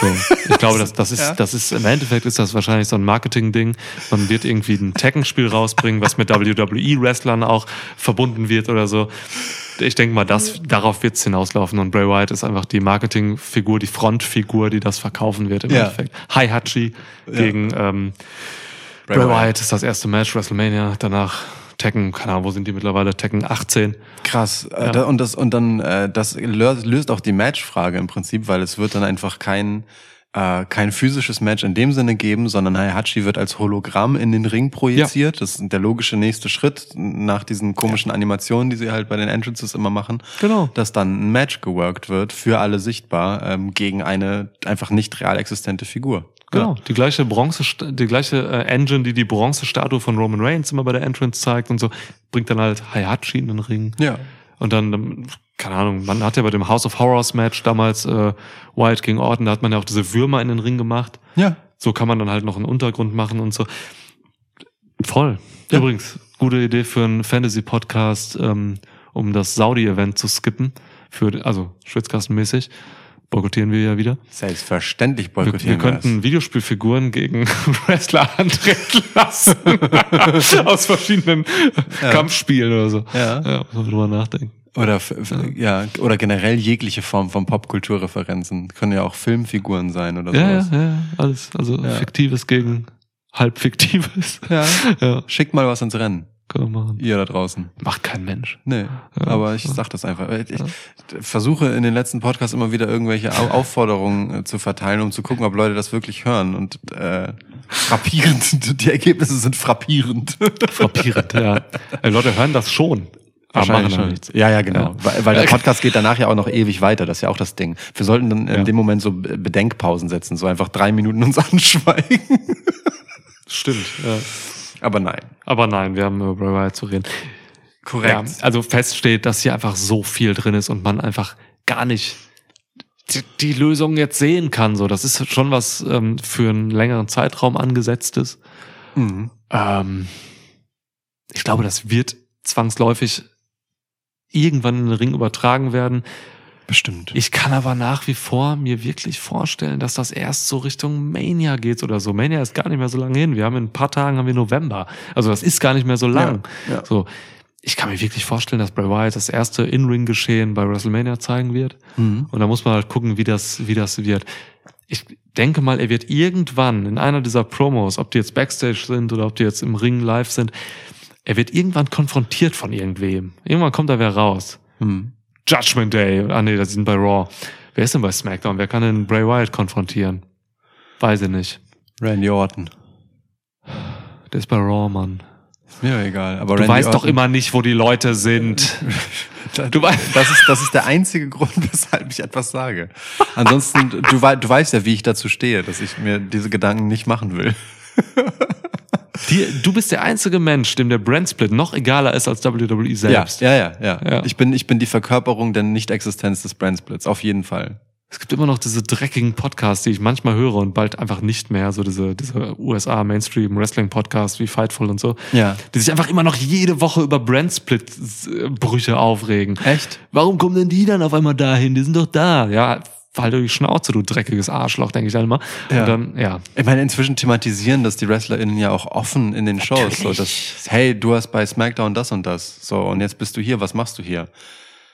S2: So, ich glaube, das, das ist,
S1: Ja.
S2: das ist, im Endeffekt ist das wahrscheinlich so ein Marketing-Ding. Man wird irgendwie ein Tekken-Spiel rausbringen, was mit WWE-Wrestlern auch verbunden wird oder so. Ich denke mal, das, darauf wird's hinauslaufen. Und Bray Wyatt ist einfach die Marketingfigur, die Frontfigur, die das verkaufen wird im
S1: Ja.
S2: Endeffekt. Hayachi gegen ähm, Bray, Wyatt ist das erste Match, WrestleMania. Danach Tekken, keine Ahnung, wo sind die mittlerweile? Tekken 18.
S1: Krass. Äh,
S2: Ja.
S1: da, und das und dann äh, das löst auch die Matchfrage im Prinzip, weil es wird dann einfach kein äh, kein physisches Match in dem Sinne geben, sondern Heihachi wird als Hologramm in den Ring projiziert. Das ist der logische nächste Schritt nach diesen komischen Animationen, die sie halt bei den Entrances immer machen.
S2: Genau.
S1: Dass dann ein Match geworkt wird, für alle sichtbar, ähm, gegen eine einfach nicht real existente Figur.
S2: Genau, die gleiche Bronze, die gleiche äh, Engine, die die Bronzestatue von Roman Reigns immer bei der Entrance zeigt und so, bringt dann halt Hayachi in den Ring.
S1: Ja.
S2: Und dann, keine Ahnung, man hat ja bei dem House of Horrors Match damals äh, Wyatt gegen Orton, da hat man ja auch diese Würmer in den Ring gemacht.
S1: Ja.
S2: So kann man dann halt noch einen Untergrund machen und so. Voll.
S1: Ja.
S2: Übrigens, gute Idee für einen Fantasy-Podcast, ähm, um das Saudi-Event zu skippen. Für, also schwitzkastenmäßig. Boykottieren wir ja wieder.
S1: Selbstverständlich
S2: Wir,
S1: boykottieren
S2: wir könnten Videospielfiguren gegen Wrestler antreten lassen. Aus verschiedenen Kampfspielen oder so.
S1: Ja.
S2: ja muss man drüber nachdenken.
S1: Oder ja, oder generell jegliche Form von Popkulturreferenzen. Können ja auch Filmfiguren sein oder
S2: Ja, ja,
S1: sowas.
S2: ja, alles. Also
S1: Ja.
S2: Fiktives gegen halb Fiktives.
S1: Ja.
S2: Ja,
S1: Schickt mal was ins Rennen,
S2: können wir machen.
S1: ihr da draußen.
S2: Macht kein Mensch.
S1: Nee,
S2: Ja.
S1: aber ich sag das einfach. Ich, ich versuche in den letzten Podcasts immer wieder irgendwelche Au- Aufforderungen äh, zu verteilen, um zu gucken, ob Leute das wirklich hören. Und äh, frappierend, die Ergebnisse sind frappierend.
S2: Frappierend, ja. Ey, Leute hören das schon. Aber machen
S1: Wahrscheinlich schon.
S2: nichts.
S1: Ja, ja, genau.
S2: Ja.
S1: Weil, weil der Podcast geht danach ja auch noch ewig weiter. Das ist ja auch das Ding. Wir sollten dann in
S2: Ja.
S1: dem Moment so Be- Bedenkpausen setzen, so einfach drei Minuten uns anschweigen.
S2: Stimmt, ja.
S1: Aber nein.
S2: Aber nein, wir haben über Bray Wyatt zu reden.
S1: Korrekt.
S2: Ja, also feststeht, dass hier einfach so viel drin ist und man einfach gar nicht die, die Lösung jetzt sehen kann. So, das ist schon was ähm, für einen längeren Zeitraum angesetztes.
S1: Mhm.
S2: Ähm, ich glaube, das wird zwangsläufig irgendwann in den Ring übertragen werden.
S1: Bestimmt.
S2: Ich kann aber nach wie vor mir wirklich vorstellen, dass das erst so Richtung Mania geht oder so. Mania ist gar nicht mehr so lange hin. Wir haben in ein paar Tagen haben wir November. Also das ist gar nicht mehr so lang.
S1: Ja, ja.
S2: So. Ich kann mir wirklich vorstellen, dass Bray Wyatt das erste In-Ring-Geschehen bei WrestleMania zeigen wird.
S1: Mhm.
S2: Und da muss man halt gucken, wie das, wie das wird. Ich denke mal, er wird irgendwann in einer dieser Promos, ob die jetzt Backstage sind oder ob die jetzt im Ring live sind, er wird irgendwann konfrontiert von irgendwem. Irgendwann kommt da wer raus.
S1: Mhm.
S2: Judgment Day. Ah nee, das sind bei Raw. Wer ist denn bei SmackDown? Wer kann denn Bray Wyatt konfrontieren? Weiß ich nicht.
S1: Randy Orton.
S2: Der ist bei Raw, Mann.
S1: Ist mir doch egal. Aber
S2: Du
S1: Randy
S2: weißt doch
S1: Orton,
S2: immer nicht, wo die Leute sind. Du weißt.
S1: Das ist, das ist der einzige Grund, weshalb ich etwas sage. Ansonsten, du, wei- du weißt ja, wie ich dazu stehe, dass ich mir diese Gedanken nicht machen will.
S2: Die, du bist der einzige Mensch, dem der Brandsplit noch egaler ist als WWE selbst.
S1: Ja, ja, ja, ja.
S2: Ja.
S1: Ich bin, ich bin die Verkörperung der Nicht-Existenz des Brandsplits. Auf jeden Fall.
S2: Es gibt immer noch diese dreckigen Podcasts, die ich manchmal höre und bald einfach nicht mehr. So diese, diese USA Mainstream Wrestling Podcasts wie Fightful und so.
S1: Ja.
S2: Die sich einfach immer noch jede Woche über Brandsplit-Brüche aufregen.
S1: Echt?
S2: Warum kommen denn die dann auf einmal dahin? Die sind doch da. Ja, halt die Schnauze, du dreckiges Arschloch, denke ich dann immer.
S1: Ja.
S2: Und dann, ja.
S1: Ich meine, inzwischen thematisieren das die WrestlerInnen ja auch offen in den Shows. So, dass, hey, du hast bei SmackDown das und das. So, und jetzt bist du hier, was machst du hier?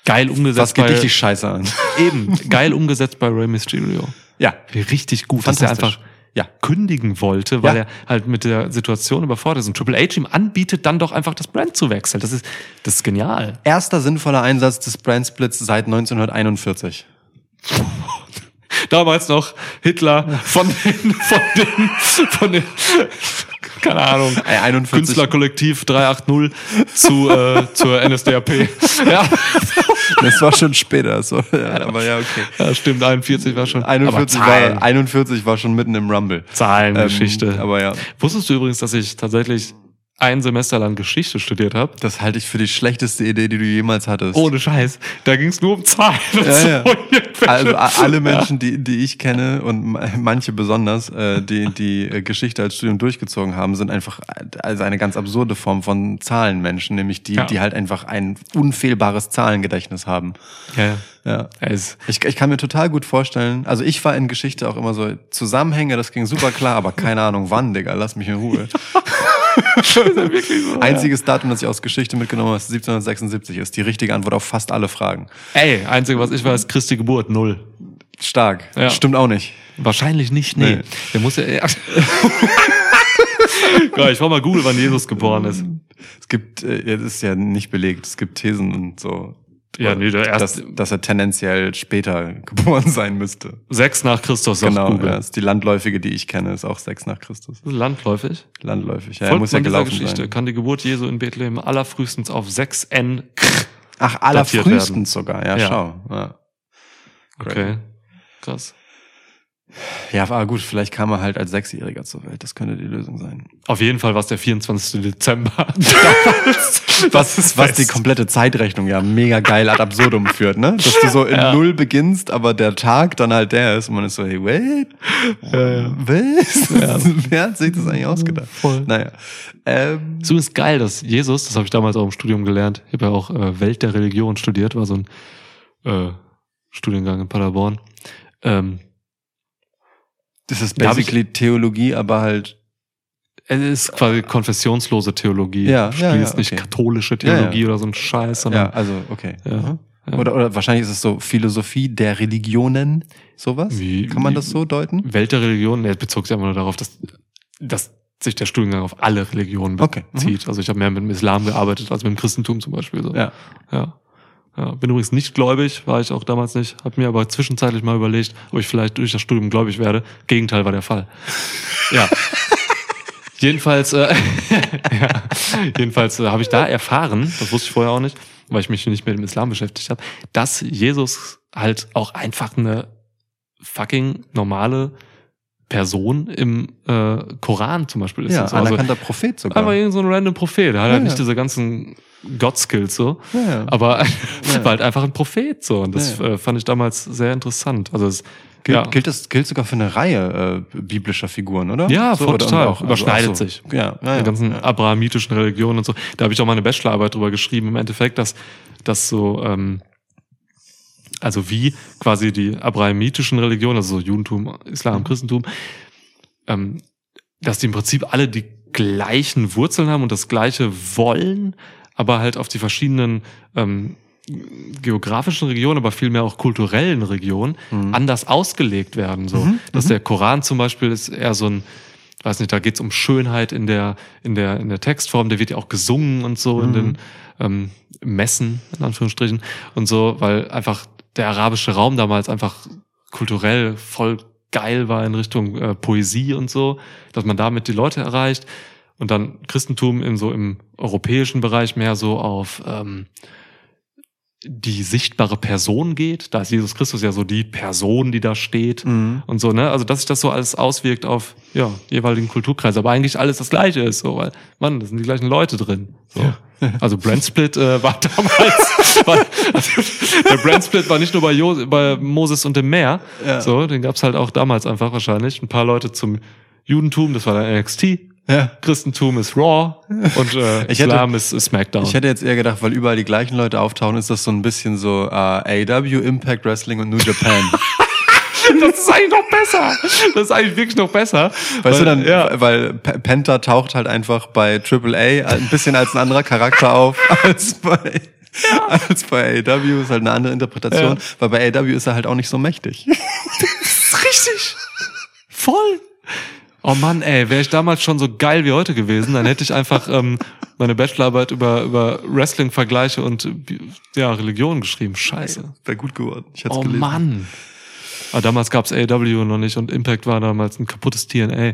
S2: Geil umgesetzt
S1: Was geht
S2: bei,
S1: dich die Scheiße an?
S2: eben, geil umgesetzt bei Rey Mysterio.
S1: Ja.
S2: Richtig gut, dass er
S1: Fantastisch.
S2: einfach
S1: Ja.
S2: kündigen wollte, weil
S1: Ja.
S2: er halt mit der Situation überfordert ist. Und Triple H ihm anbietet, dann doch einfach das Brand zu wechseln. Das ist, das ist genial.
S1: Erster sinnvoller Einsatz des Brandsplits seit 1941.
S2: Damals noch Hitler von den, von den, von den, keine Ahnung,
S1: Ey, 41.
S2: Künstlerkollektiv 380 zu, äh, zur NSDAP. Ja,
S1: Das war schon später, so. Ja, aber ja, okay.
S2: ja, stimmt, 41 war schon.
S1: 41
S2: aber Zahlen,
S1: war, 41 war schon mitten im Rumble.
S2: Zahlengeschichte.
S1: Ähm, aber ja,
S2: Wusstest du übrigens, dass ich tatsächlich ein Semester lang Geschichte studiert habe?
S1: das halte ich für die schlechteste Idee, die du jemals hattest.
S2: Ohne Scheiß. Da ging es nur um Zahlen.
S1: Ja,
S2: so.
S1: ja. Also alle Menschen, die, die ich kenne und ma- manche besonders, äh, die die äh, Geschichte als Studium durchgezogen haben, sind einfach äh, also eine ganz absurde Form von Zahlenmenschen, nämlich die,
S2: Ja.
S1: die halt einfach ein unfehlbares Zahlengedächtnis haben.
S2: Ja, ja.
S1: Ich, ich kann mir total gut vorstellen, also ich war in Geschichte auch immer so Zusammenhänge, das ging super klar, aber keine Ahnung wann, Digga, lass mich in Ruhe.
S2: wirklich so.
S1: Einziges Datum, das ich aus Geschichte mitgenommen habe, ist 1776 ist. Die richtige Antwort auf fast alle Fragen.
S2: Ey, einzige, was ich weiß, Christi Geburt, null.
S1: Stark.
S2: Ja.
S1: Stimmt auch nicht.
S2: Wahrscheinlich nicht, nee.
S1: Nee.
S2: Der muss ja. ja. ja, ich war mal Google, wann Jesus geboren ist.
S1: Es gibt, äh, ja, das ist ja nicht belegt, es gibt Thesen und so.
S2: Ja, nee, der
S1: dass,
S2: erste,
S1: dass er tendenziell später geboren sein müsste.
S2: sechs nach Christus, sagt
S1: Genau,
S2: Google.
S1: ja, ist die landläufige, die ich kenne, ist auch sechs nach Christus.
S2: Landläufig.
S1: Landläufig. Ja, er
S2: Folgt
S1: muss ja gelaufen
S2: Geschichte
S1: sein.
S2: kann die Geburt Jesu in Bethlehem allerfrühestens auf 6 N.
S1: Ach,
S2: datiert
S1: allerfrühestens sogar. Ja,
S2: Ja.
S1: schau. Ja.
S2: Okay. Krass.
S1: Ja, aber gut, vielleicht kam er halt als Sechsjähriger zur Welt. Das könnte die Lösung sein.
S2: Auf jeden Fall war es der 24. Dezember.
S1: Was, ist, was die komplette Zeitrechnung ja mega geil ad absurdum führt, ne? Dass du so in
S2: Ja.
S1: Null beginnst, aber der Tag dann halt der ist und man ist so, hey, wait, was? Wer hat sich das eigentlich ausgedacht?
S2: Voll.
S1: Naja. Ähm,
S2: So ist geil, dass Jesus, das habe ich damals auch im Studium gelernt, ich habe ja auch äh, Welt der Religion studiert, war so ein äh, Studiengang in Paderborn. Ähm,
S1: das ist
S2: hab ich-
S1: basically Theologie, aber halt
S2: es ist quasi konfessionslose Theologie.
S1: Ja, ja, ja,
S2: nicht
S1: okay.
S2: katholische
S1: Ja, ja.
S2: Theologie oder so ein Scheiß,
S1: Ja,
S2: sondern
S1: also, okay.
S2: Ja,
S1: Aha.
S2: ja.
S1: Oder, oder wahrscheinlich ist es so Philosophie der Religionen, sowas?
S2: Wie-
S1: Kann man das so deuten?
S2: Welt der Religion, ne, bezog sich einfach nur darauf, dass, dass sich der Studiengang auf alle Religionen
S1: Okay, mhm.
S2: bezieht. Also ich habe mehr mit dem Islam gearbeitet als mit dem Christentum zum Beispiel. So.
S1: Ja.
S2: Ja. Ja. Bin übrigens nicht gläubig, war ich auch damals nicht. Hab mir aber zwischenzeitlich mal überlegt, ob ich vielleicht durch das Studium gläubig werde. Gegenteil war der Fall. Ja. Jedenfalls, äh, ja, jedenfalls äh, habe ich da erfahren, das wusste ich vorher auch nicht, weil ich mich nicht mit dem Islam beschäftigt habe, dass Jesus halt auch einfach eine fucking normale Person im äh, Koran zum Beispiel ist.
S1: Ja,
S2: so. also
S1: anerkannter Prophet sogar.
S2: einfach irgend so ein random Prophet. Der hat
S1: Ja,
S2: halt nicht
S1: ja.
S2: diese ganzen God-Skills so.
S1: Ja.
S2: Aber war halt einfach ein Prophet so. Und das äh, fand ich damals sehr interessant. Also es,
S1: Gilt, gilt das gilt sogar für eine Reihe äh, biblischer Figuren, oder?
S2: Ja, voll
S1: oder-
S2: total.
S1: und
S2: Überschneidet
S1: ach so.
S2: sich.
S1: Ja, ja, ja.
S2: die ganzen abrahamitischen Religionen und so. Da habe ich auch mal eine Bachelorarbeit drüber geschrieben, im Endeffekt, dass, dass so, ähm, also wie quasi die abrahamitischen Religionen, also so Judentum, Islam,
S1: Mhm.
S2: Christentum, ähm, dass die im Prinzip alle die gleichen Wurzeln haben und das gleiche wollen, aber halt auf die verschiedenen ähm, geografischen Regionen, aber vielmehr auch kulturellen Regionen anders ausgelegt werden. So,
S1: Mhm,
S2: dass der Koran zum Beispiel ist eher so ein, weiß nicht, da geht's um Schönheit in der in der in der Textform. Der wird ja auch gesungen und so in den ähm, Messen in Anführungsstrichen und so, weil einfach der arabische Raum damals einfach kulturell voll geil war in Richtung äh, Poesie und so, dass man damit die Leute erreicht. Und dann Christentum in so im europäischen Bereich mehr so auf ähm, die sichtbare Person geht. Da ist Jesus Christus ja so die Person, die da steht
S1: Mhm.
S2: und so, ne? Also, dass sich das so alles auswirkt auf, ja, jeweiligen Kulturkreis, aber eigentlich alles das Gleiche ist, so, weil, Mann, da sind die gleichen Leute drin. So. Also, Brandsplit äh, war damals, war, also, der Brandsplit war nicht nur bei, jo bei Moses und dem Meer,
S1: Ja.
S2: so, den gab's halt auch damals einfach wahrscheinlich. Ein paar Leute zum Judentum, das war dann NXT.
S1: Ja.
S2: Christentum ist Raw und äh,
S1: Ich hätte-
S2: Islam ist, SmackDown.
S1: Ich hätte jetzt eher gedacht, weil überall die gleichen Leute auftauchen, ist das so ein bisschen so äh, AEW, Impact Wrestling und New Japan.
S2: das ist eigentlich noch besser. Das ist eigentlich wirklich noch besser.
S1: Weißt
S2: Weil-
S1: du dann,
S2: ja.
S1: weil Penta taucht halt einfach bei AAA ein bisschen als ein anderer Charakter auf als bei, als bei AEW, ist halt eine andere Interpretation,
S2: Ja.
S1: weil bei AEW ist er halt auch nicht so mächtig.
S2: Das ist richtig. Voll. Oh Mann, ey, wäre ich damals schon so geil wie heute gewesen, dann hätte ich einfach ähm, meine Bachelorarbeit über, über Wrestling-Vergleiche und ja, Religion geschrieben. Scheiße.
S1: Wäre gut geworden. Ich hätte
S2: Oh
S1: gelesen.
S2: Mann. Aber damals gab's AEW noch nicht und Impact war damals ein kaputtes TNA.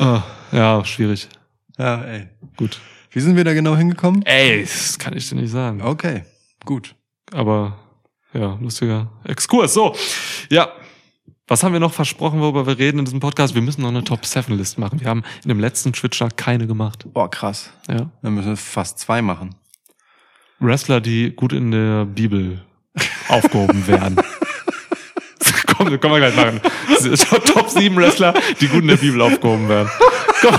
S2: Ah, ja, schwierig.
S1: Ja, ey.
S2: Gut.
S1: Wie sind wir da genau hingekommen?
S2: Ey, das kann ich dir nicht sagen.
S1: Okay, gut.
S2: Aber ja, lustiger Exkurs. So, ja. Was haben wir noch versprochen, worüber wir reden in diesem Podcast? Wir müssen noch eine Top-7-List machen. Wir haben in dem letzten Twitcher keine gemacht.
S1: Boah, krass.
S2: Ja.
S1: Dann müssen wir fast zwei machen.
S2: Wrestler, die gut in der Bibel aufgehoben werden. komm, können wir gleich machen. Top 7 Wrestler, die gut in der Bibel aufgehoben werden. Komm.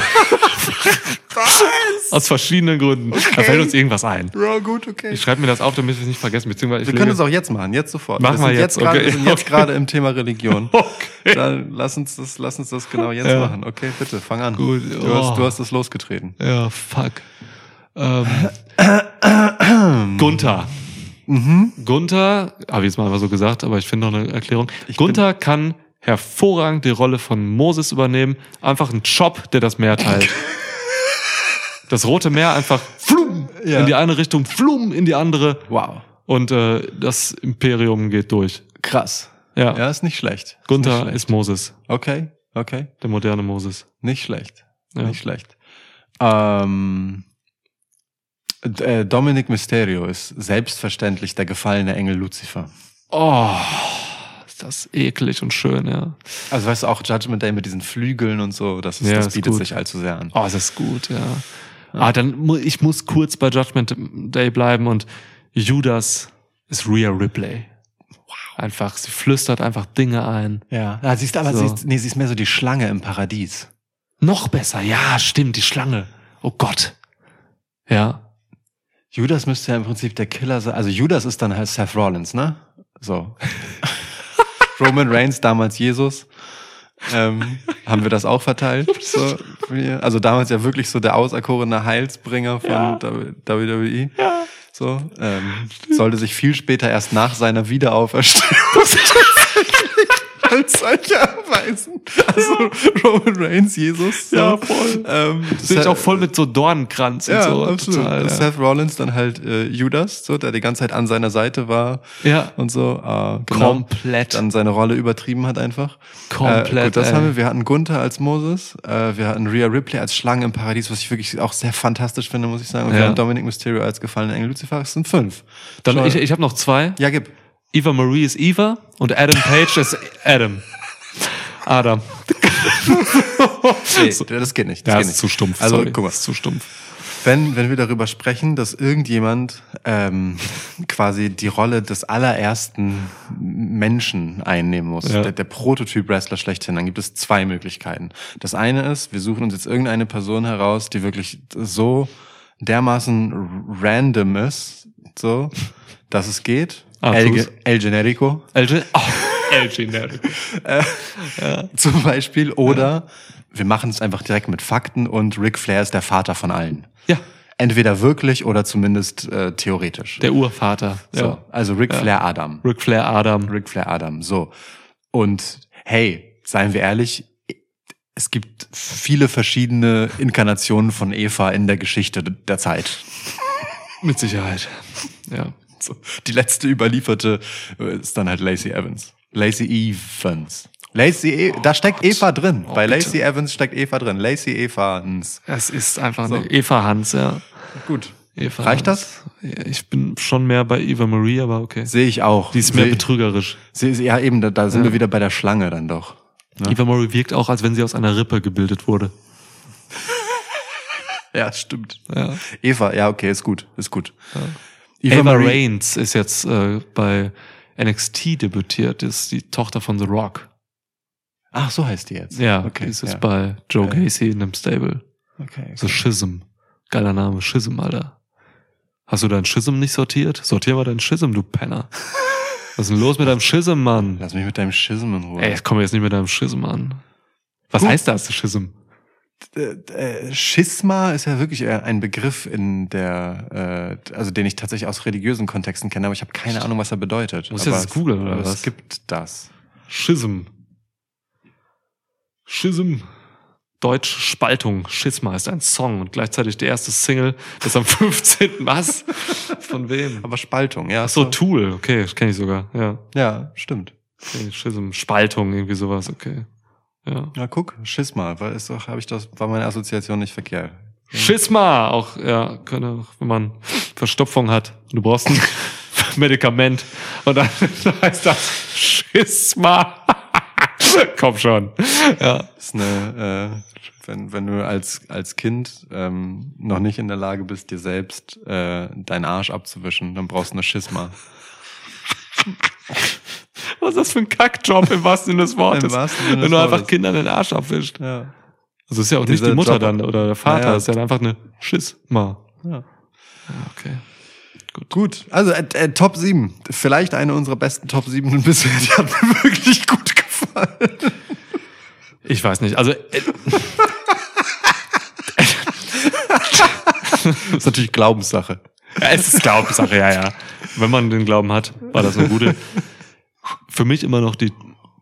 S2: Aus verschiedenen Gründen. Da fällt uns irgendwas ein.
S1: Ja, gut, okay.
S2: Ich schreibe mir das auf, damit wir es nicht vergessen. Beziehungsweise ich
S1: wir können es auch jetzt machen, jetzt sofort.
S2: Machen wir
S1: sind
S2: jetzt,
S1: gerade,
S2: okay.
S1: Wir sind jetzt
S2: Okay.
S1: gerade im Thema Religion.
S2: Okay.
S1: Dann lass uns das, lass uns das genau jetzt
S2: Ja.
S1: machen. Okay, bitte, fang an.
S2: Gut,
S1: Du,
S2: oh.
S1: hast, du hast es losgetreten.
S2: Ja, fuck. Ähm, Gunther. Gunther, habe ich jetzt mal einfach so gesagt, aber ich finde noch eine Erklärung. Gunther kann hervorragend die Rolle von Moses übernehmen. Einfach ein Job, der das Meer teilt. Das Rote Meer einfach flum
S1: Ja.
S2: in die eine Richtung, flum in die andere.
S1: Wow.
S2: und äh, das Imperium geht durch.
S1: Krass.
S2: Ja.
S1: Ja, ist nicht schlecht. Ist
S2: Gunther
S1: schlecht.
S2: ist Moses,
S1: Okay, okay.
S2: der moderne Moses.
S1: Nicht schlecht.
S2: Ja.
S1: Nicht schlecht. Ähm, äh, Dominic Mysterio ist selbstverständlich der gefallene Engel Lucifer.
S2: Oh, ist das eklig und schön, ja.
S1: Also weißt du auch Judgment Day mit diesen Flügeln und so, das, ist,
S2: Ja,
S1: das
S2: ist
S1: bietet sich allzu sehr an.
S2: Oh, das ist gut, ja. Ah, dann ich muss kurz bei Judgment Day bleiben und Judas ist Rhea Ripley. Einfach, sie flüstert einfach Dinge ein.
S1: Ja, ja siehst du, aber
S2: So.
S1: sie, ist, nee, sie ist mehr so die Schlange im Paradies.
S2: Noch besser, ja, stimmt, die Schlange. Oh Gott. Ja.
S1: Judas müsste ja im Prinzip der Killer sein. Also Judas ist dann halt Seth Rollins, ne? So. Roman Reigns, damals Jesus. Ähm, haben wir das auch verteilt? So, also damals ja wirklich so der auserkorene Heilsbringer von
S2: Ja.
S1: WWE.
S2: Ja.
S1: So, ähm, sollte sich viel später erst nach seiner Wiederauferstehung als solcher erweisen. Also Roman Reigns, Jesus. So.
S2: Ja, voll.
S1: Ähm,
S2: Sehe ich auch voll mit so Dornenkranz und
S1: ja,
S2: so.
S1: absolut.
S2: Total, ja.
S1: Seth Rollins dann halt äh, Judas, so, der die ganze Zeit an seiner Seite war
S2: Ja.
S1: und so. Äh, genau.
S2: Komplett.
S1: Dann seine Rolle übertrieben hat einfach.
S2: Komplett,
S1: Äh, gut, das
S2: ey.
S1: haben wir. Wir hatten Gunther als Moses, äh, wir hatten Rhea Ripley als Schlange im Paradies, was ich wirklich auch sehr fantastisch finde, muss ich sagen. Und wir
S2: Ja.
S1: haben Dominic Mysterio als gefallenen Engel Lucifer. Es sind fünf.
S2: Dann,
S1: Schau-
S2: ich, ich habe noch zwei.
S1: ja, gib.
S2: Eva Marie ist Eva und Adam Page ist Adam. Adam.
S1: Nee, das geht nicht. Das
S2: Ja,
S1: geht
S2: ist
S1: nicht.
S2: zu stumpf.
S1: Also,
S2: sorry.
S1: guck mal.
S2: Ist zu stumpf.
S1: Wenn, wenn wir darüber sprechen, dass irgendjemand ähm, quasi die Rolle des allerersten Menschen einnehmen muss,
S2: Ja.
S1: der, der Prototyp-Wrestler schlechthin, dann gibt es zwei Möglichkeiten. Das eine ist, wir suchen uns jetzt irgendeine Person heraus, die wirklich so dermaßen random ist, so, dass es geht.
S2: Ah,
S1: El. El Generico
S2: LG? Oh, LG Nerd.
S1: zum Beispiel. Oder wir machen es einfach direkt mit Fakten und Ric Flair ist der Vater von allen.
S2: Ja,
S1: Entweder wirklich oder zumindest äh, theoretisch.
S2: der Urvater.
S1: So,
S2: Ja.
S1: also Ric
S2: Ja.
S1: Flair Adam.
S2: Ric Flair Adam.
S1: Ric Flair Adam. So. Und hey, seien wir ehrlich, es gibt viele verschiedene Inkarnationen von Eva in der Geschichte der Zeit.
S2: Mit Sicherheit. Ja.
S1: So, die letzte überlieferte äh, ist dann halt Lacey Evans. Lacey Evans. Lacey, e da steckt Eva drin.
S2: Oh,
S1: Bei
S2: bitte.
S1: Lacey Evans steckt Eva drin. Lacey Evans.
S2: Es ist einfach
S1: So.
S2: eine Eva Hans, ja.
S1: Gut.
S2: Eva
S1: Reicht
S2: Hans. Ja, Ich bin schon mehr bei Eva Marie, aber okay.
S1: Sehe ich auch.
S2: Die ist mehr
S1: Seh-
S2: betrügerisch.
S1: seh- Ja, eben, da, da sind
S2: Ja.
S1: wir wieder bei der Schlange dann doch. Ne?
S2: Eva Marie wirkt auch, als wenn sie aus einer Rippe gebildet wurde.
S1: Ja, stimmt.
S2: Ja.
S1: Eva, ja, okay, ist gut, ist gut.
S2: Eva,
S1: Marie-
S2: Reigns ist jetzt äh, bei NXT debütiert, ist die Tochter von The Rock.
S1: Ach, so heißt die jetzt.
S2: Ja,
S1: okay.
S2: okay, die ist jetzt
S1: ja.
S2: bei Joe
S1: Ja.
S2: Gacy in einem Stable.
S1: Okay.
S2: So Schism. Geiler Name, Schism, Alter. Hast du deinen Schism nicht sortiert? Sortier mal deinen Schism, du Penner. Was ist denn los mit deinem Schism, Mann?
S1: Lass mich mit deinem Schism in Ruhe.
S2: Ey, ich komme jetzt nicht mit deinem Schism an. Was
S1: Gut.
S2: heißt das, Schism?
S1: Äh, äh, Schisma ist ja wirklich ein Begriff in der, äh, also den ich tatsächlich aus religiösen Kontexten kenne, aber ich habe keine Ahnung, was er bedeutet.
S2: Muss jetzt googeln, oder was?
S1: Es gibt das.
S2: Schism. Schism. Deutsch Spaltung. Schisma ist ein Song und gleichzeitig die erste Single, das am 15. Was? Von wem?
S1: Aber Spaltung, ja.
S2: Ach so, Tool. Okay, das kenne ich sogar. Ja.
S1: Ja, stimmt.
S2: Okay, Schism. Spaltung, irgendwie sowas. Okay. Ja.
S1: Ja, guck, Schisma, weil ist doch, habe ich das, war meine Assoziation nicht verkehrt.
S2: Schisma. Auch, ja, könnte, auch, wenn man Verstopfung hat. Du brauchst ein Medikament. Und dann heißt das Schisma. Komm schon. Ja.
S1: ist eine, äh, wenn, wenn du als, als Kind ähm, noch nicht in der Lage bist, dir selbst äh, deinen Arsch abzuwischen, dann brauchst du eine Schisma.
S2: Was ist das für ein Kackjob im wahrsten Sinne des Wortes?
S1: Im wahrsten Sinne
S2: wenn du einfach
S1: Wortes.
S2: Kindern den Arsch abwischst.
S1: Ja.
S2: Also ist ja auch nicht
S1: Dieser
S2: die Mutter
S1: Job-
S2: dann oder der Vater,
S1: Naja.
S2: ist ja einfach eine Schisma.
S1: ja.
S2: Okay.
S1: Gut, also äh, äh, Top 7. Vielleicht eine unserer besten Top 7 bisher. Die hat mir wirklich gut gefallen.
S2: Ich weiß nicht. Also äh,
S1: Das ist natürlich Glaubenssache.
S2: ja, es ist Glaubenssache, ja, ja. Wenn man den Glauben hat, war das eine gute. Für mich immer noch die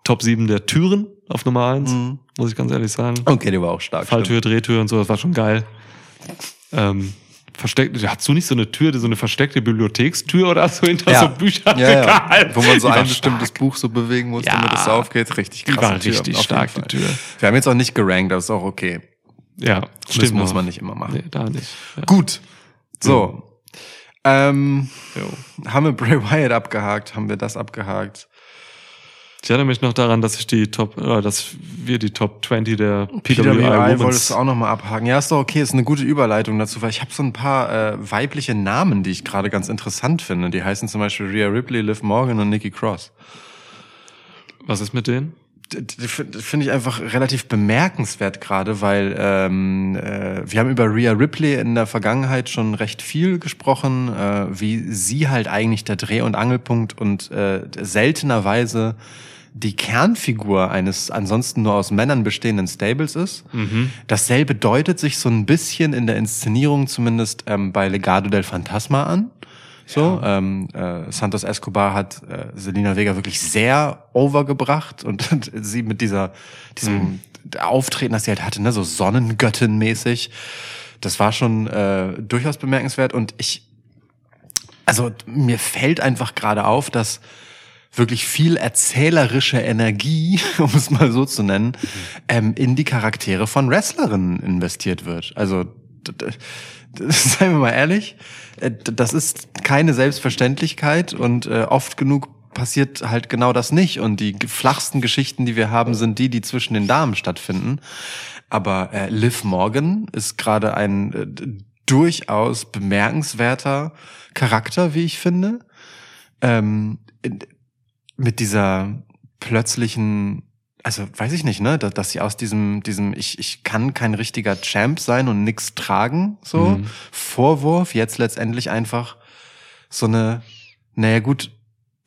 S2: Top 7 der Türen auf Nummer 1,
S1: Mhm.
S2: muss ich ganz ehrlich sagen.
S1: Okay, die war auch stark.
S2: Falltür, Drehtür und so, das war schon geil. Ähm, versteckt, hast du nicht so eine Tür, so eine versteckte Bibliothekstür oder so hinter
S1: Ja.
S2: so Büchern?
S1: Ja, ja. Wo man so
S2: Die
S1: ein bestimmtes
S2: stark.
S1: Buch so bewegen muss, damit es aufgeht. Richtig
S2: Die
S1: krass.
S2: war richtig stark, die Tür.
S1: Wir haben jetzt auch nicht gerankt, das ist auch okay.
S2: Ja,
S1: Das muss
S2: auch.
S1: man nicht immer machen.
S2: Nee, da nicht.
S1: Gut. So. Ähm,
S2: Jo.
S1: haben wir Bray Wyatt abgehakt? Haben wir das abgehakt?
S2: Ich erinnere mich noch daran, dass ich die Top, oder dass wir die Top 20 der PWI,
S1: PWI wolltest
S2: Women's
S1: du auch nochmal abhaken. Ja, ist doch okay, ist eine gute Überleitung dazu, weil ich habe so ein paar äh, weibliche Namen, die ich gerade ganz interessant finde. Die heißen zum Beispiel Rhea Ripley, Liv Morgan und Nikki Cross.
S2: Was ist mit denen?
S1: Finde find ich einfach relativ bemerkenswert gerade, weil ähm, äh, wir haben über Rhea Ripley in der Vergangenheit schon recht viel gesprochen, äh, wie sie halt eigentlich der Dreh- und Angelpunkt und äh, seltenerweise die Kernfigur eines ansonsten nur aus Männern bestehenden Stables ist. Dasselbe deutet sich so ein bisschen in der Inszenierung zumindest ähm, bei Legado del Fantasma an. So, ähm, äh, Santos Escobar hat äh, Selina Vega wirklich sehr overgebracht und, und sie mit dieser diesem Auftreten, das sie halt hatte, ne, so Sonnengöttin-mäßig, das war schon äh, durchaus bemerkenswert und ich, also mir fällt einfach gerade auf, dass wirklich viel erzählerische Energie, um es mal so zu nennen, ähm, in die Charaktere von Wrestlerinnen investiert wird. Also, seien wir mal ehrlich, äh, das ist keine Selbstverständlichkeit und äh, oft genug passiert halt genau das nicht. Und die flachsten Geschichten, die wir haben, sind die, die zwischen den Damen stattfinden. Aber äh, Liv Morgan ist gerade ein äh, durchaus bemerkenswerter Charakter, wie ich finde. Ähm, mit dieser plötzlichen, also weiß ich nicht, ne, dass, dass sie aus diesem, diesem, ich, ich kann kein richtiger Champ sein und nix tragen, so
S2: Mhm.
S1: Vorwurf, jetzt letztendlich einfach so eine, naja gut,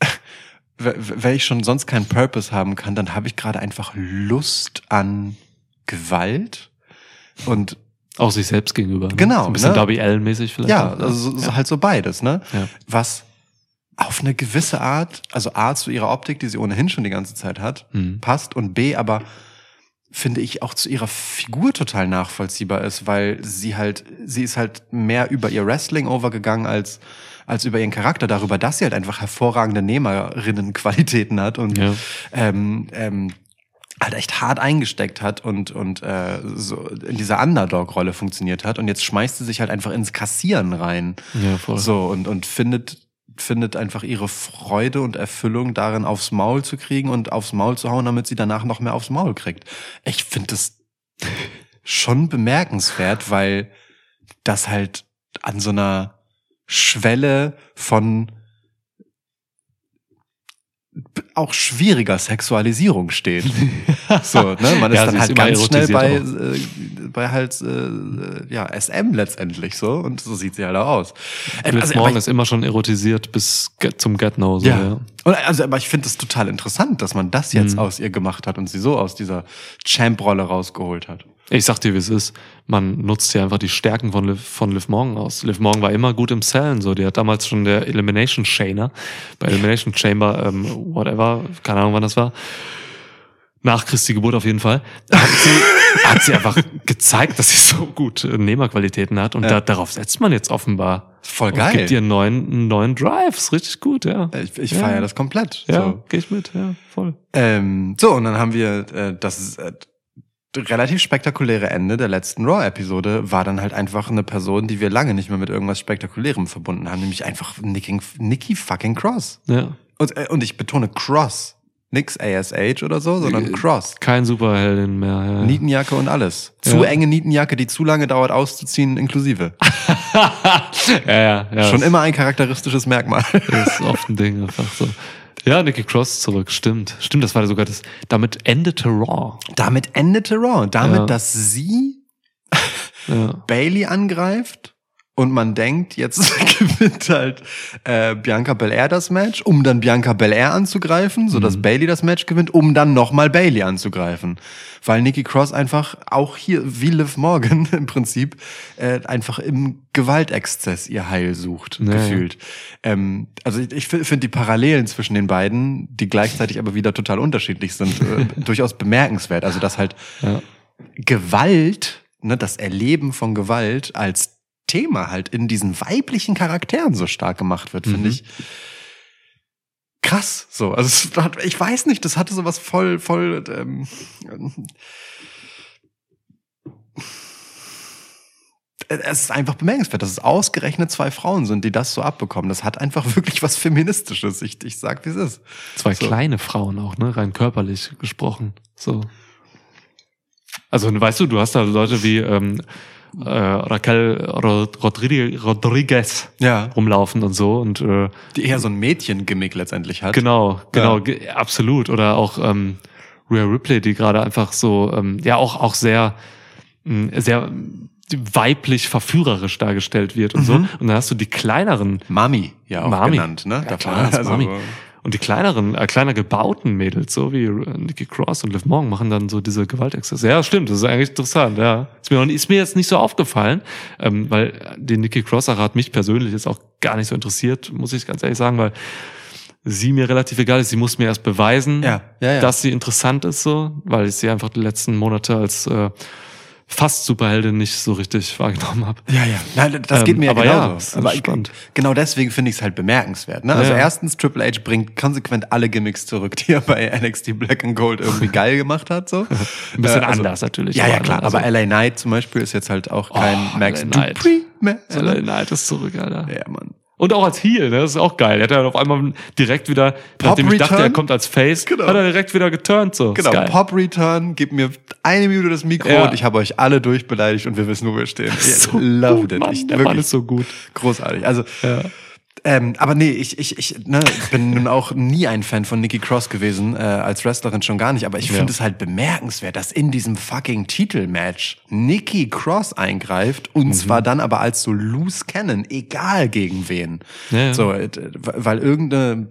S1: wenn ich schon sonst keinen Purpose haben kann, dann habe ich gerade einfach Lust an Gewalt und
S2: Auch sich selbst gegenüber. Ne?
S1: Genau,
S2: So ein bisschen
S1: ne?
S2: Darby Allen-mäßig vielleicht.
S1: ja,
S2: auch,
S1: also so, so halt so beides, ne?
S2: Ja.
S1: Was auf eine gewisse Art, also A zu ihrer Optik, die sie ohnehin schon die ganze Zeit hat,
S2: Mhm.
S1: passt und B aber finde ich auch zu ihrer Figur total nachvollziehbar ist, weil sie halt, sie ist halt mehr über ihr Wrestling overgegangen als als über ihren Charakter, darüber, dass sie halt einfach hervorragende Nehmerinnenqualitäten hat und
S2: Ja.
S1: ähm, ähm, halt echt hart eingesteckt hat und und äh, so in dieser Underdog-Rolle funktioniert hat und jetzt schmeißt sie sich halt einfach ins Kassieren rein.
S2: Ja, voll.
S1: So, und, und findet, findet einfach ihre Freude und Erfüllung darin, aufs Maul zu kriegen und aufs Maul zu hauen, damit sie danach noch mehr aufs Maul kriegt. Ich finde das schon bemerkenswert, weil das halt an so einer Schwelle von auch schwieriger Sexualisierung steht. So, ne? Man ist
S2: Ja,
S1: dann
S2: ist
S1: halt
S2: immer
S1: ganz schnell bei, äh, bei halt äh, ja SM letztendlich so und so sieht sie halt auch aus.
S2: Liv
S1: also,
S2: Morgan
S1: aber
S2: ist immer schon erotisiert bis get, zum Get No. So, ja.
S1: ja. Und also, aber ich finde es total interessant, dass man das jetzt
S2: Mhm.
S1: aus ihr gemacht hat und sie so aus dieser Champ-Rolle rausgeholt hat.
S2: Ich sag dir, wie es ist. Man nutzt hier einfach die Stärken von Liv, von Liv Morgan aus. Liv Morgan war immer gut im Sellen, so. Die hat damals schon der Elimination Chainer, bei Elimination Chamber, ähm, whatever, keine Ahnung, wann das war. Nach Christi Geburt auf jeden Fall. Hat sie, hat sie einfach gezeigt, dass sie so gut äh, Nehmerqualitäten hat und
S1: Ja.
S2: da, darauf setzt man jetzt offenbar.
S1: Voll
S2: Und
S1: geil.
S2: gibt ihr einen neuen, einen neuen Drive. Ist richtig gut, ja.
S1: Ich, ich
S2: Ja.
S1: feiere das komplett.
S2: Ja,
S1: So.
S2: geh ich mit, ja, voll.
S1: Ähm, so, und dann haben wir äh, das äh, relativ spektakuläre Ende der letzten Raw-Episode war dann halt einfach eine Person, die wir lange nicht mehr mit irgendwas Spektakulärem verbunden haben, nämlich einfach Nikki, Nikki fucking Cross.
S2: Ja.
S1: Und, äh, und ich betone Cross. Nix ASH oder so, sondern Cross.
S2: Kein Superheldin mehr. Ja, ja.
S1: Nietenjacke und alles. Zu
S2: Ja.
S1: enge Nietenjacke, die zu lange dauert auszuziehen, inklusive.
S2: ja, ja, ja.
S1: Schon immer ein charakteristisches Merkmal.
S2: Das ist oft ein Ding einfach so. Ja, Nikki Cross zurück, stimmt. Stimmt, das war sogar das. Damit endete Raw.
S1: Damit endete Raw. Damit,
S2: Ja.
S1: dass sie
S2: Ja.
S1: Bailey angreift und man denkt, jetzt gewinnt halt äh, Bianca Belair das Match, um dann Bianca Belair anzugreifen, sodass
S2: Mhm.
S1: Bailey das Match gewinnt, um dann nochmal Bailey anzugreifen. Weil Nikki Cross einfach auch hier, wie Liv Morgan im Prinzip, äh, einfach im Gewaltexzess ihr Heil sucht,
S2: Ja,
S1: gefühlt. Ähm, also ich, ich finde die Parallelen zwischen den beiden, die gleichzeitig aber wieder total unterschiedlich sind, äh, durchaus bemerkenswert. Also dass halt
S2: Ja.
S1: Gewalt, ne, das Erleben von Gewalt als Thema halt in diesen weiblichen Charakteren so stark gemacht wird, finde
S2: Mhm.
S1: ich krass. So, also hat, ich weiß nicht, das hatte sowas voll, voll. Ähm, es ist einfach bemerkenswert, dass es ausgerechnet zwei Frauen sind, die das so abbekommen. Das hat einfach wirklich was Feministisches. Ich, ich sag, wie es ist.
S2: Zwei
S1: So.
S2: kleine Frauen auch, ne? Rein körperlich gesprochen. So. Also, weißt du, du hast da Leute wie ähm, äh, Raquel Rod- Rodriguez,
S1: Ja.
S2: rumlaufen und so und äh,
S1: Die eher so ein Mädchengimmick letztendlich hat.
S2: Genau, genau,
S1: Ja.
S2: absolut. Oder auch ähm, Rhea Ripley, die gerade einfach so, ähm, ja auch auch sehr, mh, sehr ähm, weiblich verführerisch dargestellt wird und so. Und dann hast du die kleineren
S1: Mami, ja auch
S2: Mami.
S1: genannt, ne?
S2: Ja, klar, ist Mami. Und die kleineren, äh, kleiner gebauten Mädels, so wie äh, Nikki Cross und Liv Morgan, machen dann so diese Gewaltexzesse. Ja, stimmt, das ist eigentlich interessant, ja. Ist mir, ist mir jetzt nicht so aufgefallen, ähm, weil die Nikki Cross-Sache hat mich persönlich jetzt auch gar nicht so interessiert, muss ich ganz ehrlich sagen, weil sie mir relativ egal ist. Sie muss mir erst beweisen,
S1: Ja, ja, ja.
S2: dass sie interessant ist, so, weil ich sie einfach die letzten Monate als äh, fast Superheldin nicht so richtig wahrgenommen habe.
S1: Ja, ja. Nein, das
S2: Ähm,
S1: geht mir
S2: aber
S1: genauso.
S2: ja, es ist
S1: aber
S2: spannend.
S1: genau deswegen finde ich es halt bemerkenswert. Ne? Also
S2: Ja.
S1: erstens, Triple H bringt konsequent alle Gimmicks zurück, die er bei NXT Black and Gold irgendwie geil gemacht hat. So.
S2: Ein bisschen
S1: Äh, also-
S2: anders natürlich.
S1: Ja, ja,
S2: aber,
S1: klar.
S2: also-
S1: aber LA Knight zum Beispiel ist jetzt halt auch kein
S2: Oh,
S1: Max
S2: LA Knight.
S1: Dupree mehr.
S2: So, LA Knight ist zurück, Alter.
S1: Ja, Mann.
S2: Und auch als Heel, ne? Das ist auch geil. Er hat ja auf einmal direkt wieder, nachdem ich dachte,
S1: Return?
S2: er kommt als Face,
S1: Genau.
S2: hat er direkt wieder geturnt, so.
S1: Genau. Pop Return, gib mir eine Minute das Mikro
S2: Ja.
S1: und ich habe euch alle durchbeleidigt und wir wissen, wo wir stehen.
S2: So
S1: I loved
S2: gut,
S1: it.
S2: Mann,
S1: Ich,
S2: der
S1: wirklich
S2: Mann ist so gut.
S1: großartig. Also,
S2: Ja.
S1: Ähm, aber nee, ich, ich, ich ne, bin nun auch nie ein Fan von Nikki Cross gewesen, äh, als Wrestlerin schon gar nicht, aber ich
S2: Ja.
S1: finde es halt bemerkenswert, dass in diesem fucking Titelmatch Nikki Cross eingreift und zwar dann aber als so loose Cannon, egal gegen wen.
S2: Ja, ja.
S1: So, äh, weil irgendeine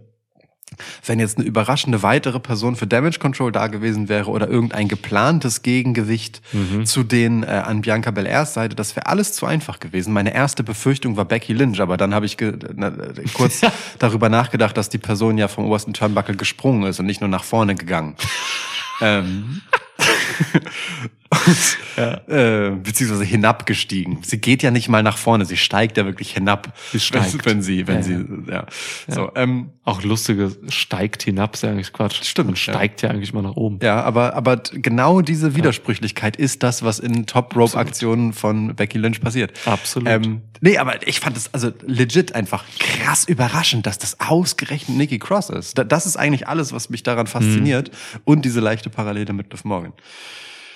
S1: wenn jetzt eine überraschende weitere Person für Damage Control da gewesen wäre oder irgendein geplantes Gegengewicht
S2: Mhm.
S1: zu den äh, an Bianca Belairs Seite, das wäre alles zu einfach gewesen. Meine erste Befürchtung war Becky Lynch, aber dann habe ich na, äh, kurz darüber nachgedacht, dass die Person ja vom obersten Turnbuckle gesprungen ist und nicht nur nach vorne gegangen. ähm, äh, beziehungsweise hinabgestiegen. Sie geht ja nicht mal nach vorne, sie steigt ja wirklich hinab.
S2: Sie steigt.
S1: Wenn sie, wenn
S2: Ja,
S1: sie, ja. So, ähm,
S2: Auch lustige, steigt hinab, ist ja eigentlich Quatsch.
S1: Stimmt,
S2: Man steigt ja. eigentlich mal nach oben.
S1: Ja, aber, aber genau diese Widersprüchlichkeit ist das, was in Top-Rope-Aktionen von Becky Lynch passiert.
S2: Absolut.
S1: Ähm, nee, aber ich fand es also legit einfach krass überraschend, dass das ausgerechnet Nikki Cross ist. Da- Das ist eigentlich alles, was mich daran fasziniert.
S2: Mhm.
S1: Und diese leichte Parallele mit Liv Morgan.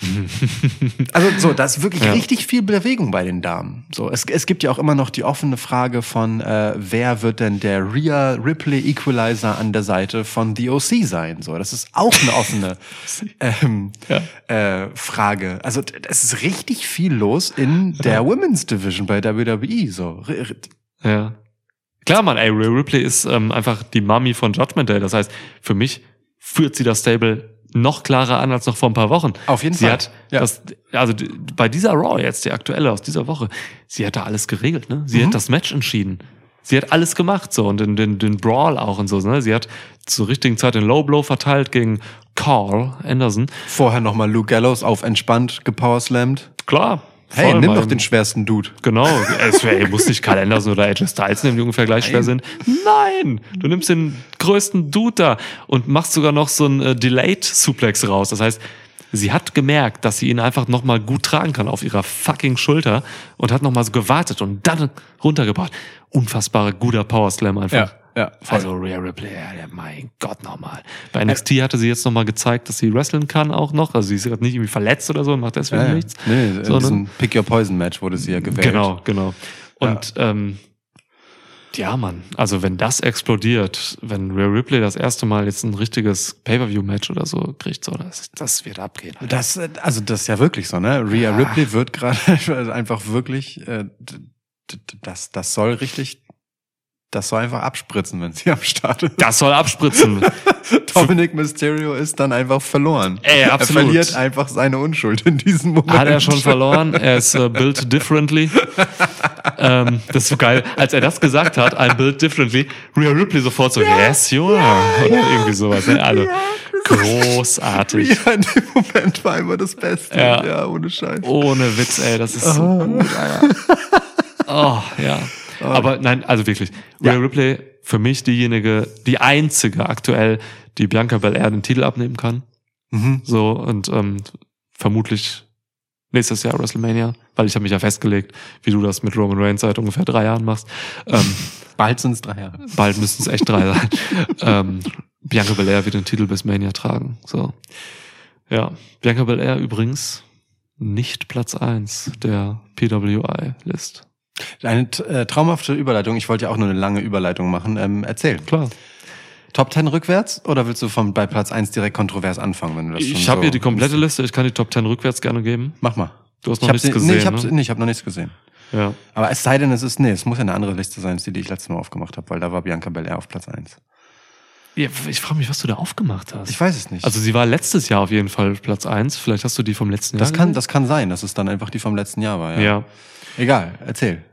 S1: Also so, da ist wirklich
S2: Ja.
S1: richtig viel Bewegung bei den Damen. So, es, es gibt ja auch immer noch die offene Frage von, äh, wer wird denn der Rhea Ripley Equalizer an der Seite von The OC sein? So, das ist auch eine offene ähm, äh, Frage. Also es ist richtig viel los in der Women's Division bei WWE. So,
S2: Ja. Klar, Mann, ey, Rhea Ripley ist ähm, einfach die Mami von Judgment Day. Das heißt, für mich führt sie das Stable noch klarer an als noch vor ein paar Wochen.
S1: Auf jeden
S2: sie
S1: Fall.
S2: Hat
S1: Ja.
S2: das, also bei dieser Raw jetzt, die aktuelle aus dieser Woche, sie hat da alles geregelt, ne? Sie
S1: Mhm.
S2: hat das Match entschieden. Sie hat alles gemacht, so, und den, den, den Brawl auch und so, ne? Sie hat zur richtigen Zeit den Low Blow verteilt gegen Carl Anderson.
S1: vorher nochmal Luke Gallows auf entspannt gepowerslammt.
S2: Klar.
S1: Hey, nimm doch den schwersten Dude.
S2: Genau, es wär, muss nicht Karl Anderson oder AJ Styles nehmen, die ungefähr gleich schwer sind. Nein, du nimmst den größten Dude da und machst sogar noch so ein äh, Delayed Suplex raus. Das heißt, sie hat gemerkt, dass sie ihn einfach nochmal gut tragen kann auf ihrer fucking Schulter und hat nochmal so gewartet und dann runtergebracht. Unfassbarer guter Power Slam einfach.
S1: ja.
S2: Also Rhea Ripley, ja, der- mein Gott nochmal. Bei NXT hatte sie jetzt nochmal gezeigt, dass sie wresteln kann auch noch. Also sie ist gerade nicht irgendwie verletzt oder so und macht deswegen
S1: Ja, ja.
S2: nichts.
S1: Nee, in
S2: sondern-
S1: Pick Your Poison Match wurde sie ja gewählt.
S2: Genau, genau. Und ähm, ja, Mann, also wenn das explodiert, wenn Rhea Ripley das erste Mal jetzt ein richtiges Pay-Per-View-Match oder so kriegt, so, das, das wird abgehen. Alter.
S1: Das, also das ist ja wirklich so, ne? Rhea Ripley wird gerade einfach wirklich, äh, das, das soll richtig, das soll einfach abspritzen, wenn sie am Start ist.
S2: Das soll abspritzen.
S1: Dominic Mysterio ist dann einfach verloren.
S2: Ey,
S1: Er
S2: absolut.
S1: verliert einfach seine Unschuld in diesem Moment.
S2: Hat er schon verloren. Er ist äh, built differently. ähm, das ist so geil. Als er das gesagt hat, I'm built differently, Rhea Ripley sofort so, yes, you are. Oder irgendwie sowas. Ne? Also, großartig.
S1: Ja, in dem Moment war immer das Beste.
S2: Ja.
S1: Ja, ohne Scheiß.
S2: Ohne Witz, ey, das ist so gut, Alter. Oh, ja. Aber nein, also wirklich. Rhea
S1: Ja.
S2: Ripley, für mich diejenige, die einzige aktuell, die Bianca Belair den Titel abnehmen kann.
S1: Mhm.
S2: So, und ähm, vermutlich nächstes Jahr WrestleMania, weil ich habe mich ja festgelegt, wie du das mit Roman Reigns seit ungefähr drei Jahren machst. Ähm,
S1: Bald sind es drei Jahre.
S2: bald müssten es echt drei sein. ähm, Bianca Belair wird den Titel bis Mania tragen. So. Ja. Bianca Belair übrigens nicht Platz eins der PWI-List.
S1: Eine äh, traumhafte Überleitung. Ich wollte ja auch nur eine lange Überleitung machen. Ähm, erzähl.
S2: Klar.
S1: Top 10 rückwärts oder willst du vom, bei Platz 1 direkt kontrovers anfangen, wenn du das schon
S2: Ich habe
S1: so
S2: hier die komplette Liste, ich kann die Top 10 rückwärts gerne geben.
S1: Mach mal.
S2: Du hast noch nichts gesehen.
S1: nee, ich habe
S2: ne?
S1: nee, ich hab noch nichts gesehen.
S2: Ja.
S1: Aber es sei denn, es ist, nee, es muss ja eine andere Liste sein, als die, die ich letztes Mal aufgemacht habe, weil da war Bianca Belair auf Platz 1.
S2: ja ich frage mich, was du da aufgemacht hast.
S1: Ich weiß es nicht.
S2: Also sie war letztes Jahr auf jeden Fall Platz eins. Vielleicht hast du die vom letzten Jahr.
S1: das kann, das kann sein, dass es dann einfach die vom letzten Jahr war.
S2: Ja.
S1: ja. Egal, erzähl.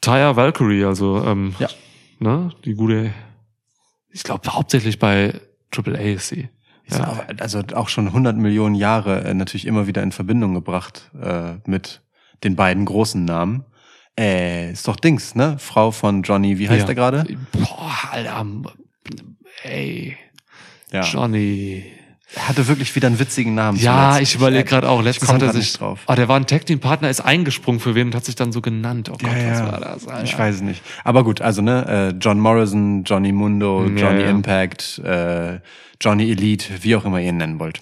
S2: Taya Valkyrie, also ähm,
S1: Ja.
S2: ne, die gute. Ich glaube hauptsächlich bei Triple A ist sie.
S1: Aber- Also auch schon 100 Millionen Jahre äh, natürlich immer wieder in Verbindung gebracht äh, mit den beiden großen Namen. Äh, ist doch Dings, ne? Frau von Johnny, wie heißt
S2: Ja.
S1: er gerade?
S2: Boah, Alter. Ey,
S1: Ja.
S2: Johnny.
S1: Er hatte wirklich wieder einen witzigen Namen.
S2: Ja,
S1: zuletzt.
S2: ich überlege gerade auch. Letztens hat er sich.
S1: nicht drauf.
S2: Ah, der war ein Tag Team Partner, ist eingesprungen für wen und hat sich dann so genannt. Oh Gott,
S1: Ja,
S2: was
S1: ja.
S2: war das? Alter?
S1: Ich weiß es nicht. Aber gut, also ne, äh, John Morrison, Johnny Mundo,
S2: Ja,
S1: Johnny
S2: ja.
S1: Impact, äh, Johnny Elite, wie auch immer ihr ihn nennen wollt.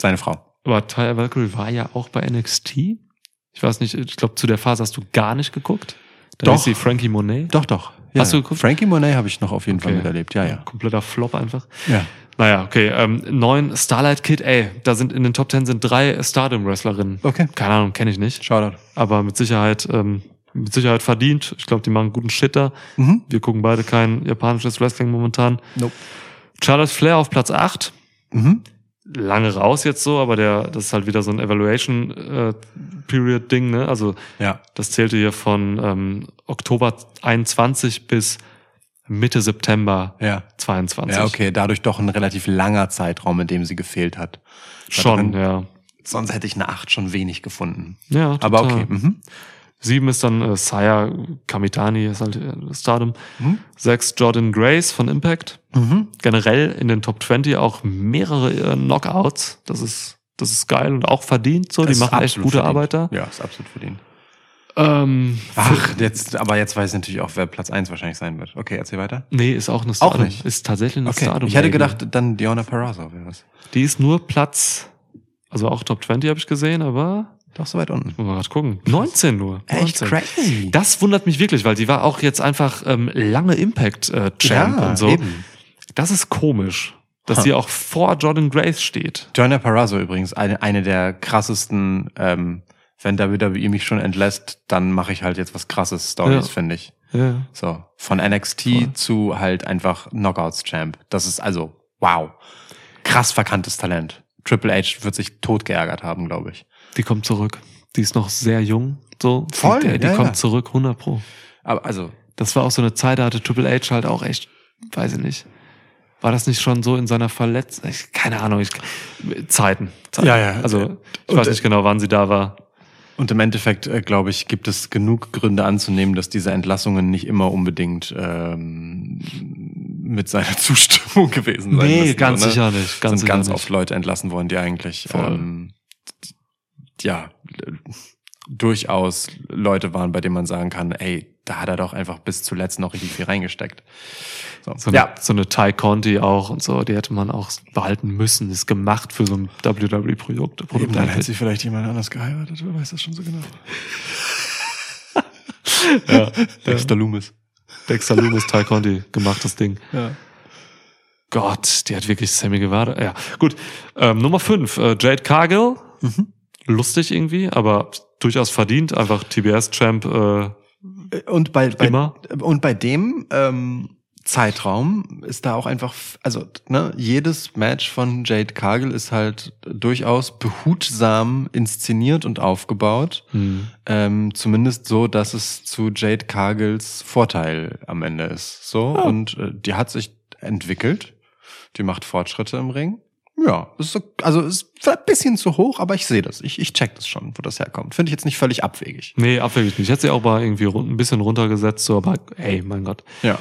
S1: Seine Frau.
S2: Aber Taya Valkyrie war ja auch bei NXT. Ich weiß nicht, ich glaube, zu der Phase hast du gar nicht geguckt. Da
S1: Doch.
S2: ist sie Frankie Monet.
S1: Doch, doch.
S2: Hast du geguckt?
S1: Frankie Monet habe ich noch auf jeden Fall
S2: Okay.
S1: miterlebt. Ja, ja.
S2: Kompletter Flop einfach.
S1: Ja.
S2: Naja, okay. Ähm, neun Starlight Kid, ey, da sind in den Top Ten sind drei Stardom-Wrestlerinnen.
S1: Okay.
S2: Keine Ahnung, kenne ich nicht.
S1: Shoutout.
S2: Aber mit Sicherheit, ähm, mit Sicherheit verdient. Ich glaube, die machen guten Shit da.
S1: Mhm.
S2: Wir gucken beide kein japanisches Wrestling momentan.
S1: Nope.
S2: Charlotte Flair auf Platz 8.
S1: Mhm.
S2: Lange raus jetzt so, aber der, das ist halt wieder so ein Evaluation äh, Period Ding, ne? Also
S1: Ja.
S2: das zählte hier von ähm, Oktober 21 bis Mitte September
S1: Ja.
S2: 22.
S1: Ja, okay. Dadurch doch ein relativ langer Zeitraum, in dem sie gefehlt hat.
S2: Schon,
S1: Darin-
S2: ja.
S1: Sonst hätte ich eine 8 schon wenig gefunden.
S2: Ja,
S1: Aber
S2: total.
S1: okay. Mhm.
S2: Sieben ist dann äh, Saya Kamitani, ist halt äh, Stardom.
S1: Mhm.
S2: Sechs Jordan Grace von Impact.
S1: Mhm.
S2: Generell in den Top 20 auch mehrere äh, Knockouts. Das ist, das ist geil und auch verdient so. Die
S1: Das ist
S2: machen echt gute
S1: verdient.
S2: Arbeit da.
S1: Ja, ist absolut verdient.
S2: Ähm,
S1: Ach, jetzt, aber jetzt weiß ich natürlich auch, wer Platz 1 wahrscheinlich sein wird. Okay, erzähl weiter.
S2: nee, ist auch eine Stardom.
S1: nicht?
S2: Ist tatsächlich eine
S1: Okay.
S2: Stardom.
S1: Ich hätte gedacht, dann Diona Perazzo wäre was.
S2: Die ist nur Platz, also auch Top 20 habe ich gesehen, aber
S1: Doch so weit unten.
S2: Mal grad gucken. 19 nur. 19.
S1: crazy.
S2: Das wundert mich wirklich, weil die war auch jetzt einfach ähm, lange Impact äh, Champ
S1: ja,
S2: und so.
S1: eben.
S2: Das ist komisch, dass sie auch vor Jordan Grace steht.
S1: Diona Perazzo übrigens, eine, eine der krassesten, ähm, wenn WWE mich schon entlässt, dann mache ich halt jetzt was krasses Stories,
S2: Ja.
S1: finde ich.
S2: Ja.
S1: So, von NXT
S2: Voll.
S1: zu halt einfach Knockouts Champ. Das ist also, wow. Krass verkanntes Talent. Triple H wird sich tot geärgert haben, glaube ich.
S2: Die kommt zurück. Die ist noch sehr jung. So.
S1: Voll,
S2: Die, die
S1: ja,
S2: kommt
S1: ja.
S2: zurück, 100 pro.
S1: Aber also,
S2: Das war auch so eine Zeit, da hatte Triple H halt auch echt, weiß ich nicht. War das nicht schon so in seiner Verletzung? Ich, keine Ahnung. Ich, Zeiten, Zeiten.
S1: Ja, ja.
S2: Also, ich
S1: Und,
S2: weiß nicht genau, wann sie da war.
S1: Und im Endeffekt, äh, glaube ich, gibt es genug Gründe anzunehmen, dass diese Entlassungen nicht immer unbedingt ähm, mit seiner Zustimmung gewesen sein müssen.
S2: ganz
S1: so, ne?
S2: sicher nicht. Ganz
S1: sind ganz
S2: nicht.
S1: oft Leute entlassen worden, die eigentlich
S2: Voll.
S1: ähm, ja durchaus Leute waren, bei denen man sagen kann, ey, da hat er doch einfach bis zuletzt noch richtig viel reingesteckt. So.
S2: So eine,
S1: ja,
S2: so eine Ty Conti auch und so, die hätte man auch behalten müssen. Ist gemacht für so ein WWE-Produkt.
S1: eben, dann hätte sie vielleicht jemand anders geheiratet, wer weiß das schon so genau.
S2: ja,
S1: Dexter Loomis.
S2: Dexter Loomis, Ty Conti, gemachtes Ding.
S1: Ja.
S2: Gott, die hat wirklich Sammy Guevara. Ja, gut. Ähm, Nummer 5, äh, Jade Cargill.
S1: Mhm.
S2: Lustig irgendwie, aber durchaus verdient. Einfach TBS-Champ. Äh,
S1: Und bei, bei
S2: Immer.
S1: und bei dem ähm, Zeitraum ist da auch einfach, also ne, jedes Match von Jade Cargill ist halt durchaus behutsam inszeniert und aufgebaut.
S2: hm.
S1: Ähm, zumindest so, dass es zu Jade Cargills Vorteil am Ende ist. So und äh, die hat sich entwickelt. Die macht Fortschritte im Ring. Ja, ist so, also ist ein bisschen zu hoch, aber ich sehe das. Ich, ich check das schon, wo das herkommt. Finde ich jetzt nicht völlig abwegig.
S2: Nee, abwegig nicht. Ich hätte sie auch mal irgendwie ein bisschen runtergesetzt, so, aber ey, mein Gott.
S1: Ja.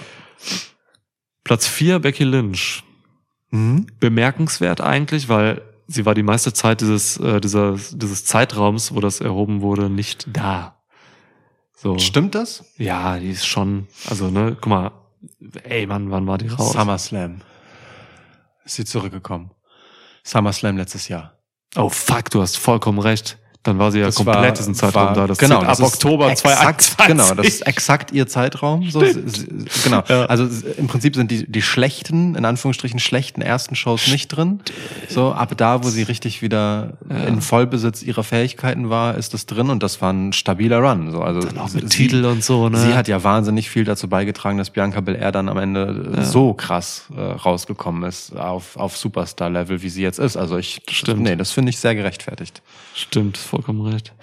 S2: Platz vier Becky Lynch.
S1: Mhm.
S2: Bemerkenswert eigentlich, weil sie war die meiste Zeit dieses, äh, dieser, dieses Zeitraums, wo das erhoben wurde, nicht da. So.
S1: Stimmt das?
S2: Ja, die ist schon, also, ne, guck mal, ey, Mann, wann war die raus?
S1: SummerSlam. Ist sie zurückgekommen. SummerSlam letztes Jahr.
S2: Oh fuck, du hast vollkommen recht. Dann war sie ja
S1: Das
S2: komplett
S1: war-
S2: diesen Zeitraum
S1: war-
S2: da. Das
S1: genau, das
S2: ab Oktober
S1: exakt,
S2: 2021.
S1: Genau, das ist exakt ihr Zeitraum. So, genau.
S2: Ja.
S1: Also im Prinzip sind die, die schlechten, in Anführungsstrichen schlechten ersten Shows nicht drin. So, ab da, wo sie richtig wieder in Vollbesitz ihrer Fähigkeiten war, ist das drin und das war ein stabiler Run. So, also
S2: Dann auch mit
S1: sie,
S2: Titel und so, ne?
S1: Sie hat ja wahnsinnig viel dazu beigetragen, dass Bianca Belair dann am Ende äh, so krass äh, rausgekommen ist auf, auf Superstar-Level, wie sie jetzt ist. Also ich,
S2: Stimmt.
S1: nee, das finde ich sehr gerechtfertigt.
S2: Stimmt, vollkommen recht.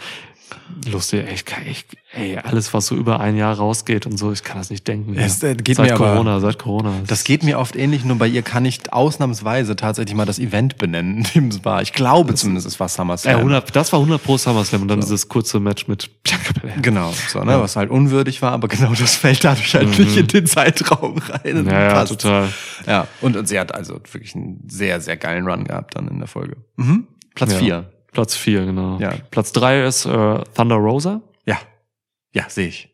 S2: Lustig, ey, ich kann, ich, ey, alles, was so über ein Jahr rausgeht und so, ich kann das nicht denken.
S1: Es, ja. geht
S2: seit
S1: mir
S2: Corona, aber, seit Corona.
S1: Das geht mir oft ähnlich, nur bei ihr kann ich ausnahmsweise tatsächlich mal das Event benennen, in dem es war. Ich glaube das, zumindest, es war SummerSlam.
S2: Äh,
S1: ey,
S2: 100, das war 100 pro SummerSlam und dann so. dieses kurze Match mit Bianca Belair.
S1: Genau, so, ne, ja. was halt unwürdig war, aber genau das fällt dadurch halt mhm. nicht in den Zeitraum rein.
S2: Ja, ja, total.
S1: Ja, und, und sie hat also wirklich einen sehr, sehr geilen Run gehabt dann in der Folge. Mhm. Platz 4.
S2: Platz vier, genau.
S1: Ja.
S2: Platz drei ist äh, Thunder Rosa.
S1: Ja. Ja, sehe ich.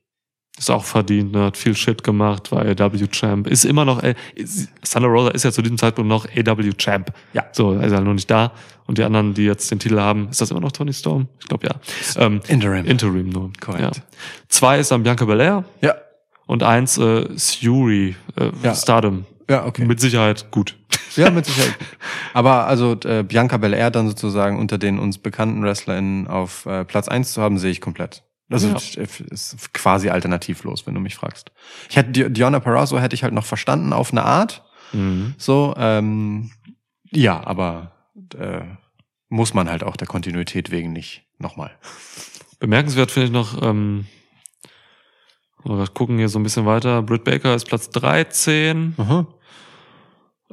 S2: Ist auch verdient, ne? hat viel Shit gemacht, war AW-Champ. Ist immer noch, äh, Thunder Rosa ist ja zu diesem Zeitpunkt noch AW-Champ.
S1: Ja.
S2: So, er ist halt noch nicht da. Und die anderen, die jetzt den Titel haben, ist das immer noch Tony Storm? Ich glaube ja. Ähm,
S1: Interim.
S2: Interim nur.
S1: Korrekt.
S2: Ja. Zwei ist dann Bianca Belair
S1: Ja.
S2: und eins äh, Fury, äh,
S1: Ja.
S2: Stardom.
S1: Ja, okay.
S2: Mit Sicherheit gut.
S1: Ja, mit Sicherheit. Aber also äh, Bianca Belair dann sozusagen unter den uns bekannten WrestlerInnen auf äh, Platz eins zu haben, sehe ich komplett. Also
S2: Ja.
S1: ist- quasi alternativlos, wenn du mich fragst. Ich hätte Di- Diona Perazzo hätte ich halt noch verstanden auf eine Art.
S2: Mhm.
S1: So, ähm, ja, aber äh, muss man halt auch der Kontinuität wegen nicht nochmal.
S2: Bemerkenswert finde ich noch, ähm, wir gucken hier so ein bisschen weiter. Britt Baker ist Platz 13.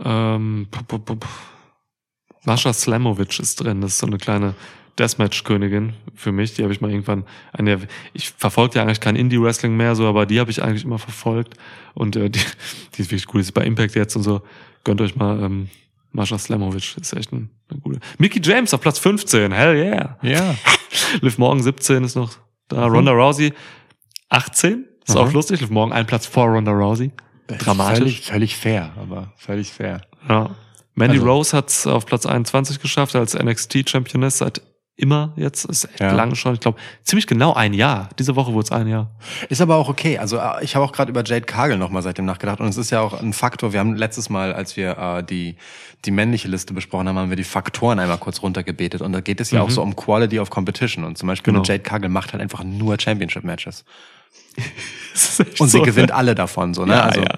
S2: Ähm. Mascha Slamovic ist drin. Das ist so eine kleine Deathmatch-Königin für mich. Die habe ich mal irgendwann. Eine, ich verfolge ja eigentlich kein Indie-Wrestling mehr, so, aber die habe ich eigentlich immer verfolgt. Und äh, die, die ist wirklich cool. Die ist bei Impact jetzt und so. Gönnt euch mal ähm, Mascha Slamovic. Ist echt ein, eine gute. Mickey James auf Platz 15. Hell yeah.
S1: Ja.
S2: Liv Morgan 17 ist noch da. Ronda Rousey 18. Ist
S1: Mhm.
S2: auch lustig. Liv Morgan ein Platz vor Ronda Rousey. Dramatisch.
S1: Völlig, völlig fair, aber völlig fair.
S2: Ja. Mandy
S1: Also-
S2: Rose hat es auf Platz 21 geschafft als NXT-Championess seit immer jetzt. Ist echt
S1: Ja.
S2: lange schon. Ich glaube, ziemlich genau ein Jahr. Diese Woche wurde es ein Jahr.
S1: Ist aber auch okay. Also äh, ich habe auch gerade über Jade Cargill nochmal seitdem nachgedacht und es ist ja auch ein Faktor. Wir haben letztes Mal, als wir äh, die die männliche Liste besprochen haben, haben wir die Faktoren einmal kurz runtergebetet und da geht es ja auch so um Quality of Competition und zum Beispiel
S2: Genau.
S1: Jade Cargill macht halt einfach nur Championship Und sie
S2: so,
S1: gewinnt
S2: ne?
S1: alle davon so ne
S2: Ja,
S1: also
S2: ja.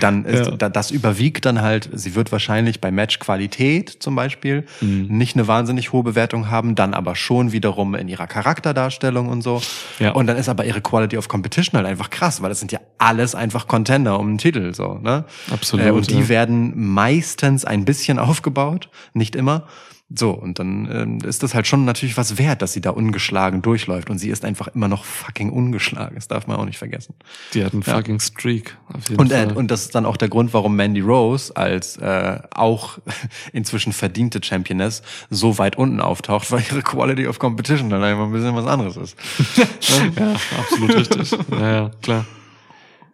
S1: dann ist
S2: Ja.
S1: da, das überwiegt dann halt sie wird wahrscheinlich bei Matchqualität zum Beispiel
S2: Mhm.
S1: nicht eine wahnsinnig hohe Bewertung haben dann aber schon wiederum in ihrer Charakterdarstellung und so
S2: Ja.
S1: und dann ist aber ihre Quality of Competition halt einfach krass weil das sind ja alles einfach Contender um einen Titel so ne
S2: Absolut,
S1: äh, und die werden meistens ein bisschen aufgebaut nicht immer so, und dann ähm, ist das halt schon natürlich was wert, dass sie da ungeschlagen durchläuft. Und sie ist einfach immer noch fucking ungeschlagen. Das darf man auch nicht vergessen.
S2: Die hat einen
S1: Ja.
S2: fucking Streak.
S1: Und, äh,
S2: Fall.
S1: und das ist dann auch der Grund, warum Mandy Rose als äh, auch inzwischen verdiente Championess so weit unten auftaucht, weil ihre Quality of Competition dann einfach ein bisschen was anderes ist.
S2: ja, absolut richtig. Ja, ja, klar.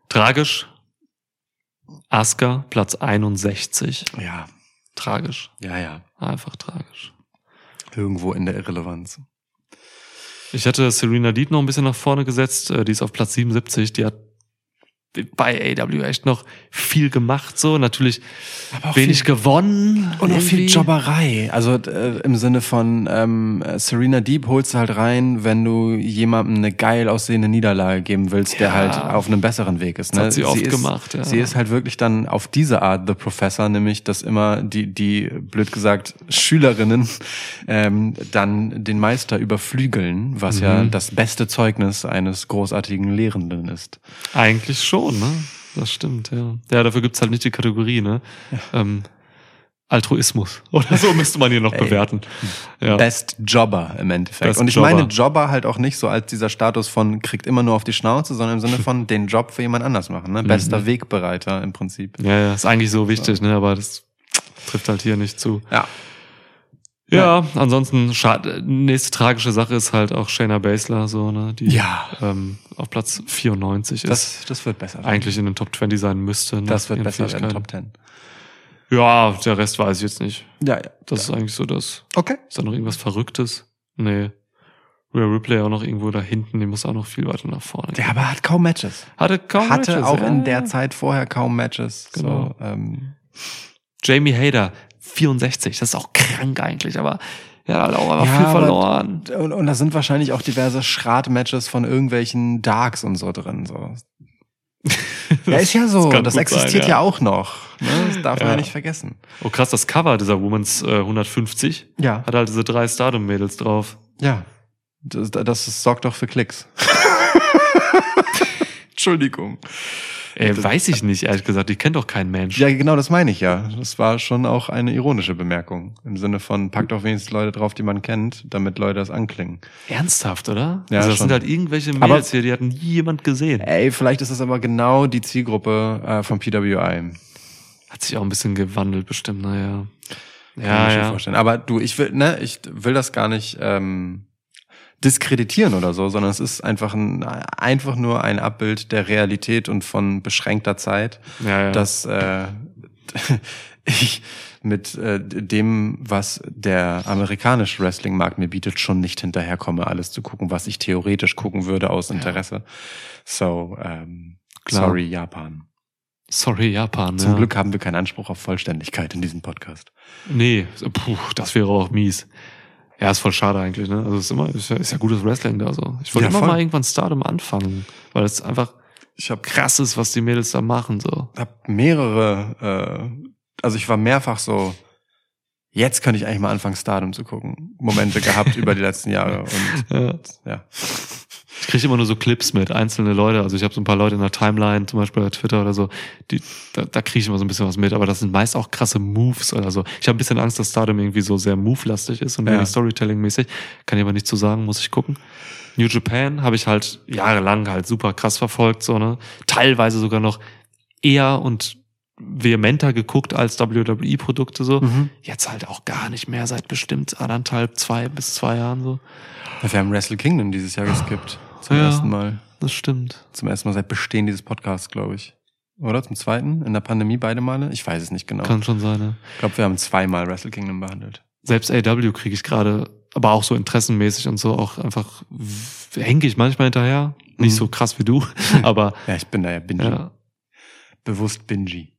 S2: Tragisch. Asuka, Platz 61.
S1: ja,
S2: Tragisch.
S1: ja, ja.
S2: Einfach tragisch.
S1: Irgendwo in der Irrelevanz.
S2: Ich hätte Serena Deed noch ein bisschen nach vorne gesetzt. Äh, Die ist auf Platz 77. Die hat bei AW echt noch viel gemacht, so. Natürlich wenig
S1: viel-
S2: gewonnen.
S1: Und auch viel
S2: irgendwie.
S1: Jobberei. Also äh, im Sinne von ähm, Serena Deep holst du halt rein, wenn du jemandem eine geil aussehende Niederlage geben willst, der
S2: Ja.
S1: halt auf einem besseren Weg ist.
S2: Das
S1: Ne?
S2: hat sie oft
S1: ist,
S2: gemacht, ja.
S1: Sie ist halt wirklich dann auf diese Art The Professor, nämlich dass immer die, die blöd gesagt, Schülerinnen ähm, dann den Meister überflügeln, was ja
S2: Mhm.
S1: das beste Zeugnis eines großartigen Lehrenden ist.
S2: Eigentlich schon, ne? Das stimmt, ja. Ja, dafür gibt's halt nicht die Kategorie, ne? Ähm, Altruismus. Oder so müsste man hier noch bewerten. Ja.
S1: Best Jobber im Endeffekt.
S2: Best
S1: und ich
S2: Jobber.
S1: meine Jobber halt auch nicht so als dieser Status von kriegt immer nur auf die Schnauze, sondern im Sinne von den Job für jemand anders machen. Ne? Bester
S2: Mhm.
S1: Wegbereiter im Prinzip.
S2: ja, ja, ist eigentlich so wichtig, ne? aber das trifft halt hier nicht zu.
S1: Ja.
S2: Ja, ansonsten schade. Nächste tragische Sache ist halt auch Shayna Baszler, so, ne, die
S1: Ja.
S2: ähm, auf Platz 94 ist.
S1: Das, das wird besser.
S2: eigentlich in den Top 20 sein müsste. Ne,
S1: das wird besser werden,
S2: Fähigkeiten.
S1: Top 10.
S2: Ja, der Rest weiß ich jetzt nicht.
S1: Ja, ja.
S2: Das ist eigentlich so das.
S1: Okay.
S2: Ist da noch irgendwas Verrücktes? Nee. Rhea Ripley auch noch irgendwo da hinten, die muss auch noch viel weiter nach vorne.
S1: Der aber hat kaum Matches.
S2: Hatte kaum
S1: Hatte
S2: Matches,
S1: auch
S2: ja,
S1: in
S2: ja.
S1: der Zeit vorher kaum Matches.
S2: Genau.
S1: So, ähm,
S2: Jamie Hader, 64. Das ist auch krank eigentlich, aber ja, hat auch einfach
S1: Ja,
S2: viel
S1: aber-
S2: verloren.
S1: und, und da sind wahrscheinlich auch diverse Schrat-Matches von irgendwelchen Darks und so drin. So. Ja, ist ja so. Das,
S2: gut
S1: existiert
S2: sein,
S1: ja. auch noch. Ne? Das darf man
S2: Ja.
S1: ja nicht vergessen.
S2: Oh krass, das Cover dieser Women's äh, 150
S1: Ja.
S2: hat halt diese drei Stardom-Mädels drauf.
S1: Ja. Das, das sorgt doch für Klicks. Entschuldigung.
S2: Ey, weiß ich nicht, ehrlich gesagt. Die kennt doch kein Mensch.
S1: Ja, genau, das meine ich ja. Das war schon auch eine ironische Bemerkung. Im Sinne von, packt doch wenigstens Leute drauf, die man kennt, damit Leute das anklingen.
S2: Ernsthaft, oder?
S1: Ja,
S2: also das
S1: schon.
S2: sind halt irgendwelche Mädels hier, die hat nie jemand gesehen.
S1: Ey, vielleicht ist das aber genau die Zielgruppe äh, von PWI.
S2: Hat sich auch ein bisschen gewandelt, bestimmt, naja.
S1: Kann
S2: Ja,
S1: ich mir schon
S2: ja.
S1: vorstellen. Aber du, ich will, ne, ich will das gar nicht ähm, diskreditieren oder so, sondern es ist einfach ein, einfach nur ein Abbild der Realität und von beschränkter Zeit,
S2: Ja, ja.
S1: dass äh, ich mit äh, dem, was der amerikanische Wrestling-Markt mir bietet, schon nicht hinterherkomme, alles zu gucken, was ich theoretisch gucken würde aus Interesse. So, ähm,
S2: Klar.
S1: sorry, Japan.
S2: Sorry, Japan.
S1: Zum
S2: ja.
S1: Glück haben wir keinen Anspruch auf Vollständigkeit in diesem Podcast.
S2: Nee, puh, das wäre auch mies. Ja, ist voll schade eigentlich, ne? Also es ist immer, ist ja, ist ja gutes Wrestling da so. Ich wollte
S1: Ja,
S2: immer
S1: voll.
S2: mal irgendwann Stardom anfangen, weil es einfach
S1: Ich habe
S2: krass ist, was die Mädels da machen, so.
S1: hab mehrere, äh, also ich war mehrfach so, jetzt könnte ich eigentlich mal anfangen, Stardom zu gucken. Momente gehabt über die letzten Jahre. Und
S2: Ja.
S1: ja.
S2: Ich kriege immer nur so Clips mit, einzelne Leute. Also ich habe so ein paar Leute in der Timeline, zum Beispiel bei Twitter oder so, die, da, da kriege ich immer so ein bisschen was mit, aber das sind meist auch krasse Moves oder so. Ich habe ein bisschen Angst, dass Stardom irgendwie so sehr move-lastig ist und
S1: Ja.
S2: irgendwie Storytelling-mäßig. Kann ich aber nicht zu sagen, muss ich gucken. New Japan habe ich halt jahrelang halt super krass verfolgt, so, ne? Teilweise sogar noch eher und vehementer geguckt als WWE-Produkte so.
S1: Mhm.
S2: Jetzt halt auch gar nicht mehr seit bestimmt anderthalb, zwei bis zwei Jahren so.
S1: Wir haben Wrestle Kingdom dieses Jahr geskippt. Zum
S2: Ja.
S1: ersten Mal.
S2: Das stimmt.
S1: Zum ersten Mal seit Bestehen dieses Podcasts, glaube ich. Oder? Zum zweiten? In der Pandemie beide Male? Ich weiß es nicht genau.
S2: Kann schon sein, ne?
S1: Ich glaube, wir haben zweimal Wrestle Kingdom behandelt.
S2: selbst AW kriege ich gerade, aber auch so interessenmäßig und so auch einfach hänge ich manchmal hinterher. Nicht
S1: Mhm.
S2: so krass wie du, aber
S1: Ja, ich bin da ja bingy.
S2: ja.
S1: Bewusst bingy.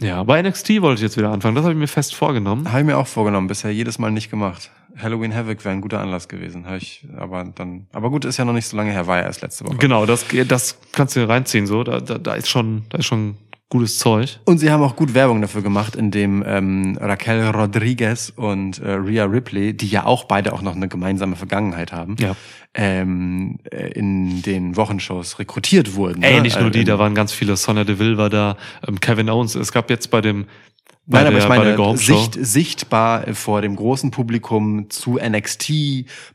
S2: Ja, bei NXT wollte ich jetzt wieder anfangen. Das habe ich mir fest vorgenommen.
S1: Habe ich mir auch vorgenommen, bisher jedes Mal nicht gemacht. Halloween Havoc wäre ein guter Anlass gewesen. Habe ich, aber dann, aber gut, ist ja noch nicht so lange her, war ja erst letzte Woche.
S2: Genau, das, das kannst du reinziehen. So, da, da, da ist schon, da ist schon gutes Zeug.
S1: Und sie haben auch gut Werbung dafür gemacht, indem ähm, Raquel Rodriguez und äh, Rhea Ripley, die ja auch beide auch noch eine gemeinsame Vergangenheit haben,
S2: Ja.
S1: ähm, äh, in den Wochenshows rekrutiert wurden.
S2: Ey,
S1: ne?
S2: nicht nur
S1: Also
S2: die,
S1: in-
S2: da waren ganz viele. Sonia Deville war da, ähm, Kevin Owens. Es gab jetzt bei dem,
S1: Nein, aber
S2: der,
S1: ich
S2: bei der
S1: meine. Sicht, sichtbar vor dem großen Publikum zu NXT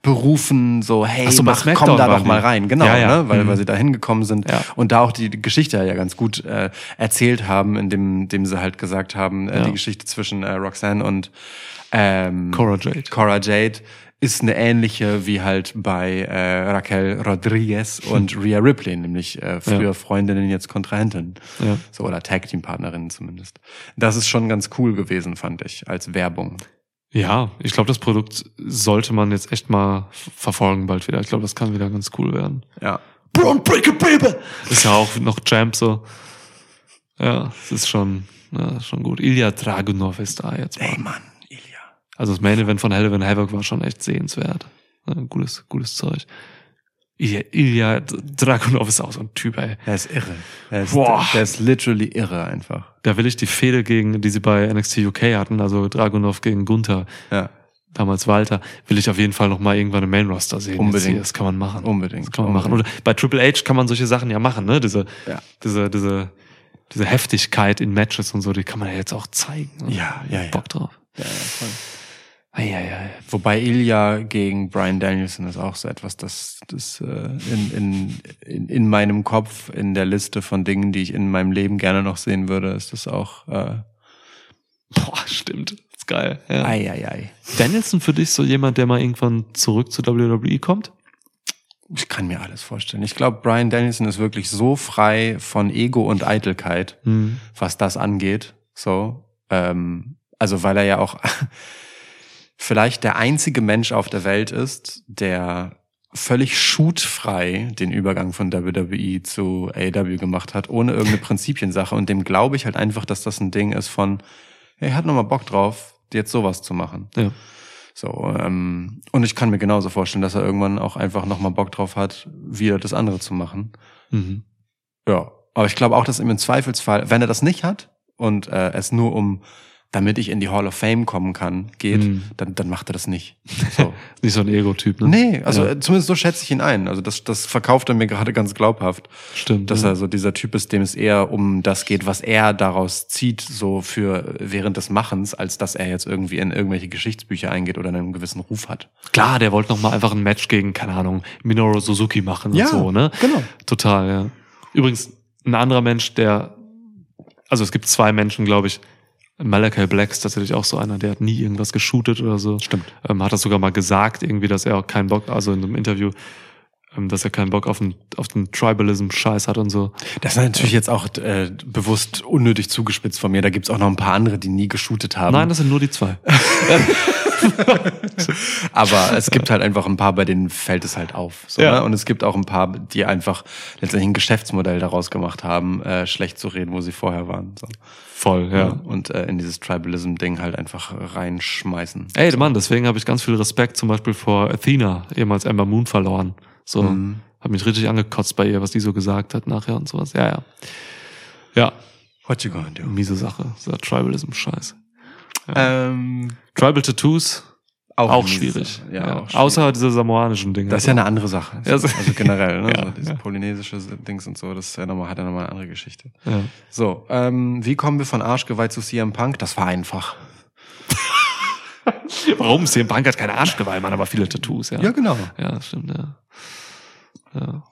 S1: berufen, so, hey,
S2: so,
S1: mach, komm da doch mal rein. Genau,
S2: Ja, ja.
S1: Ne? Weil,
S2: Mhm.
S1: weil sie da hingekommen sind
S2: Ja.
S1: und da auch die Geschichte ja ganz gut äh, erzählt haben, indem, indem sie halt gesagt haben, äh, die Geschichte zwischen äh, Roxanne und ähm,
S2: Cora Jade.
S1: Cora Jade ist eine ähnliche wie halt bei äh, Raquel Rodriguez und Rhea Ripley, nämlich äh, früher
S2: Ja.
S1: Freundinnen, jetzt Kontrahentinnen.
S2: Ja.
S1: So, oder Tag-Team-Partnerinnen zumindest. Das ist schon ganz cool gewesen, fand ich, als Werbung.
S2: Ja, ich glaube, das Produkt sollte man jetzt echt mal verfolgen bald wieder. Ich glaube, das kann wieder ganz cool werden.
S1: Ja.
S2: Braun Breaker Baby! Ist ja auch noch Champ so. Ja, es ist schon, ja, schon gut. Ilya Dragunov ist da jetzt mal.
S1: Ey, Mann, Ilya.
S2: Also das Main Event von Hell in Havoc war schon echt sehenswert. Gutes, gutes Zeug. Ilya, Ilya Dragunov ist auch so ein Typ, ey.
S1: Der ist irre. Der ist,
S2: Boah.
S1: der ist literally irre einfach.
S2: Da will ich die Fehde gegen, die sie bei NXT UK hatten, also Dragunov gegen Gunther,
S1: Ja,
S2: damals Walter, will ich auf jeden Fall noch mal irgendwann im Main Roster sehen.
S1: Unbedingt.
S2: Das kann man machen.
S1: unbedingt.
S2: Das kann man machen. Oder bei Triple H kann man solche Sachen ja machen, ne? Diese,
S1: Ja.
S2: diese, diese diese Heftigkeit in Matches und so, die kann man ja jetzt auch zeigen. ne?
S1: Ja, ja, ja.
S2: Bock drauf.
S1: Ja, ja, voll.
S2: Eieiei.
S1: Wobei Ilya gegen Brian Danielson ist auch so etwas, das, das äh, in, in, in, in meinem Kopf, in der Liste von Dingen, die ich in meinem Leben gerne noch sehen würde, ist das auch äh,
S2: Boah, stimmt. Das ist geil. Ja.
S1: ei, ei, ei.
S2: Danielson für dich so jemand, der mal irgendwann zurück zu WWE kommt?
S1: Ich kann mir alles vorstellen. Ich glaube, Brian Danielson ist wirklich so frei von Ego und Eitelkeit,
S2: Hm.
S1: was das angeht. So, ähm, also weil er ja auch vielleicht der einzige Mensch auf der Welt ist, der völlig shootfrei den Übergang von WWE zu AEW gemacht hat, ohne irgendeine Prinzipiensache. Und dem glaube ich halt einfach, dass das ein Ding ist von, er hat nochmal Bock drauf, jetzt sowas zu machen.
S2: Ja.
S1: So, ähm, und ich kann mir genauso vorstellen, dass er irgendwann auch einfach nochmal Bock drauf hat, wieder das andere zu machen.
S2: Mhm.
S1: Ja, aber ich glaube auch, dass ihm im Zweifelsfall, wenn er das nicht hat und äh, es nur um, damit ich in die Hall of Fame kommen kann, geht,
S2: Mhm.
S1: dann, dann macht er das nicht. So.
S2: Nicht so ein Ego-Typ, ne?
S1: nee, also
S2: Ja.
S1: zumindest so schätze ich ihn ein. Also das, das verkauft er mir gerade ganz glaubhaft,
S2: Stimmt.
S1: dass
S2: ja.
S1: er so dieser Typ ist, dem es eher um das geht, was er daraus zieht, so für während des Machens, als dass er jetzt irgendwie in irgendwelche Geschichtsbücher eingeht oder einen gewissen Ruf hat.
S2: Klar, der wollte noch mal einfach ein Match gegen, keine Ahnung, Minoru Suzuki machen
S1: Ja,
S2: und so, ne?
S1: genau.
S2: Total, ja. Übrigens, ein anderer Mensch, der, also es gibt zwei Menschen, glaube ich, Malachi Black ist tatsächlich auch so einer, der hat nie irgendwas geshootet oder so.
S1: Stimmt.
S2: Ähm, hat das sogar mal gesagt, irgendwie, dass er auch keinen Bock, also in einem Interview, dass er keinen Bock auf den, auf den Tribalism-Scheiß hat und so.
S1: Das ist natürlich jetzt auch äh, bewusst unnötig zugespitzt von mir. Da gibt's auch noch ein paar andere, die nie geshootet haben.
S2: Nein, das sind nur die zwei.
S1: Aber es gibt halt einfach ein paar, bei denen fällt es halt auf. So,
S2: Ja.
S1: ne? Und es gibt auch ein paar, die einfach letztendlich ein Geschäftsmodell daraus gemacht haben, äh, schlecht zu reden, wo sie vorher waren. So.
S2: Voll, ja.
S1: Und äh, in dieses Tribalism-Ding halt einfach reinschmeißen.
S2: Ey, Mann, deswegen habe ich ganz viel Respekt zum Beispiel vor Athena, ehemals Ember Moon verloren. So,
S1: Mhm.
S2: hab mich richtig angekotzt bei ihr, was die so gesagt hat nachher und sowas. Ja, ja. Ja,
S1: What you gonna do?
S2: miese Sache. Dieser Tribalism-Scheiß.
S1: Ähm,
S2: Tribal Tattoos, auch,
S1: eine
S2: schwierig.
S1: Ja,
S2: Ja,
S1: auch schwierig.
S2: Außer diese samoanischen Dinge.
S1: Das ist ja eine andere Sache.
S2: Ja, so-
S1: also generell, ne?
S2: Ja,
S1: so diese
S2: ja.
S1: polynesische Dings und so, das ist ja nochmal, hat ja nochmal eine andere Geschichte.
S2: ja.
S1: So, ähm, wie kommen wir von Arschgeweih zu CM Punk? Das war einfach.
S2: Warum? CM Punk hat keine Arschgeweih, man, aber viele Tattoos, ja.
S1: Ja, genau.
S2: Ja, das stimmt, ja. Ja,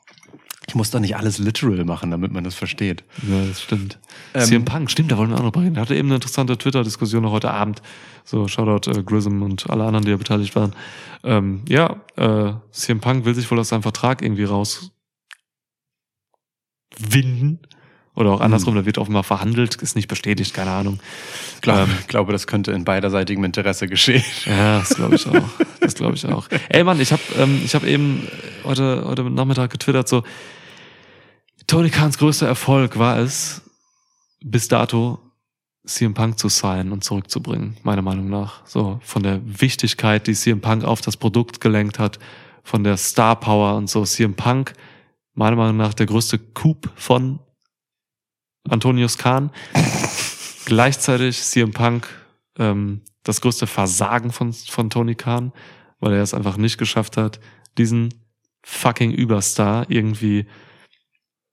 S1: Ich muss doch nicht alles literal machen, damit man das versteht.
S2: ja das stimmt.
S1: Ähm,
S2: CM Punk, stimmt, da wollen wir auch noch reden. Hatte eben eine interessante Twitter-Diskussion noch heute Abend. So, Shoutout äh, Grism und alle anderen, die da beteiligt waren. Ähm, ja, äh, CM Punk will sich wohl aus seinem Vertrag irgendwie rauswinden. Oder auch andersrum, da wird offenbar verhandelt, ist nicht bestätigt, keine Ahnung.
S1: Ich glaube,
S2: Ähm,
S1: ich glaube, das könnte in beiderseitigem Interesse geschehen.
S2: Ja, das glaube ich auch. Das glaube ich auch. Ey Mann, ich habe ähm, ich hab eben heute, heute Nachmittag getwittert, so Tony Khans größter Erfolg war es, bis dato CM Punk zu sein und zurückzubringen, meiner Meinung nach. So, von der Wichtigkeit, die CM Punk auf das Produkt gelenkt hat, von der Star Power und so. CM Punk, meiner Meinung nach, der größte Coup von Antonius Khan. Gleichzeitig CM Punk ähm, das größte Versagen von, von Tony Khan, weil er es einfach nicht geschafft hat, diesen fucking Überstar irgendwie,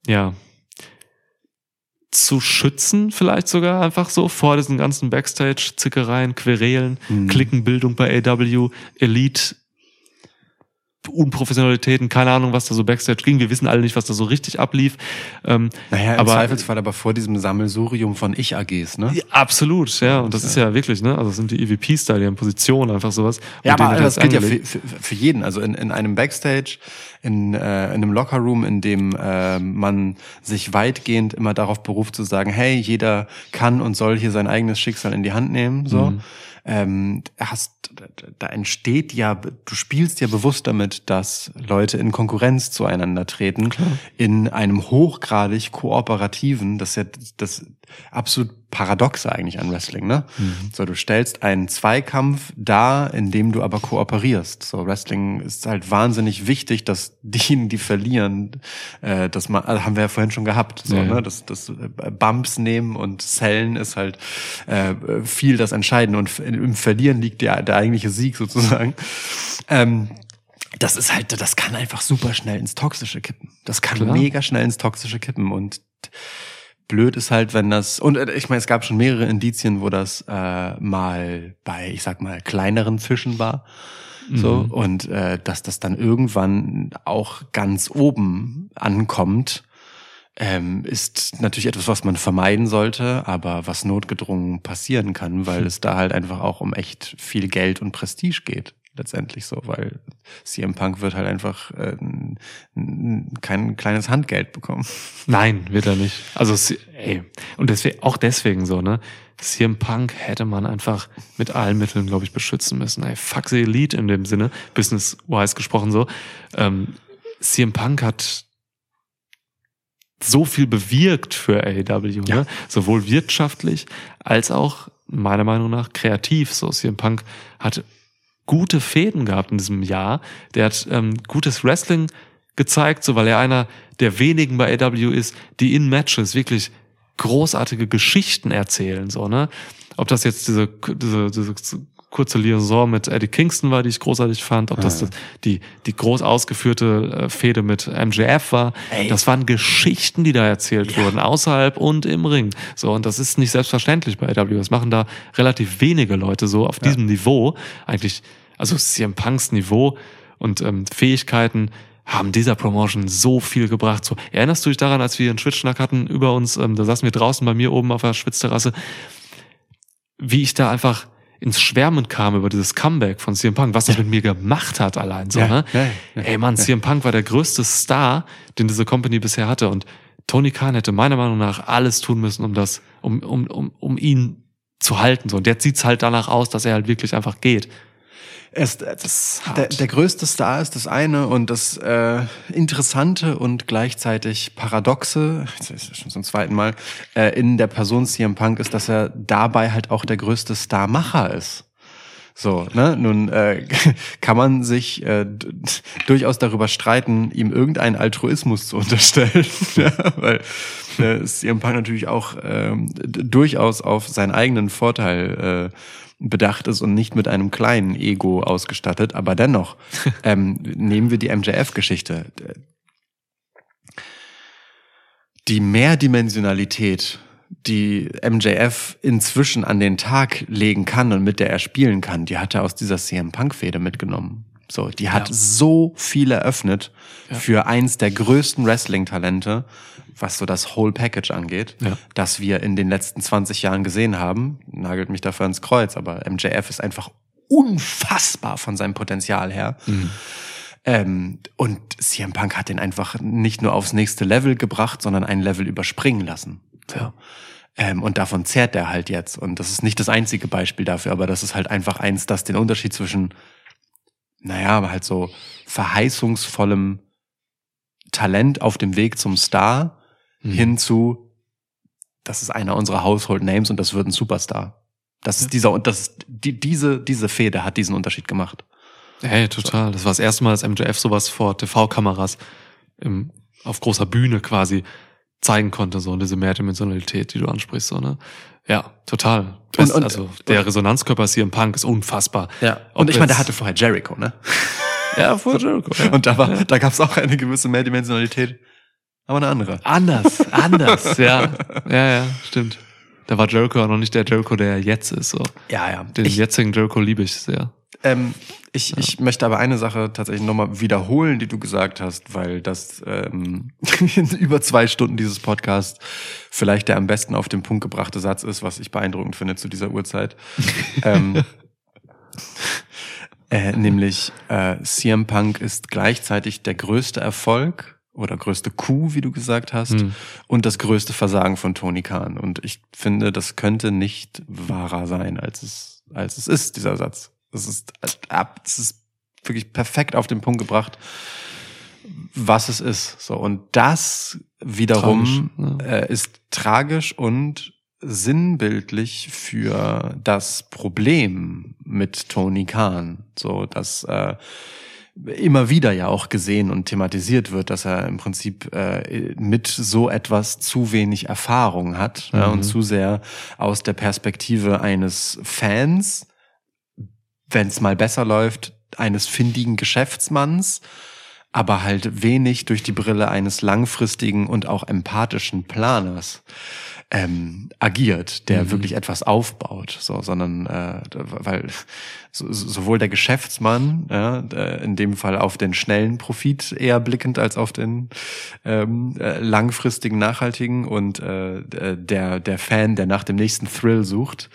S2: ja, zu schützen, vielleicht sogar einfach so vor diesen ganzen Backstage-Zickereien, Querelen,
S1: Hm.
S2: Klickenbildung bei AW, Elite, Unprofessionalitäten, keine Ahnung, was da so Backstage ging. Wir wissen alle nicht, was da so richtig ablief. Ähm,
S1: Naja, im
S2: aber
S1: Zweifelsfall aber vor diesem Sammelsurium von Ich-AGs, ne?
S2: ja, absolut, ja. Und das ist ja wirklich, ne? Also das sind die EVPs da, die haben Position, einfach sowas.
S1: Ja, aber das
S2: hat
S1: gilt ja für, für, für jeden. Also in, in einem Backstage, in, äh, in einem Lockerroom, in dem äh, man sich weitgehend immer darauf beruft zu sagen, hey, jeder kann und soll hier sein eigenes Schicksal in die Hand nehmen. So.
S2: Mhm.
S1: Ähm, hast, da entsteht ja, du spielst ja bewusst damit, dass Leute in Konkurrenz zueinander treten, in einem hochgradig kooperativen, das ist ja das absolut Paradoxe eigentlich an Wrestling, ne? So, du stellst einen Zweikampf dar, in dem du aber kooperierst. So, Wrestling ist halt wahnsinnig wichtig, dass diejenigen, die verlieren, äh, das mal, also haben wir ja vorhin schon gehabt, so,
S2: Ja,
S1: ne? Das, das äh, Bumps nehmen und Zellen ist halt äh, viel das Entscheidende und im Verlieren liegt der, der eigentliche Sieg sozusagen. Ähm, das ist halt, das kann einfach super schnell ins Toxische kippen. Das kann
S2: Klar.
S1: mega schnell ins Toxische kippen und blöd ist halt, wenn das, und äh, ich meine, es gab schon mehrere Indizien, wo das äh, mal bei, ich sag mal, kleineren Fischen war. So,
S2: Mhm.
S1: und äh, dass das dann irgendwann auch ganz oben ankommt, ähm, ist natürlich etwas, was man vermeiden sollte, aber was notgedrungen passieren kann, weil es da halt einfach auch um echt viel Geld und Prestige geht. Letztendlich so, weil CM Punk wird halt einfach äh, kein kleines Handgeld bekommen.
S2: Nein, wird er nicht. Also, ey, und deswegen, auch deswegen so, ne? CM Punk hätte man einfach mit allen Mitteln, glaube ich, beschützen müssen. Ey, fuck the Elite in dem Sinne, business-wise gesprochen so. Ähm, CM Punk hat so viel bewirkt für AEW,
S1: Ja.
S2: ne? sowohl wirtschaftlich als auch meiner Meinung nach kreativ. So CM Punk hat gute Fäden gehabt in diesem Jahr. Der hat ähm, gutes Wrestling gezeigt, so weil er einer der wenigen bei AEW ist, die in Matches wirklich großartige Geschichten erzählen, so ne. Ob das jetzt diese diese, diese kurze Liaison mit Eddie Kingston war, die ich großartig fand, ob das, das die die groß ausgeführte äh, Fehde mit MJF war,
S1: Ey.
S2: das waren Geschichten, die da erzählt wurden, außerhalb und im Ring. So und das ist nicht selbstverständlich bei AEW. Das machen da relativ wenige Leute so auf diesem Niveau eigentlich, also CM Punks Niveau und ähm, Fähigkeiten haben dieser Promotion so viel gebracht. So, erinnerst du dich daran, als wir einen Schwitzschnack hatten über uns, ähm, da saßen wir draußen bei mir oben auf der Schwitzterrasse, wie ich da einfach ins Schwärmen kam über dieses Comeback von CM Punk, was das mit mir gemacht hat allein so,
S1: Ja,
S2: ne?
S1: ja, ja,
S2: Ey Mann, CM Punk war der größte Star, den diese Company bisher hatte und Tony Khan hätte meiner Meinung nach alles tun müssen, um das, um, um, um, um ihn zu halten. So. Und jetzt sieht's halt danach aus, dass er halt wirklich einfach geht.
S1: Er ist,
S2: Das
S1: der, der größte Star ist das eine und das äh, Interessante und gleichzeitig Paradoxe, das ist schon zum zweiten Mal, äh, in der Person CM Punk ist, dass er dabei halt auch der größte Starmacher ist. So, ne? Nun äh, kann man sich äh, durchaus darüber streiten, ihm irgendeinen Altruismus zu unterstellen, ja, weil äh, CM Punk natürlich auch d- durchaus auf seinen eigenen Vorteil äh, bedacht ist und nicht mit einem kleinen Ego ausgestattet, aber dennoch ähm, nehmen wir die MJF-Geschichte. Die Mehrdimensionalität, die MJF inzwischen an den Tag legen kann und mit der er spielen kann, die hat er aus dieser CM Punk-Fehde mitgenommen. So, die hat
S2: Ja.
S1: so viel eröffnet
S2: Ja.
S1: für eins der größten Wrestling-Talente, was so das Whole Package angeht,
S2: Ja.
S1: das wir in den letzten 20 Jahren gesehen haben. Nagelt mich dafür ins Kreuz, aber MJF ist einfach unfassbar von seinem Potenzial her. Ähm, und CM Punk hat den einfach nicht nur aufs nächste Level gebracht, sondern ein Level überspringen lassen.
S2: Ja.
S1: Ähm, und davon zehrt er halt jetzt. Und das ist nicht das einzige Beispiel dafür, aber das ist halt einfach eins, das den Unterschied zwischen, naja, aber halt so verheißungsvollem Talent auf dem Weg zum Star
S2: Mhm.
S1: hin zu, das ist einer unserer Household Names und das wird ein Superstar. Das ist dieser, und das ist, die, diese, diese Fehde hat diesen Unterschied gemacht.
S2: Hey, total. Das war das erste Mal, dass MJF sowas vor TV-Kameras im, auf großer Bühne quasi zeigen konnte, so diese Mehrdimensionalität, die du ansprichst, so, ne? Ja, total.
S1: Und- und-
S2: also der Resonanzkörper CM Punk ist unfassbar.
S1: Ja.
S2: Ob
S1: Und ich meine, der hatte vorher Jericho, ne?
S2: Ja, vor Jericho. Ja.
S1: Und da war, da gab es auch eine gewisse Mehrdimensionalität, aber eine andere.
S2: Anders, anders, ja. Ja, ja, stimmt. Da war Jericho auch noch nicht der Jericho, der er jetzt ist. So.
S1: Ja, ja.
S2: Den
S1: Ich,
S2: jetzigen Jericho liebe ich sehr.
S1: Ähm, ich, ich möchte aber eine Sache tatsächlich nochmal wiederholen, die du gesagt hast, weil das ähm, in über zwei Stunden dieses Podcast vielleicht der am besten auf den Punkt gebrachte Satz ist, was ich beeindruckend finde zu dieser Uhrzeit. ähm, äh, nämlich äh, CM Punk ist gleichzeitig der größte Erfolg oder größte Coup, wie du gesagt hast,
S2: Hm.
S1: und das größte Versagen von Tony Khan. Und ich finde, das könnte nicht wahrer sein, als es, als es ist, dieser Satz. Das ist, ab, es ist wirklich perfekt auf den Punkt gebracht, was es ist. So. Und das wiederum
S2: Tragisch,
S1: äh, ist tragisch und sinnbildlich für das Problem mit Tony Khan. So, dass äh, immer wieder ja auch gesehen und thematisiert wird, dass er im Prinzip äh, mit so etwas zu wenig Erfahrung hat ja,
S2: Mhm.
S1: und zu sehr aus der Perspektive eines Fans, wenn es mal besser läuft, eines findigen Geschäftsmanns, aber halt wenig durch die Brille eines langfristigen und auch empathischen Planers ähm, agiert, der
S2: Mhm.
S1: wirklich etwas aufbaut, so, sondern äh, weil so, sowohl der Geschäftsmann, ja, äh, in dem Fall auf den schnellen Profit eher blickend als auf den ähm, äh, langfristigen, nachhaltigen und äh, der der Fan, der nach dem nächsten Thrill sucht,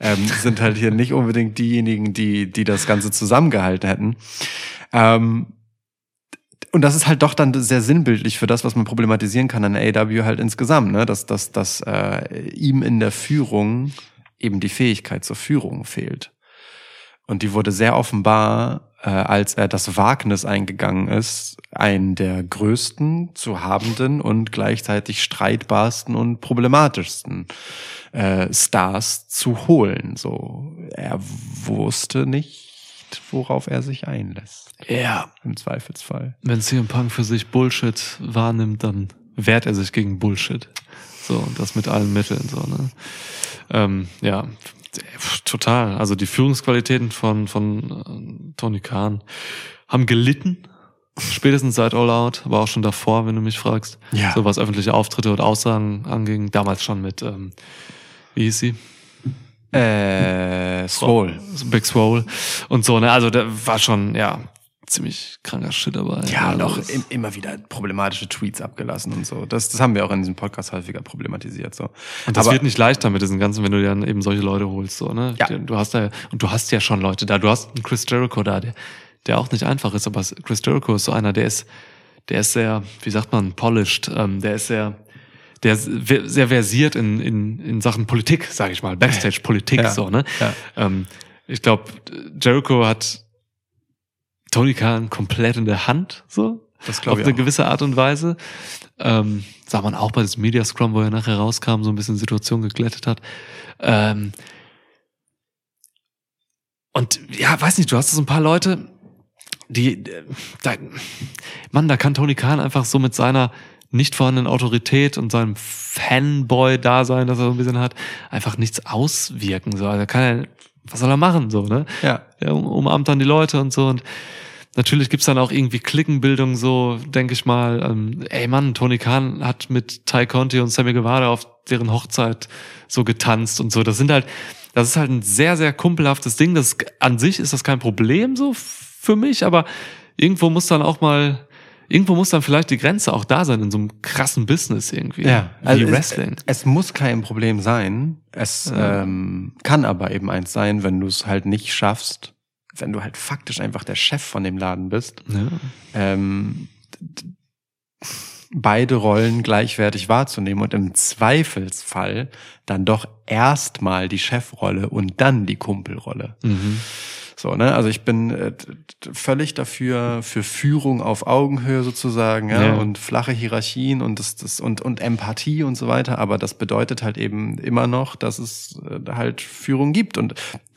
S1: ähm, sind halt hier nicht unbedingt diejenigen, die die das Ganze zusammengehalten hätten. Ähm, und das ist halt doch dann sehr sinnbildlich für das, was man problematisieren kann an AW halt insgesamt, ne? dass, dass, dass äh, ihm in der Führung eben die Fähigkeit zur Führung fehlt. Und die wurde sehr offenbar, äh, als er das Wagnis eingegangen ist, einen der größten, zu habenden und gleichzeitig streitbarsten und problematischsten äh, Stars zu holen. So, er wusste nicht, worauf er sich einlässt.
S2: Ja.
S1: Im Zweifelsfall.
S2: Wenn CM Punk für sich Bullshit wahrnimmt, dann wehrt er sich gegen Bullshit. So, und das mit allen Mitteln, so, ne? Ähm, ja, total. Also die Führungsqualitäten von, von äh, Tony Khan haben gelitten. Spätestens seit All Out, aber auch schon davor, wenn du mich fragst.
S1: Ja.
S2: So was öffentliche Auftritte und Aussagen anging. Damals schon mit, ähm, wie hieß sie?
S1: Äh, Swole.
S2: Big Swole und so, ne? Also da war schon, ja, ziemlich kranker Shit dabei.
S1: Ja, und
S2: Also
S1: auch im, immer wieder problematische Tweets abgelassen und so. Das, das haben wir auch in diesem Podcast häufiger problematisiert. So.
S2: Und das
S1: Aber-
S2: wird nicht leichter mit diesen ganzen, wenn du dann eben solche Leute holst, so, ne?
S1: Ja.
S2: Du hast da, und du hast ja schon Leute da. Du hast einen Chris Jericho da, der, der auch nicht einfach ist, aber Chris Jericho ist so einer, der ist, der ist sehr, wie sagt man, polished, ähm, der ist sehr, der sehr versiert in, in, in Sachen Politik, sage ich mal, Backstage-Politik,
S1: Ja.
S2: so, ne?
S1: Ja.
S2: Ähm, ich glaube, Jericho hat Tony Khan komplett in der Hand, so
S1: Das
S2: auf
S1: glaube ich
S2: eine
S1: auch.
S2: gewisse Art und Weise. Ähm, sah man auch bei diesem Media Scrum, wo er nachher rauskam, so ein bisschen Situation geglättet hat. Ähm, und ja, weiß nicht, du hast so ein paar Leute, die, äh, da, Mann, da kann Tony Khan einfach so mit seiner nicht vorhandenen Autorität und seinem Fanboy-Dasein, das er so ein bisschen hat, einfach nichts auswirken. So, also kann er, was soll er machen, so, ne?
S1: Ja.
S2: er um- umarmt dann die Leute und so und natürlich gibt's dann auch irgendwie Klickenbildung so, denke ich mal. Ähm, ey Mann, Tony Khan hat mit Ty Conti und Sammy Guevara auf deren Hochzeit so getanzt und so. Das sind halt, das ist halt ein sehr, sehr kumpelhaftes Ding. Das an sich ist das kein Problem so für mich, aber irgendwo muss dann auch mal, irgendwo muss dann vielleicht die Grenze auch da sein in so einem krassen Business irgendwie.
S1: Ja,
S2: wie
S1: also
S2: Wrestling.
S1: Es, es muss kein Problem sein. Es ähm, kann aber eben eins sein, wenn du es halt nicht schaffst, wenn du halt faktisch einfach der Chef von dem Laden bist,
S2: ja.
S1: ähm, beide Rollen gleichwertig wahrzunehmen und im Zweifelsfall dann doch erstmal die Chefrolle und dann die Kumpelrolle.
S2: Mhm.
S1: So, ne? Also ich bin äh, völlig dafür für Führung auf Augenhöhe sozusagen, ja,
S2: Ja.
S1: und flache Hierarchien und das, das und und Empathie und so weiter. Aber das bedeutet halt eben immer noch, dass es äh, halt Führung gibt und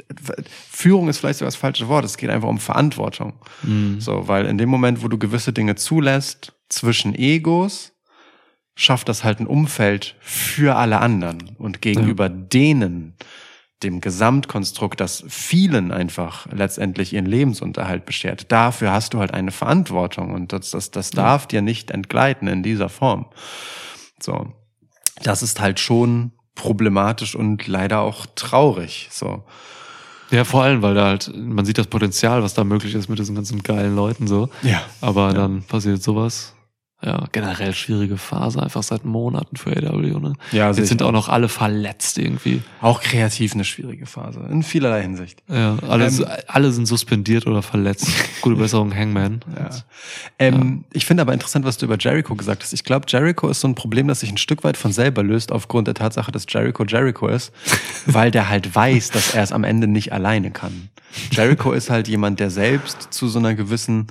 S1: äh, Führung ist vielleicht sogar das falsche Wort. Es geht einfach um Verantwortung.
S2: Mhm.
S1: So, weil in dem Moment, wo du gewisse Dinge zulässt zwischen Egos, schafft das halt ein Umfeld für alle anderen und gegenüber denen, dem Gesamtkonstrukt, das vielen einfach letztendlich ihren Lebensunterhalt beschert. Dafür hast du halt eine Verantwortung und das, das, das darf dir nicht entgleiten in dieser Form. So. Das ist halt schon problematisch und leider auch traurig. So.
S2: Ja, vor allem, weil da halt, man sieht das Potenzial, was da möglich ist mit diesen ganzen geilen Leuten so.
S1: Ja.
S2: Aber dann passiert sowas. Ja, generell schwierige Phase, einfach seit Monaten für AW, ne?
S1: Ja,
S2: Jetzt sind
S1: auch.
S2: noch alle verletzt irgendwie.
S1: Auch kreativ eine schwierige Phase. In vielerlei Hinsicht.
S2: Ja, alle,
S1: Ähm,
S2: alle sind suspendiert oder verletzt. Gute Besserung, Hangman.
S1: Ja. Ähm, Ich finde aber interessant, was du über Jericho gesagt hast. Ich glaube, Jericho ist so ein Problem, das sich ein Stück weit von selber löst, aufgrund der Tatsache, dass Jericho Jericho ist, weil der halt weiß, dass er es am Ende nicht alleine kann. Jericho ist halt jemand, der selbst zu so einer gewissen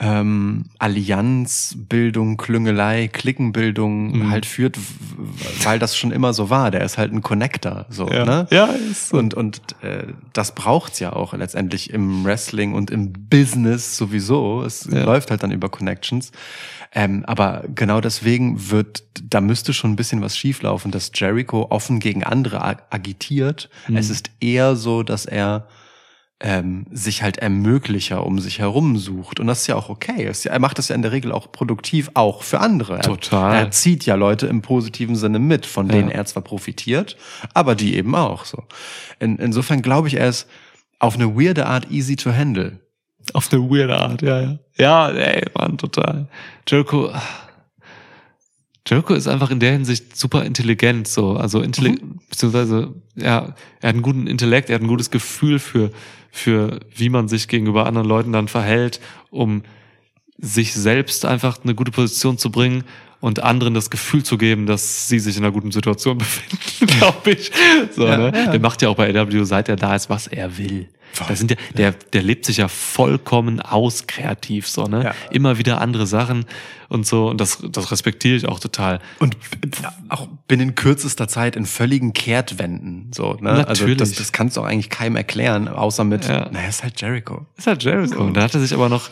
S1: ähm, Allianzbildung, Klüngelei, Klickenbildung
S2: Mhm.
S1: halt führt, weil das schon immer so war. Der ist halt ein Connector, so, ne?
S2: ja ist so.
S1: Und, und äh, das braucht's ja auch letztendlich im Wrestling und im Business sowieso. Es
S2: Ja.
S1: läuft halt dann über Connections. Ähm, aber genau deswegen wird, da müsste schon ein bisschen was schieflaufen, dass Jericho offen gegen andere ag agitiert.
S2: Mhm.
S1: Es ist eher so, dass er ähm, sich halt Ermöglicher um sich herum sucht. Und das ist ja auch okay. Er macht das ja in der Regel auch produktiv, auch für andere. Er,
S2: Total.
S1: Er zieht ja Leute im positiven Sinne mit, von denen er zwar profitiert, aber die eben auch so. In, insofern glaube ich, er ist auf eine weirde Art easy to handle.
S2: Auf eine weirde Art, ja, ja. Ja, ey, Mann, total. Jericho, Jericho ist einfach in der Hinsicht super intelligent, so. Also, intelli beziehungsweise, ja, er hat einen guten Intellekt, er hat ein gutes Gefühl für, für, wie man sich gegenüber anderen Leuten dann verhält, um sich selbst einfach eine gute Position zu bringen und anderen das Gefühl zu geben, dass sie sich in einer guten Situation befinden, glaube ich. So,
S1: Ja,
S2: ne?
S1: ja.
S2: Der macht ja auch bei AW, seit er da ist, was er will. Da sind ja, der, der lebt sich ja vollkommen aus kreativ, so, ne?
S1: Ja.
S2: Immer wieder andere Sachen und so. Und das, das respektiere ich auch total.
S1: Und auch binnen kürzester Zeit in völligen Kehrtwenden. So, ne? Also
S2: Natürlich.
S1: das, das kannst du auch eigentlich keinem erklären, außer mit,
S2: Ja.
S1: naja, ist halt Jericho.
S2: Ist halt Jericho. Und da hat er sich aber noch,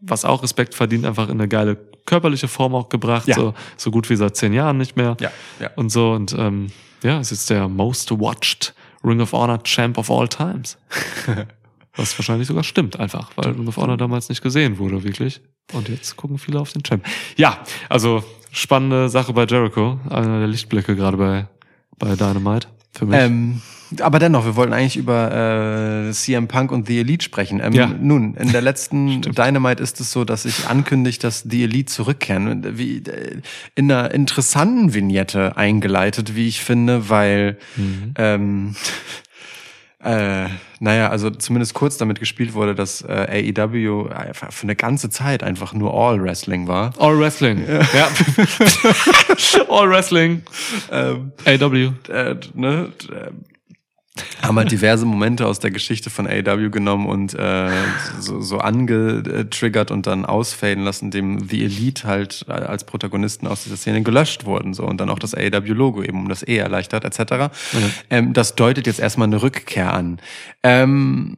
S2: was auch Respekt verdient, einfach in eine geile körperliche Form auch gebracht.
S1: Ja.
S2: So, so gut wie seit zehn Jahren nicht mehr.
S1: Ja, ja.
S2: Und so. Und ähm, ja, ist jetzt der most watched Ring of Honor Champ of all times. Was wahrscheinlich sogar stimmt einfach, weil Ring of Honor damals nicht gesehen wurde, wirklich. Und jetzt gucken viele auf den Champ. Ja, also spannende Sache bei Jericho. Einer der Lichtblicke gerade bei, bei Dynamite. Für mich.
S1: Ähm, aber dennoch, wir wollten eigentlich über äh, CM Punk und The Elite sprechen. Ähm,
S2: Ja.
S1: Nun, in der letzten Dynamite ist es so, dass sich ankündigt, dass The Elite zurückkehren. Wie, äh, in einer interessanten Vignette eingeleitet, wie ich finde, weil ähm, äh, naja, also zumindest kurz damit gespielt wurde, dass äh, AEW für eine ganze Zeit einfach nur All Wrestling war.
S2: All Wrestling. Ja. All Wrestling.
S1: Ähm,
S2: AW.
S1: äh, ne, äh, haben halt diverse Momente aus der Geschichte von AEW genommen und äh, so, so angetriggert und dann ausfaden lassen, dem The Elite halt als Protagonisten aus dieser Szene gelöscht wurden. So und dann auch das AEW-Logo eben um das E erleichtert, etc. Ähm, das deutet jetzt erstmal eine Rückkehr an. Ähm,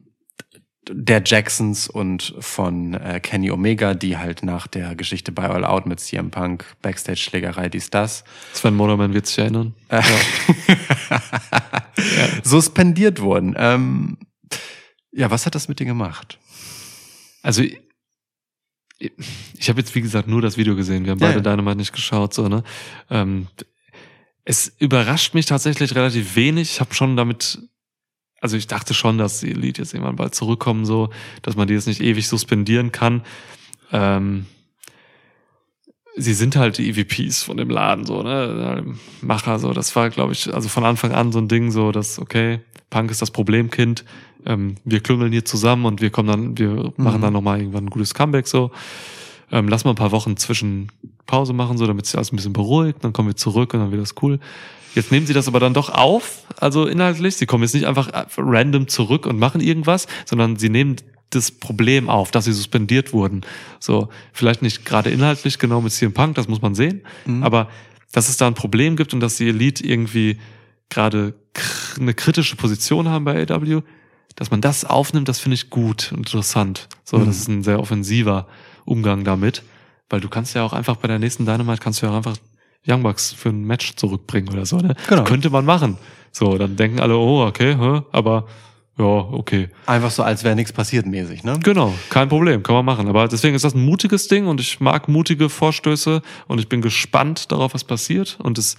S1: der Jacksons und von äh, Kenny Omega, die halt nach der Geschichte bei All Out mit CM Punk, Backstage-Schlägerei, dies, das,
S2: Sven Motorman wird sich erinnern.
S1: suspendiert wurden. Ähm, ja, was hat das mit dir gemacht?
S2: Also ich, ich habe jetzt wie gesagt nur das Video gesehen. Wir haben
S1: Ja,
S2: beide
S1: ja.
S2: Dynamite nicht geschaut, so ne. Ähm, es überrascht mich tatsächlich relativ wenig. Ich habe schon damit, also ich dachte schon, dass die Elite jetzt irgendwann bald zurückkommen, so, dass man die jetzt nicht ewig suspendieren kann. Ähm, sie sind halt die EVPs von dem Laden, so, ne? Macher, so. Das war, glaube ich, also von Anfang an so ein Ding, so, dass, okay, Punk ist das Problemkind, ähm, wir klüngeln hier zusammen und wir kommen dann, wir machen dann nochmal irgendwann ein gutes Comeback, so. Ähm, lass mal ein paar Wochen zwischen Pause machen, so, damit sich alles ein bisschen beruhigt, dann kommen wir zurück und dann wird das cool. Jetzt nehmen sie das aber dann doch auf, also inhaltlich. Sie kommen jetzt nicht einfach random zurück und machen irgendwas, sondern sie nehmen das Problem auf, dass sie suspendiert wurden. So, vielleicht nicht gerade inhaltlich genau mit CM Punk, das muss man sehen, aber dass es da ein Problem gibt und dass die Elite irgendwie gerade eine kritische Position haben bei AW, dass man das aufnimmt, das finde ich gut und interessant. So, das ist ein sehr offensiver Umgang damit, weil du kannst ja auch einfach bei der nächsten Dynamite kannst du ja auch einfach Young Bucks für ein Match zurückbringen oder so, ne?
S1: Genau.
S2: Könnte man machen. So, dann denken alle, oh, okay, hä? aber ja, okay.
S1: Einfach so, als wäre nichts passiert mäßig, ne?
S2: Genau, kein Problem, kann man machen. Aber deswegen ist das ein mutiges Ding und ich mag mutige Vorstöße und ich bin gespannt darauf, was passiert. Und das,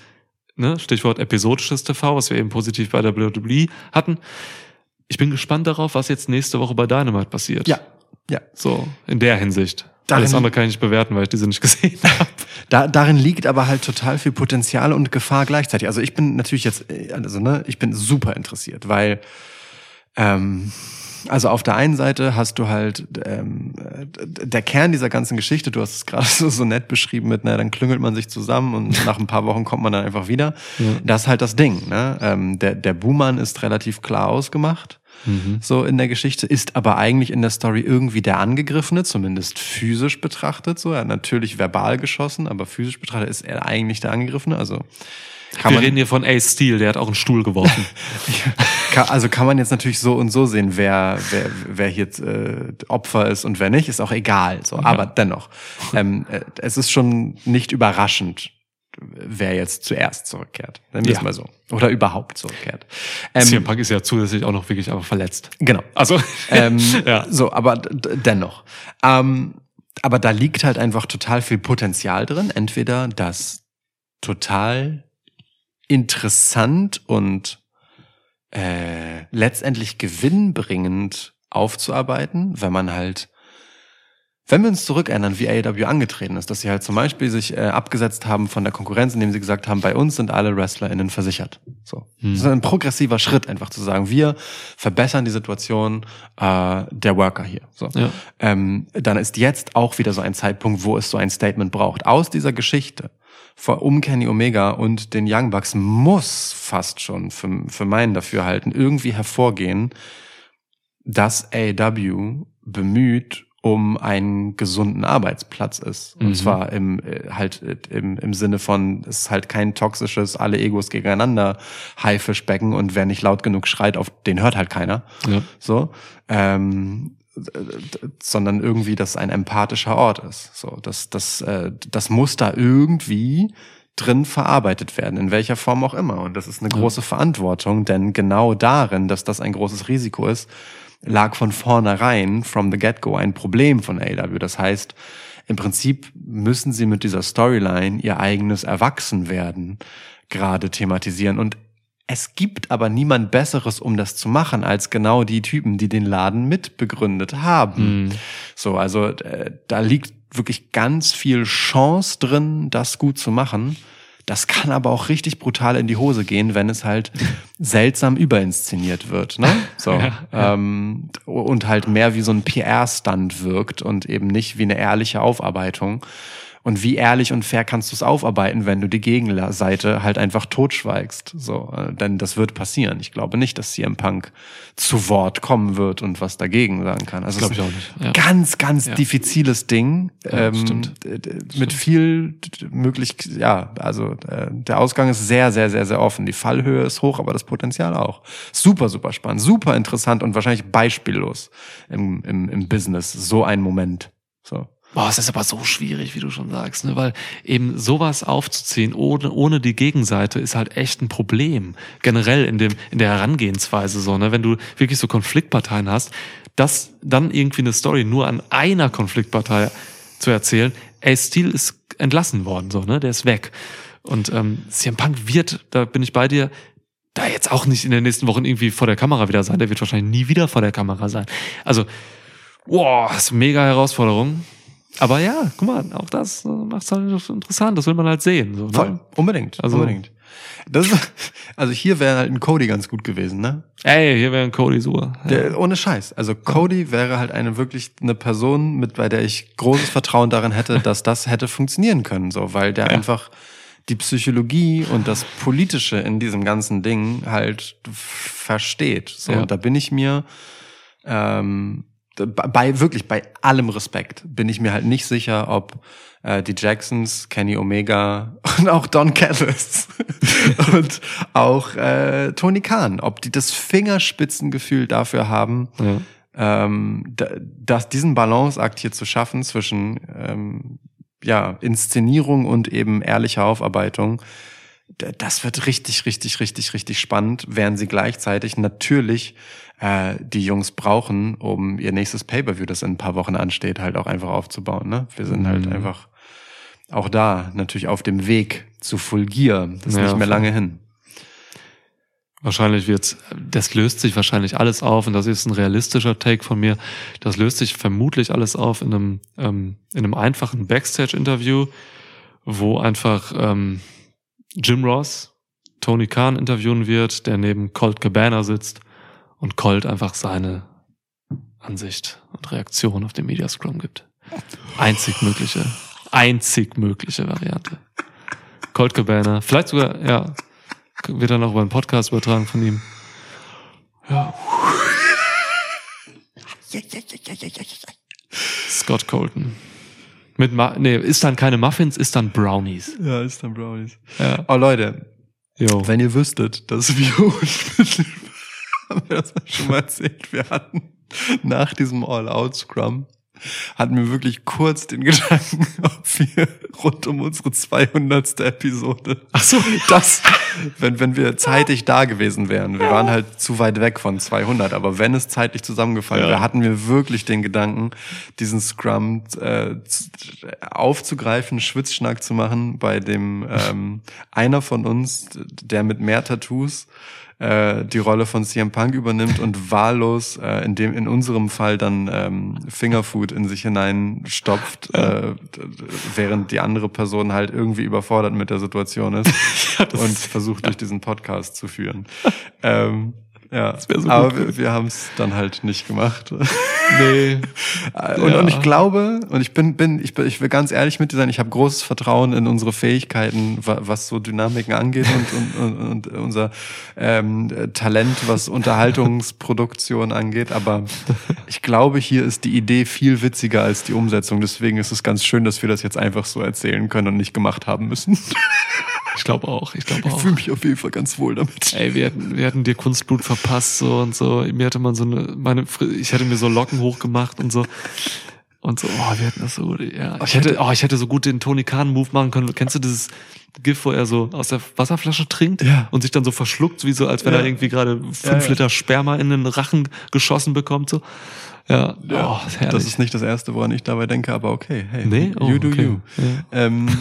S2: ne, Stichwort episodisches TV, was wir eben positiv bei der WWE hatten. Ich bin gespannt darauf, was jetzt nächste Woche bei Dynamite passiert.
S1: Ja, ja.
S2: So, in der Hinsicht.
S1: Darin-
S2: Alles andere kann ich nicht bewerten, weil ich diese nicht gesehen habe.
S1: Da, darin liegt aber halt total viel Potenzial und Gefahr gleichzeitig. Also ich bin natürlich jetzt, äh, also ne, ich bin super interessiert, weil ähm, also auf der einen Seite hast du halt ähm, äh, der Kern dieser ganzen Geschichte, du hast es gerade so, so nett beschrieben mit, na, dann klüngelt man sich zusammen und nach ein paar Wochen kommt man dann einfach wieder. Das ist halt das Ding. Ne? Ähm, der, der Buhmann ist relativ klar ausgemacht. So in der Geschichte ist aber eigentlich in der Story irgendwie der Angegriffene, zumindest physisch betrachtet. So, er hat natürlich verbal geschossen, aber physisch betrachtet ist er eigentlich der Angegriffene. Also kann
S2: wir
S1: man,
S2: reden hier von Ace Steel, der hat auch einen Stuhl geworfen.
S1: also kann man jetzt natürlich so und so sehen, wer, wer, wer hier äh, Opfer ist und wer nicht, ist auch egal. So, aber dennoch, ähm, äh, es ist schon nicht überraschend, wer jetzt zuerst zurückkehrt. Dann wir
S2: Ja.
S1: mal so. Oder überhaupt zurückkehrt. Ähm,
S2: CM Punk ist ja zusätzlich auch noch wirklich einfach verletzt.
S1: genau.
S2: Also,
S1: Ähm,
S2: ja.
S1: So, aber dennoch. Ähm, aber da liegt halt einfach total viel Potenzial drin. Entweder das total interessant und äh, letztendlich gewinnbringend aufzuarbeiten, wenn man halt, wenn wir uns zurückerinnern, wie AEW angetreten ist, dass sie halt zum Beispiel sich äh, abgesetzt haben von der Konkurrenz, indem sie gesagt haben, bei uns sind alle WrestlerInnen versichert. So.
S2: Hm.
S1: Das ist ein progressiver Schritt, einfach zu sagen, wir verbessern die Situation äh, der Worker hier. So.
S2: Ja.
S1: Ähm, dann ist jetzt auch wieder so ein Zeitpunkt, wo es so ein Statement braucht. Aus dieser Geschichte vor, um Kenny Omega und den Young Bucks muss fast schon für, für meinen Dafürhalten irgendwie hervorgehen, dass AEW bemüht um einen gesunden Arbeitsplatz ist. Und
S2: Mhm.
S1: zwar im äh, halt äh, im, im Sinne von, es ist halt kein toxisches, alle Egos gegeneinander Haifischbecken und wer nicht laut genug schreit, auf den hört halt keiner.
S2: Ja.
S1: So. Ähm, sondern irgendwie, dass ein empathischer Ort ist. So, das, das, äh, das muss da irgendwie drin verarbeitet werden, in welcher Form auch immer. Und das ist eine große Verantwortung, denn genau darin, dass das ein großes Risiko ist, lag von vornherein, from the get-go, ein Problem von AW. Das heißt, im Prinzip müssen sie mit dieser Storyline ihr eigenes Erwachsenwerden gerade thematisieren. Und es gibt aber niemand Besseres, um das zu machen, als genau die Typen, die den Laden mitbegründet haben.
S2: Mhm.
S1: So, also äh, da liegt wirklich ganz viel Chance drin, das gut zu machen. Das kann aber auch richtig brutal in die Hose gehen, wenn es halt seltsam überinszeniert wird. Ne? So,
S2: Ja, ja.
S1: Ähm, und halt mehr wie so ein PR-Stand wirkt und eben nicht wie eine ehrliche Aufarbeitung. Und wie ehrlich und fair kannst du es aufarbeiten, wenn du die Gegenseite halt einfach totschweigst? So, äh, denn das wird passieren. Ich glaube nicht, dass CM Punk zu Wort kommen wird und was dagegen sagen kann. Also
S2: Glaube ich auch nicht. Ja.
S1: Ganz, ganz
S2: Ja.
S1: diffiziles Ding.
S2: Ja,
S1: ähm,
S2: stimmt.
S1: Mit viel d- möglich, ja, also äh, der Ausgang ist sehr, sehr, sehr, sehr offen. Die Fallhöhe ist hoch, aber das Potenzial auch. Super, super spannend, super interessant und wahrscheinlich beispiellos im, im, im Business. So ein Moment. So.
S2: Boah, es ist aber so schwierig, wie du schon sagst, ne? weil eben sowas aufzuziehen ohne, ohne die Gegenseite ist halt echt ein Problem. Generell in dem, in der Herangehensweise so, ne? Wenn du wirklich so Konfliktparteien hast, dass dann irgendwie eine Story nur an einer Konfliktpartei zu erzählen, ey, Steel ist entlassen worden, so, ne? Der ist weg. Und ähm, CM Punk wird, da bin ich bei dir, da jetzt auch nicht in den nächsten Wochen irgendwie vor der Kamera wieder sein. Der wird wahrscheinlich nie wieder vor der Kamera sein. Also, wow, ist mega Herausforderung. Aber ja, guck mal, auch das macht es halt interessant. Das will man halt sehen. So, ne?
S1: Voll, unbedingt,
S2: Also-
S1: unbedingt. Das, also hier wäre halt ein Cody ganz gut gewesen, ne?
S2: Ey, hier wäre ein Cody Sur. Ja.
S1: Der, ohne Scheiß. Also Cody wäre halt eine wirklich eine Person, mit bei der ich großes Vertrauen darin hätte, dass das hätte funktionieren können, so, weil der
S2: Ja.
S1: einfach die Psychologie und das Politische in diesem ganzen Ding halt versteht. So,
S2: Ja.
S1: und da bin ich mir ähm, bei wirklich bei allem Respekt bin ich mir halt nicht sicher, ob äh, die Jacksons, Kenny Omega und auch Don Callis und auch äh, Tony Khan, ob die das Fingerspitzengefühl dafür haben,
S2: Ja.
S1: ähm, da, das, diesen Balanceakt hier zu schaffen zwischen ähm, ja, Inszenierung und eben ehrlicher Aufarbeitung. Das wird richtig, richtig, richtig, richtig spannend, während sie gleichzeitig natürlich äh, die Jungs brauchen, um ihr nächstes Pay-Per-View, das in ein paar Wochen ansteht, halt auch einfach aufzubauen. Ne? Wir sind halt
S2: Mhm.
S1: einfach auch da natürlich auf dem Weg zu Fulgier. Das ist
S2: Ja,
S1: nicht mehr lange hin.
S2: Wahrscheinlich wird's, das löst sich wahrscheinlich alles auf und das ist ein realistischer Take von mir. Das löst sich vermutlich alles auf in einem, ähm, in einem einfachen Backstage-Interview, wo einfach ähm, Jim Ross Tony Khan interviewen wird, der neben Colt Cabana sitzt und Colt einfach seine Ansicht und Reaktion auf den Media Scrum gibt. Einzig mögliche, einzig mögliche Variante. Colt Cabana, vielleicht sogar, ja, wird dann auch über einen Podcast übertragen von ihm. Ja. Scott Colton. Mit Ma nee, ist dann keine Muffins, ist dann Brownies.
S1: Ja, ist dann Brownies.
S2: Ja.
S1: Oh Leute,
S2: Jo.
S1: Wenn ihr wüsstet, dass wir haben wir das schon mal erzählt, wir hatten nach diesem All-Out-Scrum hatten wir wirklich kurz den Gedanken, ob wir rund um unsere 200. Episode,
S2: Ach so.
S1: das, wenn, wenn wir zeitig da gewesen wären, wir waren halt zu weit weg von 200, aber wenn es zeitlich zusammengefallen
S2: Ja.
S1: wäre, hatten wir wirklich den Gedanken, diesen Scrum äh, aufzugreifen, Schwitzschnack zu machen, bei dem ähm, einer von uns, der mit mehr Tattoos äh, die Rolle von CM Punk übernimmt und wahllos äh, in dem in unserem Fall dann ähm, Fingerfood in sich hineinstopft, äh, während die andere Person halt irgendwie überfordert mit der Situation ist und versucht durch diesen Podcast zu führen. ähm, ja,
S2: so
S1: aber
S2: gut
S1: wir, wir haben es dann halt nicht gemacht.
S2: Nee.
S1: Und,
S2: Ja.
S1: und ich glaube, und ich bin, bin, ich bin, ich will ganz ehrlich mit dir sein, ich habe großes Vertrauen in unsere Fähigkeiten, wa- was so Dynamiken angeht und, und, und, und unser ähm, Talent, was Unterhaltungsproduktion angeht. Aber ich glaube, hier ist die Idee viel witziger als die Umsetzung. Deswegen ist es ganz schön, dass wir das jetzt einfach so erzählen können und nicht gemacht haben müssen.
S2: Ich glaube auch. Ich glaube
S1: Ich
S2: auch.
S1: fühle mich auf jeden Fall ganz wohl damit.
S2: Ey, wir hätten, wir hätten dir Kunstblut verpasst so und so. Mir hätte man so eine, meine, ich hätte mir so Locken hochgemacht und so. Und so, oh, wir hätten das so gut, ja. Ich hätte, oh, ich hätte so gut den Tony Khan Move machen können. Kennst du dieses GIF, wo er so aus der Wasserflasche trinkt
S1: Ja.
S2: und sich dann so verschluckt, wie so, als wenn
S1: Ja.
S2: er irgendwie gerade fünf
S1: Ja, ja.
S2: Liter Sperma in den Rachen geschossen bekommt, so. Ja, oh, ist herrlich.
S1: das ist nicht das Erste, woran ich dabei denke, aber okay. Hey,
S2: Nee? Oh,
S1: you do
S2: okay.
S1: you.
S2: Ja.
S1: Ähm,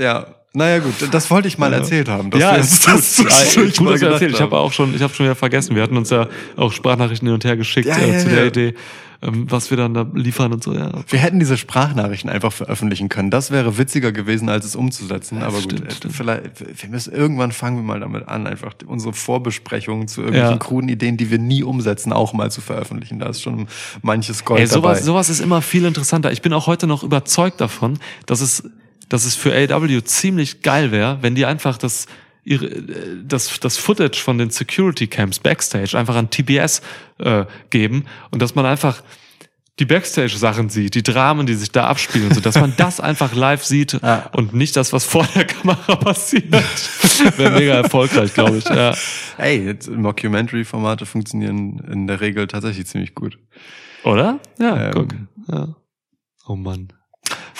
S1: ja, naja gut, das wollte ich mal erzählt haben.
S2: ja, ist
S1: das
S2: gut.
S1: zwischendurch
S2: gut,
S1: mal
S2: dass du erzählt. Ich habe auch schon, ich habe schon wieder vergessen. Wir hatten uns ja auch Sprachnachrichten hin und her geschickt
S1: Ja,
S2: äh,
S1: ja,
S2: zu der
S1: ja.
S2: Idee, ähm, was wir dann da liefern und so. Ja,
S1: Wir hätten diese Sprachnachrichten einfach veröffentlichen können. Das wäre witziger gewesen, als es umzusetzen.
S2: Ja,
S1: Aber
S2: stimmt,
S1: gut, äh,
S2: stimmt.
S1: vielleicht, wir müssen irgendwann fangen wir mal damit an, einfach unsere Vorbesprechungen zu irgendwelchen
S2: Ja.
S1: kruden Ideen, die wir nie umsetzen, auch mal zu veröffentlichen. Da ist schon manches Gold
S2: Ey, sowas,
S1: dabei.
S2: sowas ist immer viel interessanter. Ich bin auch heute noch überzeugt davon, dass es, dass es für AW ziemlich geil wäre, wenn die einfach das, ihre, äh, das, das Footage von den Security Camps Backstage einfach an TBS äh, geben und dass man einfach die Backstage-Sachen sieht, die Dramen, die sich da abspielen, so dass man das einfach live sieht
S1: Ja.
S2: und nicht das, was vor der Kamera passiert. Wäre mega erfolgreich, glaube ich. Ja.
S1: Ey, Mockumentary-Formate funktionieren in der Regel tatsächlich ziemlich gut.
S2: Oder? Ja,
S1: Ähm.
S2: guck. Ja. Oh Mann.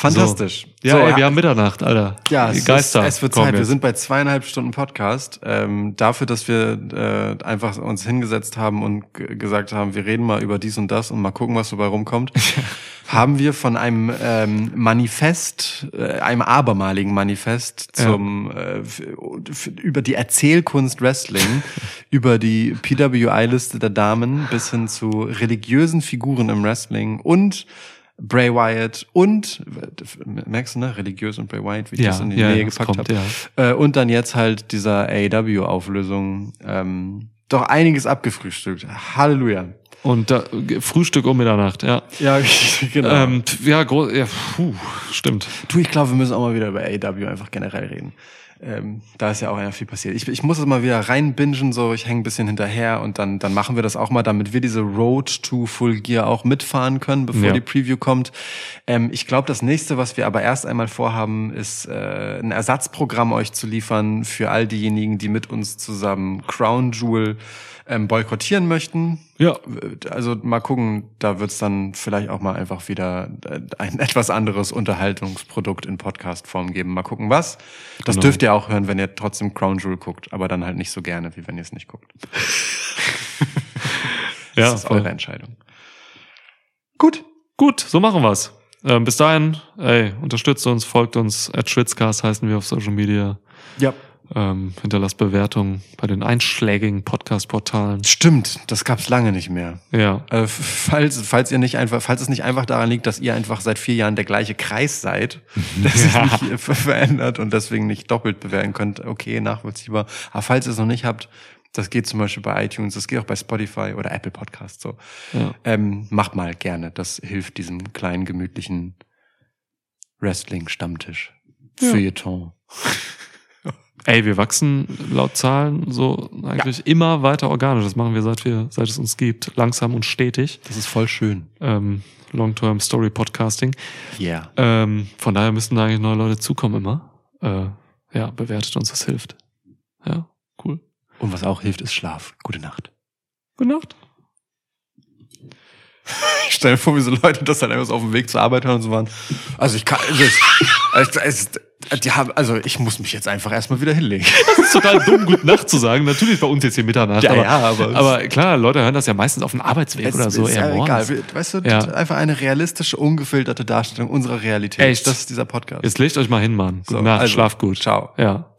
S1: Fantastisch.
S2: So. Ja, ey, wir haben Mitternacht, Alter.
S1: Ja, es,
S2: Geister.
S1: Ist, es wird Zeit. Wir
S2: jetzt.
S1: sind bei zweieinhalb Stunden Podcast. Ähm, dafür, dass wir äh, einfach uns hingesetzt haben und gesagt haben, wir reden mal über dies und das und mal gucken, was dabei rumkommt, haben wir von einem ähm, Manifest, äh, einem abermaligen Manifest
S2: Ja.
S1: zum äh, f- f- über die Erzählkunst Wrestling, über die PWI-Liste der Damen bis hin zu religiösen Figuren im Wrestling und Bray Wyatt und merkst du ne religiös und Bray Wyatt wie ich
S2: Ja,
S1: das in die
S2: ja,
S1: Nähe gepackt habe äh, und dann jetzt halt dieser AEW Auflösung ähm, doch einiges abgefrühstückt. Halleluja.
S2: Und da, Frühstück um Mitternacht, ja.
S1: ja genau.
S2: Ähm, ja, groß, ja, puh, stimmt.
S1: du ich glaube wir müssen auch mal wieder über AEW einfach generell reden ähm, da ist ja auch einfach viel passiert. Ich, ich muss es mal wieder reinbingen, so ich hänge ein bisschen hinterher und dann, dann machen wir das auch mal, damit wir diese Road to Full Gear auch mitfahren können, bevor
S2: Ja.
S1: die Preview kommt. Ähm, ich glaube, das nächste, was wir aber erst einmal vorhaben, ist äh, ein Ersatzprogramm euch zu liefern für all diejenigen, die mit uns zusammen Crown Jewel ähm, boykottieren möchten.
S2: Ja.
S1: Also mal gucken, da wird's dann vielleicht auch mal einfach wieder äh, ein etwas anderes Unterhaltungsprodukt in Podcast-Form geben. Mal gucken, was. Das
S2: Genau.
S1: dürft ihr auch hören, wenn ihr trotzdem Crown Jewel guckt, aber dann halt nicht so gerne, wie wenn ihr es nicht guckt.
S2: Ja,
S1: das ist
S2: voll.
S1: eure Entscheidung. Gut.
S2: Gut, so machen wir's. Ähm, bis dahin, ey, unterstützt uns, folgt uns, at Schwitzcast heißen wir auf Social Media.
S1: Ja.
S2: Ähm, hinterlasst Bewertungen bei den einschlägigen Podcast-Portalen.
S1: Stimmt, das gab's lange nicht mehr.
S2: Ja.
S1: Äh, falls, falls ihr nicht einfach, falls es nicht einfach daran liegt, dass ihr einfach seit vier Jahren der gleiche Kreis seid, der sich
S2: Ja.
S1: nicht äh, ver- verändert und deswegen nicht doppelt bewerten könnt, okay, nachvollziehbar. Aber falls ihr es noch nicht habt, das geht zum Beispiel bei iTunes, das geht auch bei Spotify oder Apple Podcasts so.
S2: Ja.
S1: Ähm, macht mal gerne. Das hilft diesem kleinen, gemütlichen Wrestling-Stammtisch.
S2: Ja.
S1: Feuilleton.
S2: Ey, wir wachsen laut Zahlen so eigentlich immer weiter organisch. Das machen wir seit wir, seit es uns gibt. Langsam und stetig.
S1: Das ist voll schön.
S2: Ähm, Long-Term Story Podcasting.
S1: Yeah.
S2: Ähm, von daher müssten da eigentlich neue Leute zukommen immer. Äh, ja, bewertet uns, das hilft. Ja, cool.
S1: Und was auch hilft, ist Schlaf. Gute Nacht.
S2: Gute Nacht.
S1: stell dir vor, wie so Leute das dann einfach so auf dem Weg zur Arbeit hören und so waren. Also ich kann, also, es, es, haben, also ich muss mich jetzt einfach erstmal wieder hinlegen.
S2: Das ist total dumm, gute Nacht zu sagen. Natürlich bei uns jetzt hier Mitternacht.
S1: Ja,
S2: aber,
S1: ja, aber-
S2: aber klar, Leute hören das ja meistens auf dem Arbeitsweg
S1: Es
S2: oder so.
S1: ist ja egal. Weißt du,
S2: Ja.
S1: einfach eine realistische, ungefilterte Darstellung unserer Realität.
S2: Echt?
S1: Das ist dieser Podcast.
S2: Jetzt legt euch mal hin, Mann. Gute
S1: So,
S2: Nacht,
S1: also,
S2: schlaf gut.
S1: ciao.
S2: Ja.